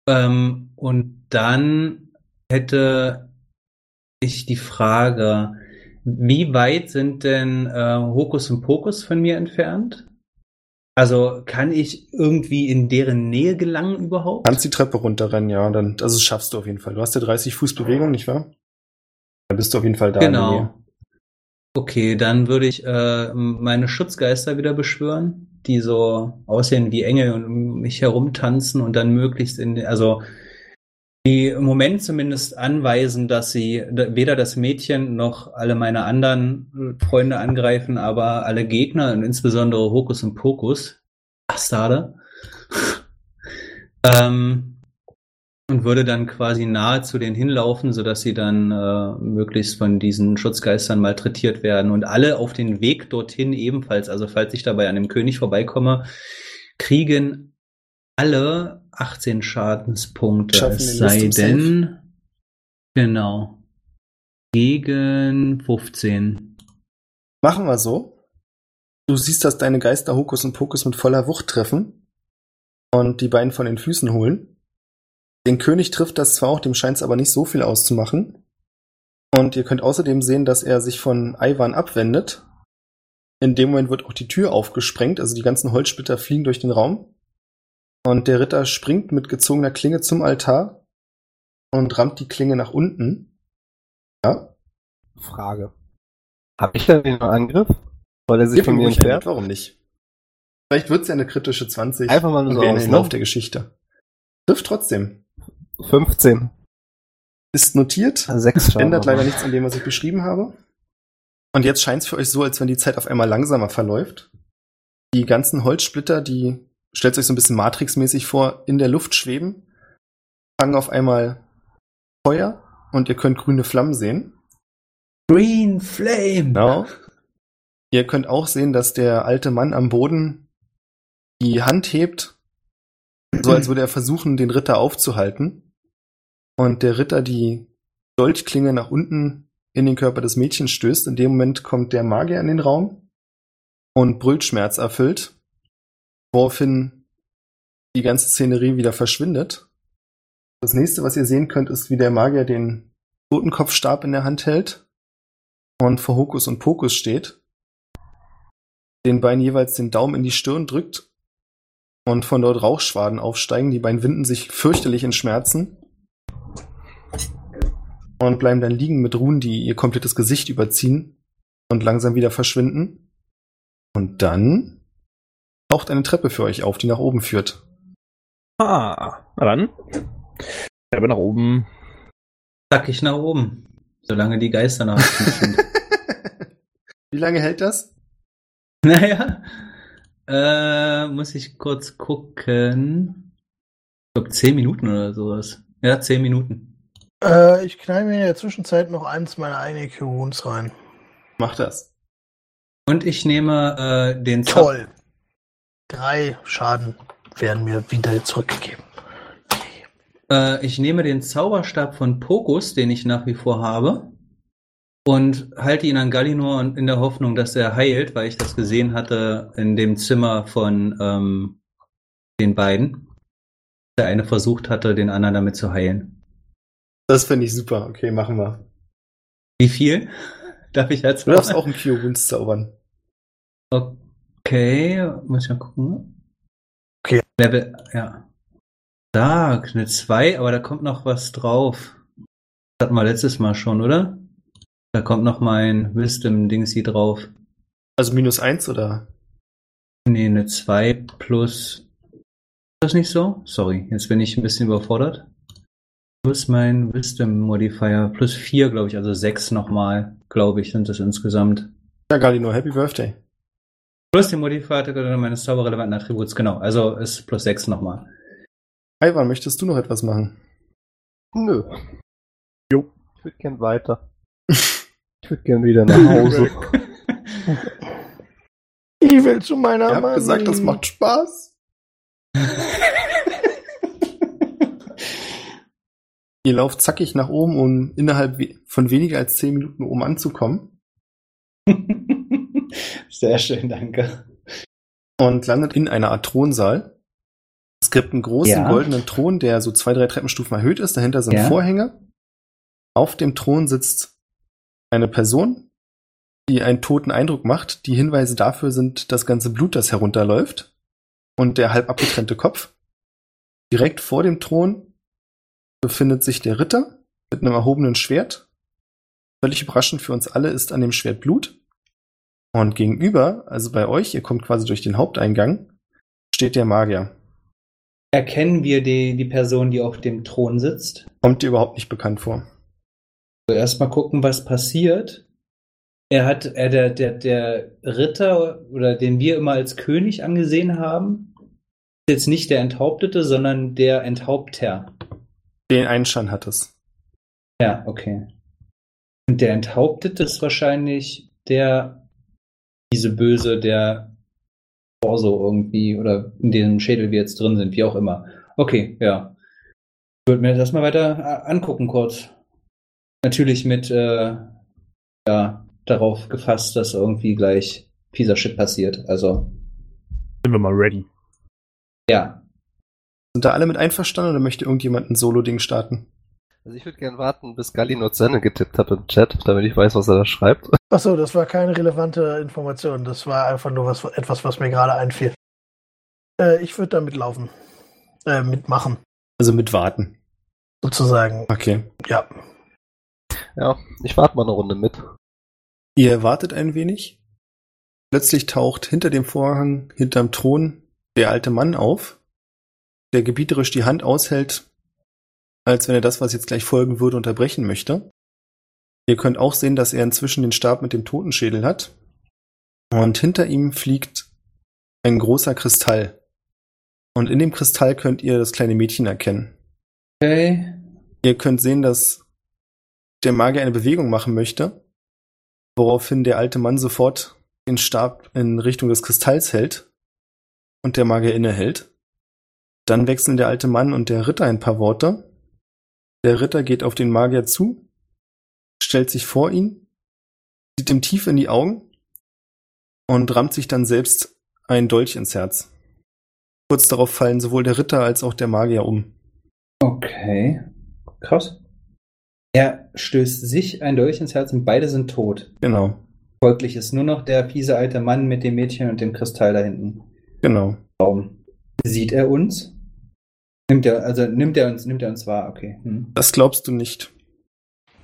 Ähm, und dann hätte ich die Frage, wie weit sind denn äh, Hokus und Pokus von mir entfernt? Also kann ich irgendwie in deren Nähe gelangen überhaupt? Kannst die Treppe runterrennen, ja, dann, also das schaffst du auf jeden Fall. Du hast ja 30 Fuß Bewegung, nicht wahr? Dann bist du auf jeden Fall da. in der Nähe. Genau. Okay, dann würde ich äh, meine Schutzgeister wieder beschwören, die so aussehen wie Engel und mich herumtanzen und dann möglichst in, also die im Moment zumindest anweisen, dass sie weder das Mädchen noch alle meine anderen äh, Freunde angreifen, aber alle Gegner und insbesondere Hokus und Pokus, Bastarde, ähm, und würde dann quasi nahe zu denen hinlaufen, sodass sie dann äh, möglichst von diesen Schutzgeistern malträtiert werden und alle auf den Weg dorthin ebenfalls, also falls ich dabei an dem König vorbeikomme, kriegen alle 18 Schadenspunkte, es sei denn, genau, gegen 15. Machen wir so. Du siehst, dass deine Geister Hokus und Pokus mit voller Wucht treffen und die beiden von den Füßen holen. Den König trifft das zwar auch, dem scheint es aber nicht so viel auszumachen. Und ihr könnt außerdem sehen, dass er sich von Ivan abwendet. In dem Moment wird auch die Tür aufgesprengt, also die ganzen Holzsplitter fliegen durch den Raum. Und der Ritter springt mit gezogener Klinge zum Altar und rammt die Klinge nach unten. Ja, Frage. Habe ich da den Angriff? Weil er sich Gib von mir entfernt? warum nicht? Vielleicht wird's ja eine kritische 20. Einfach mal nur so aus? Lauf der Geschichte. Trifft trotzdem. 15. Ist notiert. Sechs. Ändert leider nichts an dem, was ich beschrieben habe. Und jetzt scheint's für euch so, als wenn die Zeit auf einmal langsamer verläuft. Die ganzen Holzsplitter, die, stellt euch so ein bisschen Matrix-mäßig vor, in der Luft schweben, fangen auf einmal Feuer und ihr könnt grüne Flammen sehen. Green Flame! Genau. Ihr könnt auch sehen, dass der alte Mann am Boden die Hand hebt, so als würde er versuchen, den Ritter aufzuhalten. Und der Ritter die Dolchklinge nach unten in den Körper des Mädchens stößt. In dem Moment kommt der Magier in den Raum und brüllt schmerzerfüllt, woraufhin die ganze Szenerie wieder verschwindet. Das nächste, was ihr sehen könnt, ist, wie der Magier den Totenkopfstab in der Hand hält und vor Hokus und Pokus steht, den beiden jeweils den Daumen in die Stirn drückt und von dort Rauchschwaden aufsteigen. Die beiden winden sich fürchterlich in Schmerzen und bleiben dann liegen mit Ruhen, die ihr komplettes Gesicht überziehen und langsam wieder verschwinden. Und dann taucht eine Treppe für euch auf, die nach oben führt. Ah, na dann. Treppe nach oben. Zack ich nach oben. Solange die Geister nach unten sind. Wie lange hält das? Naja, äh, muss ich kurz gucken. Ich glaube, zehn Minuten oder sowas. Ja, zehn Minuten. Äh, ich knall mir in der Zwischenzeit noch eins meiner eigenen Wounds rein. Mach das. Und ich nehme äh, den Toll. Drei Schaden werden mir wieder zurückgegeben. Äh, ich nehme den Zauberstab von Pokus, den ich nach wie vor habe, und halte ihn an Gallinor in der Hoffnung, dass er heilt, weil ich das gesehen hatte in dem Zimmer von ähm, den beiden. Der eine versucht hatte, den anderen damit zu heilen. Das finde ich super. Okay, machen wir. Wie viel? Darf ich jetzt Du darfst auch einen Cure Wounds zaubern. Okay, muss ich mal gucken. Okay. Level, ja. Da, eine 2, aber da kommt noch was drauf. Das hatten wir letztes Mal schon, oder? Da kommt noch mein Wisdom-Dingsy drauf. Also minus eins oder? Nee, eine 2 plus. Ist das nicht so? Sorry, jetzt bin ich ein bisschen überfordert. Plus mein Wisdom Modifier. Plus 4, glaube ich, also 6 nochmal, glaube ich, sind das insgesamt. Ja, Galino, Happy Birthday. Plus den Modifier meines zauberrelevanten Attributs, genau. Also ist plus 6 nochmal. Ivan, möchtest du noch etwas machen? Nö. Jo. Ich würde gern weiter. Ich würde gern wieder nach Hause. Ich will zu meiner Ich hab Mami. gesagt, das macht Spaß. Ihr lauft zackig nach oben, um innerhalb von weniger als zehn Minuten oben anzukommen Sehr schön, danke. und landet in einer Art Thronsaal. Es gibt einen großen Ja. goldenen Thron, der so zwei, drei Treppenstufen erhöht ist. Dahinter sind Ja. Vorhänge. Auf dem Thron sitzt eine Person, die einen toten Eindruck macht. Die Hinweise dafür sind das ganze Blut, das herunterläuft und der halb abgetrennte Kopf. Direkt vor dem Thron befindet sich der Ritter mit einem erhobenen Schwert. Völlig überraschend für uns alle ist an dem Schwert Blut. Und gegenüber, also bei euch, ihr kommt quasi durch den Haupteingang, steht der Magier. Erkennen wir die, die Person, die auf dem Thron sitzt? Kommt dir überhaupt nicht bekannt vor. Also Erstmal gucken, was passiert. Er hat, er, der, der, der Ritter, oder den wir immer als König angesehen haben, ist jetzt nicht der Enthauptete, sondern der Enthaupter. Den Einschein hat es. Ja, okay. Und der Enthauptete ist wahrscheinlich der, diese Böse, der Torso irgendwie, oder in dem Schädel wir jetzt drin sind, wie auch immer. Okay, ja. Ich würde mir das mal weiter äh, angucken kurz. Natürlich mit, äh, ja, darauf gefasst, dass irgendwie gleich fieser Shit passiert. Also, Sind wir mal ready. ja. Sind da alle mit einverstanden oder möchte irgendjemand ein Solo-Ding starten? Also ich würde gern warten, bis Galino Zenne getippt hat im Chat, damit ich weiß, was er da schreibt. Achso, das war keine relevante Information. Das war einfach nur was, etwas, was mir gerade einfiel. Äh, ich würde da mitlaufen. Äh, mitmachen, Also mit warten. sozusagen. Okay. Ja. Ja, ich warte mal eine Runde mit. Ihr wartet ein wenig. Plötzlich taucht hinter dem Vorhang, hinterm Thron, der alte Mann auf, der gebieterisch die Hand aushält, als wenn er das, was jetzt gleich folgen würde, unterbrechen möchte. Ihr könnt auch sehen, dass er inzwischen den Stab mit dem Totenschädel hat. Und hinter ihm fliegt ein großer Kristall. Und in dem Kristall könnt ihr das kleine Mädchen erkennen. Okay. Ihr könnt sehen, dass der Magier eine Bewegung machen möchte, woraufhin der alte Mann sofort den Stab in Richtung des Kristalls hält und der Magier innehält. Dann wechseln der alte Mann und der Ritter ein paar Worte. Der Ritter geht auf den Magier zu, stellt sich vor ihn, sieht ihm tief in die Augen und rammt sich dann selbst einen Dolch ins Herz. Kurz darauf fallen sowohl der Ritter als auch der Magier um. Okay. Krass. Er stößt sich ein Dolch ins Herz und beide sind tot. Genau, Folglich ist nur noch der fiese alte Mann mit dem Mädchen und dem Kristall da hinten. genau. Raum. Sieht er uns? Nimmt er, also nimmt er uns, nimmt er uns wahr, okay. Hm. Das glaubst du nicht.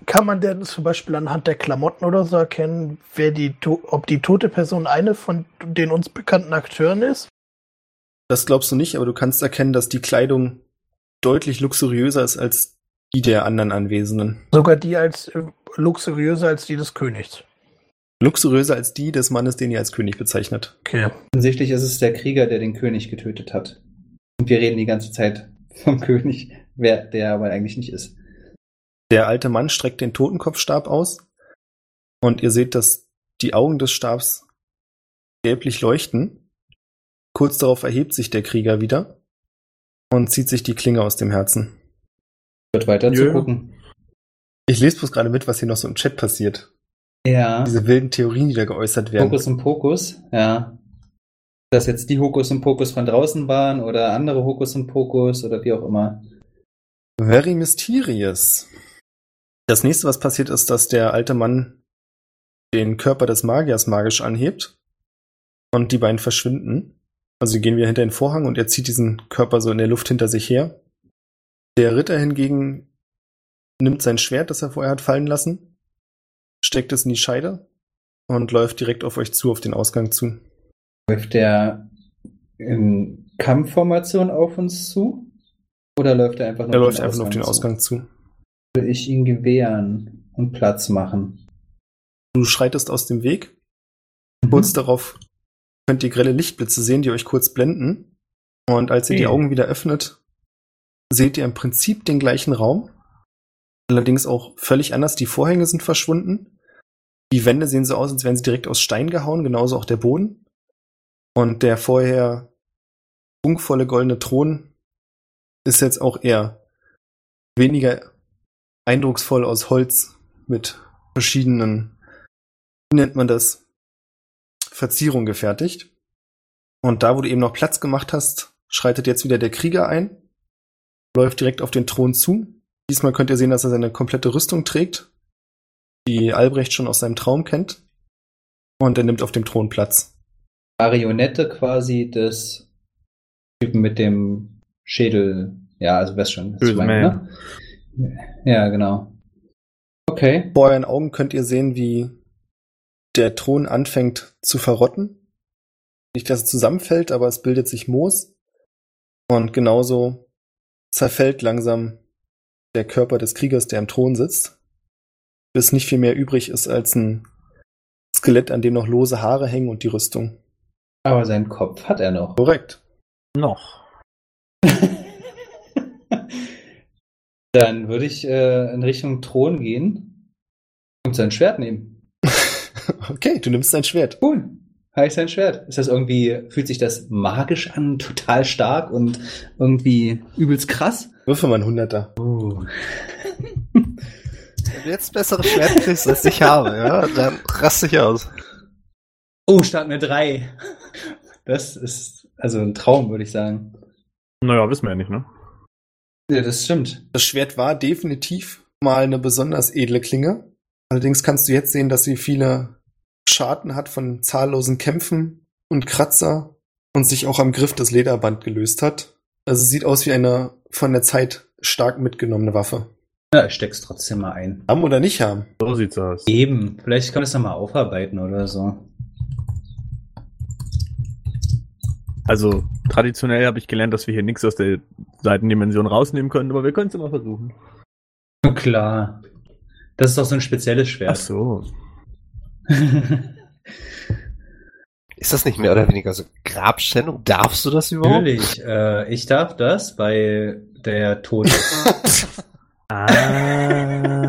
Kann man denn zum Beispiel anhand der Klamotten oder so erkennen, wer die, ob die tote Person eine von den uns bekannten Akteuren ist? Das glaubst du nicht, aber du kannst erkennen, dass die Kleidung deutlich luxuriöser ist als die der anderen Anwesenden. Sogar die als äh, luxuriöser als die des Königs. Luxuriöser als die des Mannes, den ihr als König bezeichnet. Okay. Offensichtlich ist es der Krieger, der den König getötet hat. Und wir reden die ganze Zeit vom König, wer der aber eigentlich nicht ist. Der alte Mann streckt den Totenkopfstab aus und ihr seht, dass die Augen des Stabs gelblich leuchten. Kurz darauf erhebt sich der Krieger wieder und zieht sich die Klinge aus dem Herzen. Wird weiter Jö. zu gucken. Ich lese bloß gerade mit, was hier noch so im Chat passiert. Ja. Diese wilden Theorien, die da geäußert werden. Hokus und Pokus, ja. Dass jetzt die Hokus und Pokus von draußen waren oder andere Hokus und Pokus oder wie auch immer. Very mysterious. Das nächste, was passiert, ist, dass der alte Mann den Körper des Magiers magisch anhebt und die beiden verschwinden. Also gehen wieder hinter den Vorhang und er zieht diesen Körper so in der Luft hinter sich her. Der Ritter hingegen nimmt sein Schwert, das er vorher hat fallen lassen, steckt es in die Scheide und läuft direkt auf euch zu, auf den Ausgang zu. Läuft der in Kampfformation auf uns zu? Oder läuft er einfach nur Er auf läuft den einfach auf den zu? Ausgang zu. Will ich ihn gewähren und Platz machen? Du schreitest aus dem Weg. Kurz darauf könnt ihr grelle Lichtblitze sehen, die euch kurz blenden. Und als ihr die Okay. Augen wieder öffnet, seht ihr im Prinzip den gleichen Raum. Allerdings auch völlig anders. Die Vorhänge sind verschwunden. Die Wände sehen so aus, als wären sie direkt aus Stein gehauen, genauso auch der Boden. Und der vorher prunkvolle goldene Thron ist jetzt auch eher weniger eindrucksvoll aus Holz mit verschiedenen, wie nennt man das, Verzierungen gefertigt. Und da, wo du eben noch Platz gemacht hast, schreitet jetzt wieder der Krieger ein, läuft direkt auf den Thron zu. Diesmal könnt ihr sehen, dass er seine komplette Rüstung trägt, die Albrecht schon aus seinem Traum kennt. Und er nimmt auf dem Thron Platz. Marionette quasi des Typen mit dem Schädel. Ja, also weißt schon. was meine, ne? Ja, genau. Okay. Vor euren Augen könnt ihr sehen, wie der Thron anfängt zu verrotten. Nicht, dass es zusammenfällt, aber es bildet sich Moos. Und genauso zerfällt langsam der Körper des Kriegers, der im Thron sitzt. Bis nicht viel mehr übrig ist als ein Skelett, an dem noch lose Haare hängen und die Rüstung. Aber seinen Kopf hat er noch. Korrekt. Noch. Dann würde ich äh, in Richtung Thron gehen und sein Schwert nehmen. Okay, du nimmst dein Schwert. Cool. Habe ich sein Schwert. Ist das irgendwie, fühlt sich das magisch an, total stark und irgendwie übelst krass? Würfel mal ein Hunderter. Wenn du jetzt bessere Schwert kriegst, als ich habe, ja, dann raste ich aus. Oh, stark eine 3. Das ist also ein Traum, würde ich sagen. Naja, wissen wir ja nicht, ne? Ja, das stimmt. Das Schwert war definitiv mal eine besonders edle Klinge. Allerdings kannst du jetzt sehen, dass sie viele Schaden hat von zahllosen Kämpfen und Kratzer und sich auch am Griff das Lederband gelöst hat. Also es sieht aus wie eine von der Zeit stark mitgenommene Waffe. Ja, ich steck's trotzdem mal ein. Haben oder nicht haben. So sieht's aus. Eben. Vielleicht kann ich das nochmal aufarbeiten oder so. Also, traditionell habe ich gelernt, dass wir hier nichts aus der Seitendimension rausnehmen können, aber wir können es immer versuchen. Klar. Das ist doch so ein spezielles Ach Schwert. so. Ist das nicht mehr oder weniger so Grabschändung? Darfst du das überhaupt? Natürlich. Äh, ich darf das, weil der Tod. Ah.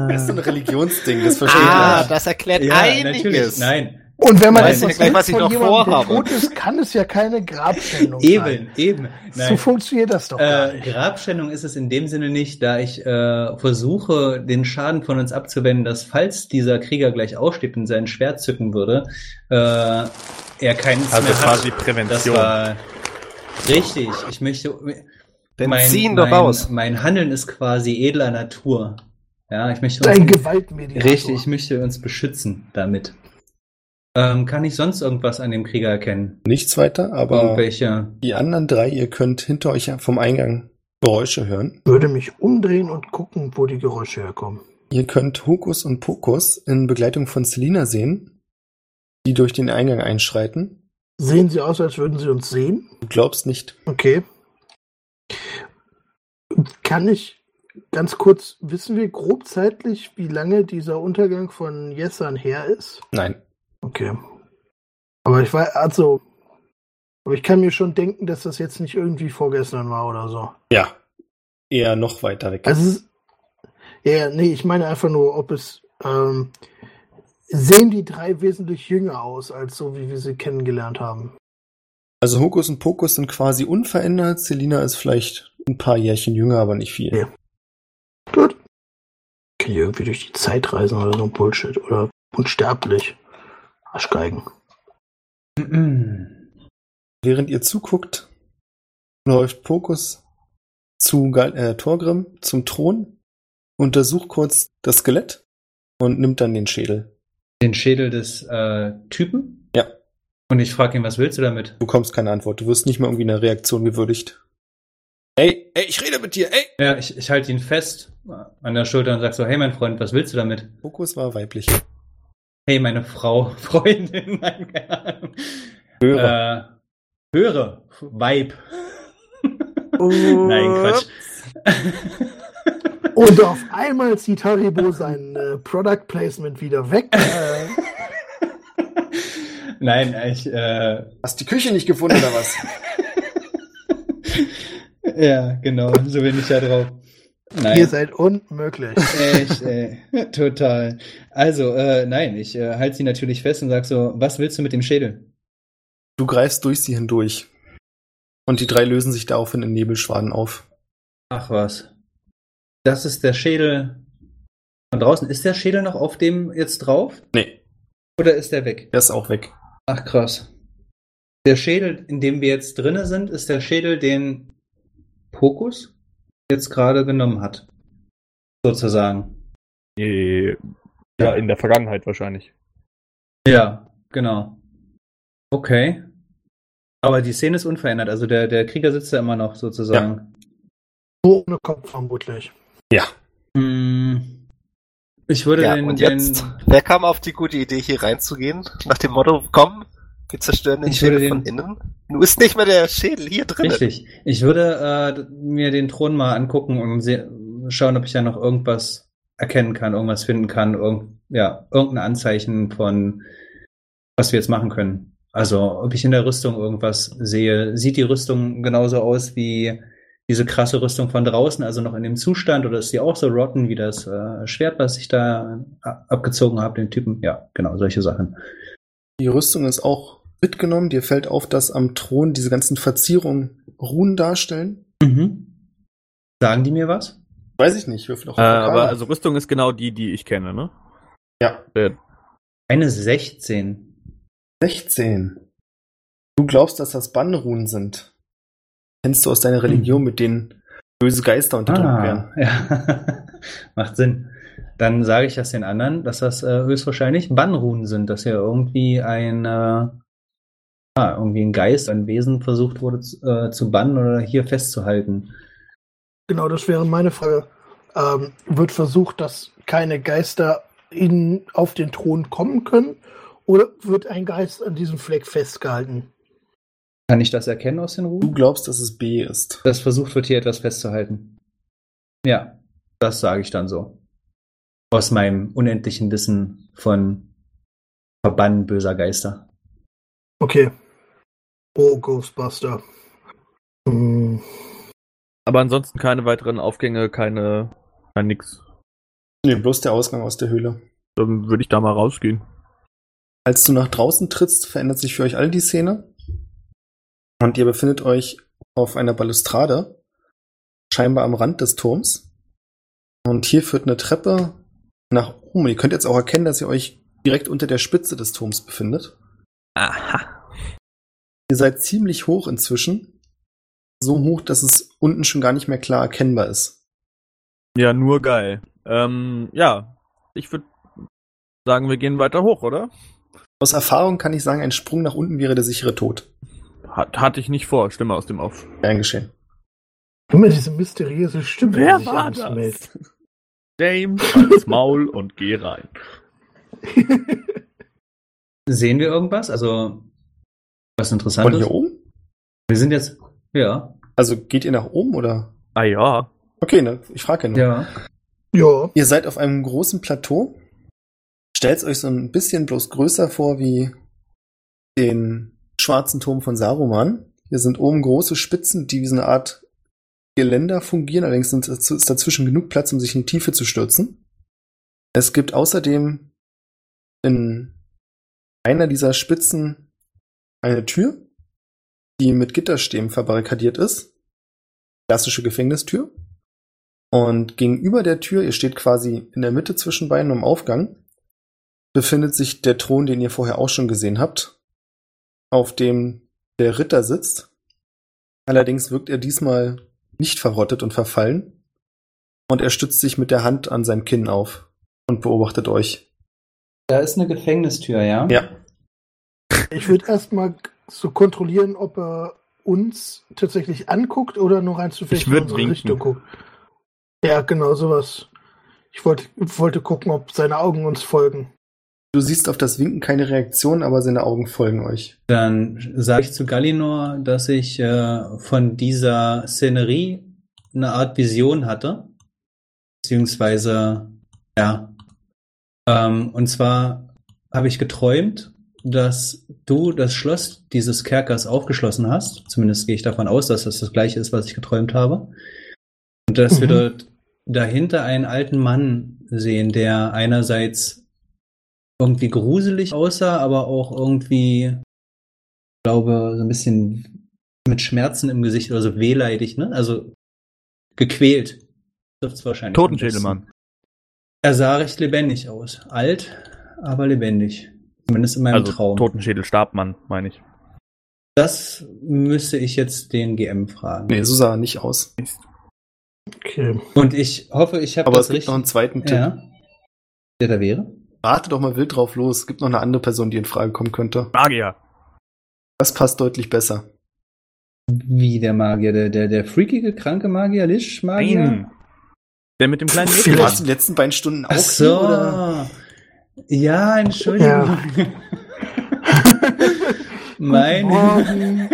Das ist so ein Religionsding, das verstehe Ah, ich. das erklärt ja, einiges. natürlich. Nein. Und wenn man Weiß etwas ja gleich, von noch jemandem, der tot ist, kann es ja keine Grabschändung sein. Eben, eben. So funktioniert das doch Äh. Grabschändung ist es in dem Sinne nicht, da ich äh, versuche, den Schaden von uns abzuwenden, dass falls dieser Krieger gleich aufsteht und sein Schwert zücken würde, äh, er keins Also mehr quasi hat. Prävention. Das war richtig. Ich möchte. Dann mein, zieh ihn mein, doch raus. Mein Handeln ist quasi edler Natur. Ja, ich möchte Ein uns, Gewaltmediator. richtig, ich möchte uns beschützen damit. Ähm, kann ich sonst irgendwas an dem Krieger erkennen? Nichts weiter, aber Irgendwelche. die anderen drei, ihr könnt hinter euch vom Eingang Geräusche hören. würde mich umdrehen und gucken, wo die Geräusche herkommen. Ihr könnt Hokus und Pokus in Begleitung von Selina sehen, die durch den Eingang einschreiten. Sehen sie aus, als würden sie uns sehen? Du glaubst nicht. Okay. Kann ich ganz kurz, wissen wir grob zeitlich, wie lange dieser Untergang von Jessan her ist? Nein. Okay. Aber ich weiß, also, aber ich kann mir schon denken, dass das jetzt nicht irgendwie vorgestern war oder so. Ja. Eher noch weiter weg. Also, ist, ja, nee, ich meine einfach nur, ob es, ähm, sehen die drei wesentlich jünger aus, als so, wie wir sie kennengelernt haben. Also Hokus und Pokus sind quasi unverändert. Selina ist vielleicht ein paar Jährchen jünger, aber nicht viel. Ja. Gut. Kann ich irgendwie durch die Zeit reisen oder so ein Bullshit. Oder unsterblich. Arschgeigen. Während ihr zuguckt, läuft Pokus zu Gal äh, Torgrim zum Thron, untersucht kurz das Skelett und nimmt dann den Schädel. Den Schädel des äh, Typen? Ja. Und ich frage ihn, was willst du damit? Du bekommst keine Antwort. Du wirst nicht mal irgendwie eine Reaktion gewürdigt. Ey, ey, ich rede mit dir, ey! Ja, ich, ich halte ihn fest an der Schulter und sag so, hey mein Freund, was willst du damit? Pokus war weiblich. Hey, meine Frau, Freundin, Ahnung. Höre. Äh, höre, Weib. Nein, Quatsch. Und auf einmal zieht Haribo sein äh, Product Placement wieder weg. Äh, Nein, ich, äh, Hast die Küche nicht gefunden oder was? ja, genau, so bin ich ja drauf. Nein. Ihr seid unmöglich. Echt, ey. Total. Also, äh, nein, ich äh, halte sie natürlich fest und sag so, was willst du mit dem Schädel? Du greifst durch sie hindurch. Und die drei lösen sich daraufhin in Nebelschwaden auf. Ach was. Das ist der Schädel von draußen. Ist der Schädel noch auf dem jetzt drauf? Nee, Oder ist der weg? der ist auch weg. Ach krass. Der Schädel, in dem wir jetzt drinne sind, ist der Schädel, den Pokus jetzt gerade genommen hat. Sozusagen. Ja, in der Vergangenheit wahrscheinlich. Ja, genau. Okay. Aber die Szene ist unverändert. Also der, der Krieger sitzt da immer noch sozusagen. Nur ohne Kopf vermutlich. Hm. Ich würde Ja, den, und den jetzt, wer kam auf die gute Idee, hier reinzugehen? Nach dem Motto, komm, wir zerstören den Ich würde Schädel den- von innen. Nun ist nicht mehr der Schädel hier drin. Richtig. Ich würde äh, mir den Thron mal angucken und se- schauen, ob ich da noch irgendwas erkennen kann, irgendwas finden kann, irgend, ja, irgendein Anzeichen von, was wir jetzt machen können. Also, ob ich in der Rüstung irgendwas sehe. Sieht die Rüstung genauso aus wie diese krasse Rüstung von draußen, also noch in dem Zustand, oder ist die auch so rotten wie das äh, Schwert, was ich da a- abgezogen habe, den Typen? Ja, genau, solche Sachen. Die Rüstung ist auch mitgenommen. Dir fällt auf, dass am Thron diese ganzen Verzierungen Runen darstellen. Mhm. Sagen die mir was? Weiß ich nicht, würfel Äh, aber also Rüstung ist genau die, die ich kenne, ne? Ja, Eine 16. 16. Du glaubst, dass das Bannrunen sind. Kennst du aus deiner Religion, mit denen böse Geister unterdrückt werden? Ah, ja. Macht Sinn. Dann sage ich das den anderen, dass das äh, höchstwahrscheinlich Bannrunen sind, dass hier irgendwie ein, äh, ah, irgendwie ein Geist, ein Wesen versucht wurde zu, äh, zu bannen oder hier festzuhalten. Genau, das wäre meine Frage. Ähm, wird versucht, dass keine Geister in, auf den Thron kommen können? Oder wird ein Geist an diesem Fleck festgehalten? Kann ich das erkennen aus den Du Runen? glaubst, dass es B ist. Dass versucht wird, hier etwas festzuhalten. Ja, das sage ich dann so. Aus meinem unendlichen Wissen von Verbannen böser Geister. Okay. Oh, Ghostbuster. Hm. aber ansonsten keine weiteren Aufgänge, keine, kein nix. Nee, bloß der Ausgang aus der Höhle. Dann würde ich da mal rausgehen. Als du nach draußen trittst, verändert sich für euch alle die Szene. Und ihr befindet euch auf einer Balustrade, scheinbar am Rand des Turms. Und hier führt eine Treppe nach oben. Ihr könnt jetzt auch erkennen, dass ihr euch direkt unter der Spitze des Turms befindet. Aha. Ihr seid ziemlich hoch inzwischen. So hoch, dass es unten schon gar nicht mehr klar erkennbar ist. Ja, nur geil. Ähm, ja, ich würde sagen, wir gehen weiter hoch, oder? Aus Erfahrung kann ich sagen, ein Sprung nach unten wäre der sichere Tod. Hat, hatte ich nicht vor, Stimme aus dem Off. Gern geschehen. Immer diese mysteriöse Stimme, Wer die war das? James, halt's Maul und geh rein. Sehen wir irgendwas? Also, was Von Interessantes? hier oben? Wir sind jetzt, ja, Also geht ihr nach oben oder? Ah ja. Okay, ne? Ich frage ja nur. ja. Ja. Ihr seid auf einem großen Plateau. stellt euch so ein bisschen bloß größer vor wie den schwarzen Turm von Saruman. Hier sind oben große Spitzen, die wie so eine Art Geländer fungieren, allerdings sind, ist dazwischen genug Platz, um sich in die Tiefe zu stürzen. Es gibt außerdem in einer dieser Spitzen eine Tür, die mit Gitterstäben verbarrikadiert ist. Klassische Gefängnistür. Und gegenüber der Tür, ihr steht quasi in der Mitte zwischen beiden im Aufgang, befindet sich der Thron, den ihr vorher auch schon gesehen habt, auf dem der Ritter sitzt. Allerdings wirkt er diesmal nicht verrottet und verfallen. Und er stützt sich mit der Hand an sein Kinn auf und beobachtet euch. Da ist eine Gefängnistür, ja? Ja. Ich würde erstmal so kontrollieren, ob er uns tatsächlich anguckt oder nur rein zufällig Ich in unsere winken. Richtung guckt. Ja, genau, sowas. Ich wollte, wollte gucken, ob seine Augen uns folgen. Du siehst auf das Winken keine Reaktion, aber seine Augen folgen euch. Dann sage ich zu Gallinor, dass ich äh, von dieser Szenerie eine Art Vision hatte. Beziehungsweise, ja. Ähm, und zwar habe ich geträumt, dass du das Schloss dieses Kerkers aufgeschlossen hast. Zumindest gehe ich davon aus, dass das das gleiche ist, was ich geträumt habe. Und dass wir Mhm. dort dahinter einen alten Mann sehen, der einerseits irgendwie gruselig aussah, aber auch irgendwie, ich glaube, so ein bisschen mit Schmerzen im Gesicht oder so wehleidig, ne? Also gequält. Trifft's wahrscheinlich. Totenschädelmann. Er sah recht lebendig aus. Alt, aber lebendig. Zumindest in meinem Also Traum. Totenschädel-Stabmann, meine ich. Das müsste ich jetzt den GM fragen. Nee, so sah er nicht aus. Okay. Und ich hoffe, ich habe Aber das es gibt richtig. noch einen zweiten Tipp. ja. Der da wäre? Rate doch mal wild drauf los. Es gibt noch eine andere Person, die in Frage kommen könnte. Magier. Das passt deutlich besser. Wie der Magier, der, der, der freakige, kranke Magier, Lisch-Magier? Nein. Der mit dem kleinen Mädchen. warst die letzten beiden Stunden auch Ach hier, so. oder? Ja, Entschuldigung. Meine. Morgen.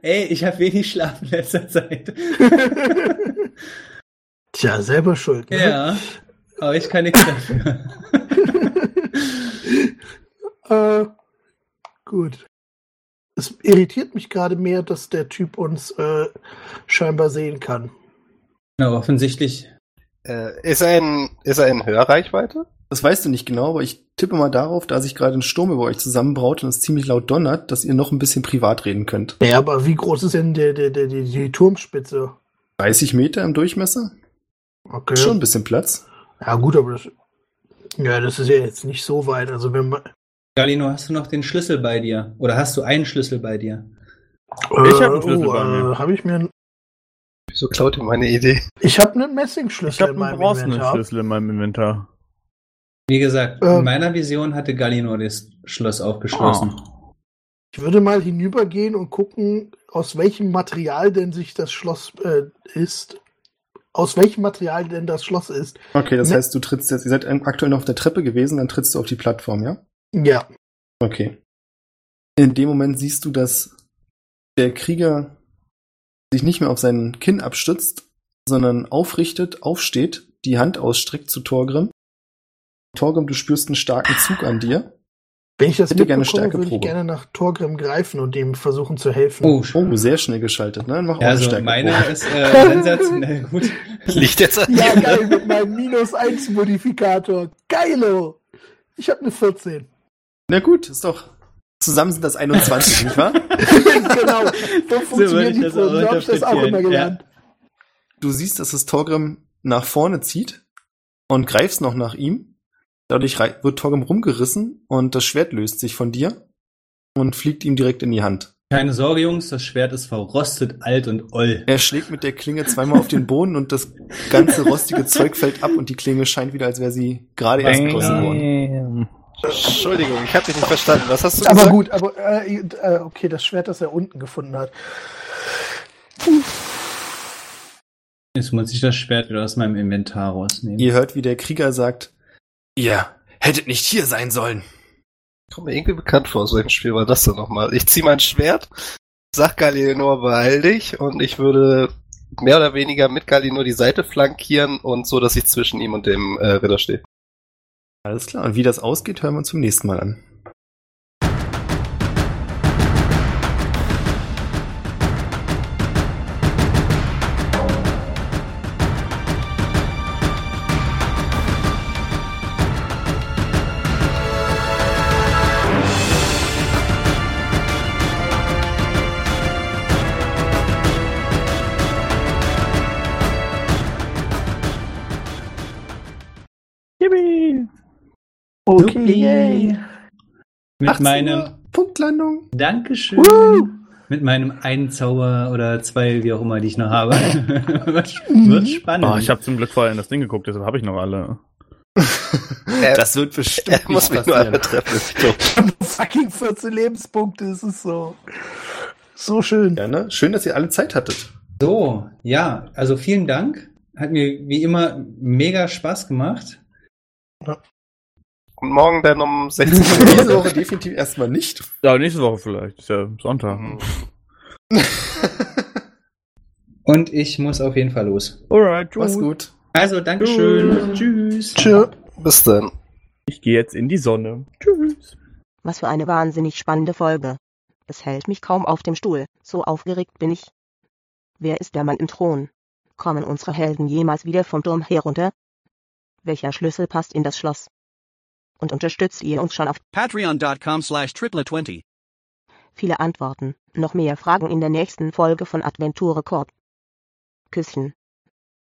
Ey, ich habe wenig Schlaf in letzter Zeit. Tja, selber schuld. Ne? ja, aber ich kann nichts dafür. Äh, gut. Es irritiert mich gerade mehr, dass der Typ uns äh, scheinbar sehen kann. Na, offensichtlich. Äh, ist, er in, ist er in Hörreichweite? Das weißt du nicht genau, aber ich tippe mal darauf, da sich gerade ein Sturm über euch zusammenbraut und es ziemlich laut donnert, dass ihr noch ein bisschen privat reden könnt. Ja, aber wie groß ist denn der, der, der, die, die Turmspitze? 30 Meter im Durchmesser? Okay. Schon ein bisschen Platz. Ja, gut, aber das, ja, das ist ja jetzt nicht so weit. Also, wenn man. Galino, hast du noch den Schlüssel bei dir? Oder hast du einen Schlüssel bei dir? Ich hab einen Schlüssel bei mir. Äh, habe ich mir. einen- Wieso klaut ihr meine Idee? Ich habe einen Messingschlüssel Ich habe in einen meinem Inventar. Schlüssel in meinem Inventar. Wie gesagt, Ähm. in meiner Vision hatte Galino das Schloss aufgeschlossen. Ich würde mal hinübergehen und gucken, aus welchem Material denn sich das Schloss äh, ist. Aus welchem Material denn das Schloss ist. Okay, das Ne- heißt, du trittst jetzt, ihr seid aktuell noch auf der Treppe gewesen, dann trittst du auf die Plattform, ja? Ja. Okay. In dem Moment siehst du, dass der Krieger sich nicht mehr auf seinen Kinn abstützt, sondern aufrichtet, aufsteht, die Hand ausstreckt zu Torgrim. Torgrim, du spürst einen starken Zug an dir. Wenn ich das Hätte gerne mitbekomme, würde ich gerne nach Torgrim greifen und ihm versuchen zu helfen. Oh, Oh, sehr schnell geschaltet, ne? Mach auch ja, eine also meine ist äh, sensationell gut. Liegt jetzt an Ja, geil, mit meinem Minus 1 Modifikator. Geilo! Ich habe eine 14. Na gut, ist doch. Zusammen sind das 21, nicht wahr? genau. So ich die das auch So habe ich das auch immer gelernt. Du siehst, dass es Torgrim nach vorne zieht und greifst noch nach ihm. Dadurch wird Torgrim rumgerissen und das Schwert löst sich von dir und fliegt ihm direkt in die Hand. Keine Sorge, Jungs, das Schwert ist verrostet, alt und oll. Er schlägt mit der Klinge zweimal auf den Boden und das ganze rostige Zeug fällt ab und die Klinge scheint wieder, als wäre sie gerade erst gegossen worden. Entschuldigung, ich habe dich nicht verstanden. Was hast du Aber gesagt? gut, aber äh, äh, okay, das Schwert, das er unten gefunden hat. Jetzt muss ich das Schwert wieder aus meinem Inventar rausnehmen. Ihr hört, wie der Krieger sagt, ihr hättet nicht hier sein sollen. Kommt mir irgendwie bekannt vor, so ein Spiel war das denn nochmal. Ich zieh mein Schwert, sag Galinor, beeil dich und ich würde mehr oder weniger mit Galinor die Seite flankieren und so, dass ich zwischen ihm und dem äh, Ritter stehe. Alles klar. Und wie das ausgeht, hören wir uns zum nächsten Mal an. Okay, yay. Mit 18 meinem Uhr, Punktlandung. Dankeschön. Woo! Mit meinem einen Zauber oder zwei, wie auch immer, die ich noch habe. wird, wird spannend. Oh, ich habe zum Glück vorher in das Ding geguckt, deshalb habe ich noch alle. das wird bestimmt Er muss mich nicht nur einmal passieren. treffen. Fucking 14 Lebenspunkte, es ist so. So schön. Ja, ne? Schön, dass ihr alle Zeit hattet. So, ja, also vielen Dank. Hat mir wie immer mega Spaß gemacht. Und morgen dann um 16 Diese Uhr. Woche definitiv erstmal nicht. Ja, nächste Woche vielleicht. Ist ja Sonntag. Und ich muss auf jeden Fall los. Alright, Mach's gut. Also, Dankeschön. Tschüss. Tschö. Bis dann. Ich gehe jetzt in die Sonne. Tschüss. Was für eine wahnsinnig spannende Folge. Es hält mich kaum auf dem Stuhl, so aufgeregt bin ich. Wer ist der Mann im Thron? Kommen unsere Helden jemals wieder vom Turm herunter? Welcher Schlüssel passt in das Schloss? Und unterstützt ihr uns schon auf Patreon.com slash triplet20. viele Antworten, noch mehr Fragen in der nächsten Folge von Adventure Corp. Küsschen.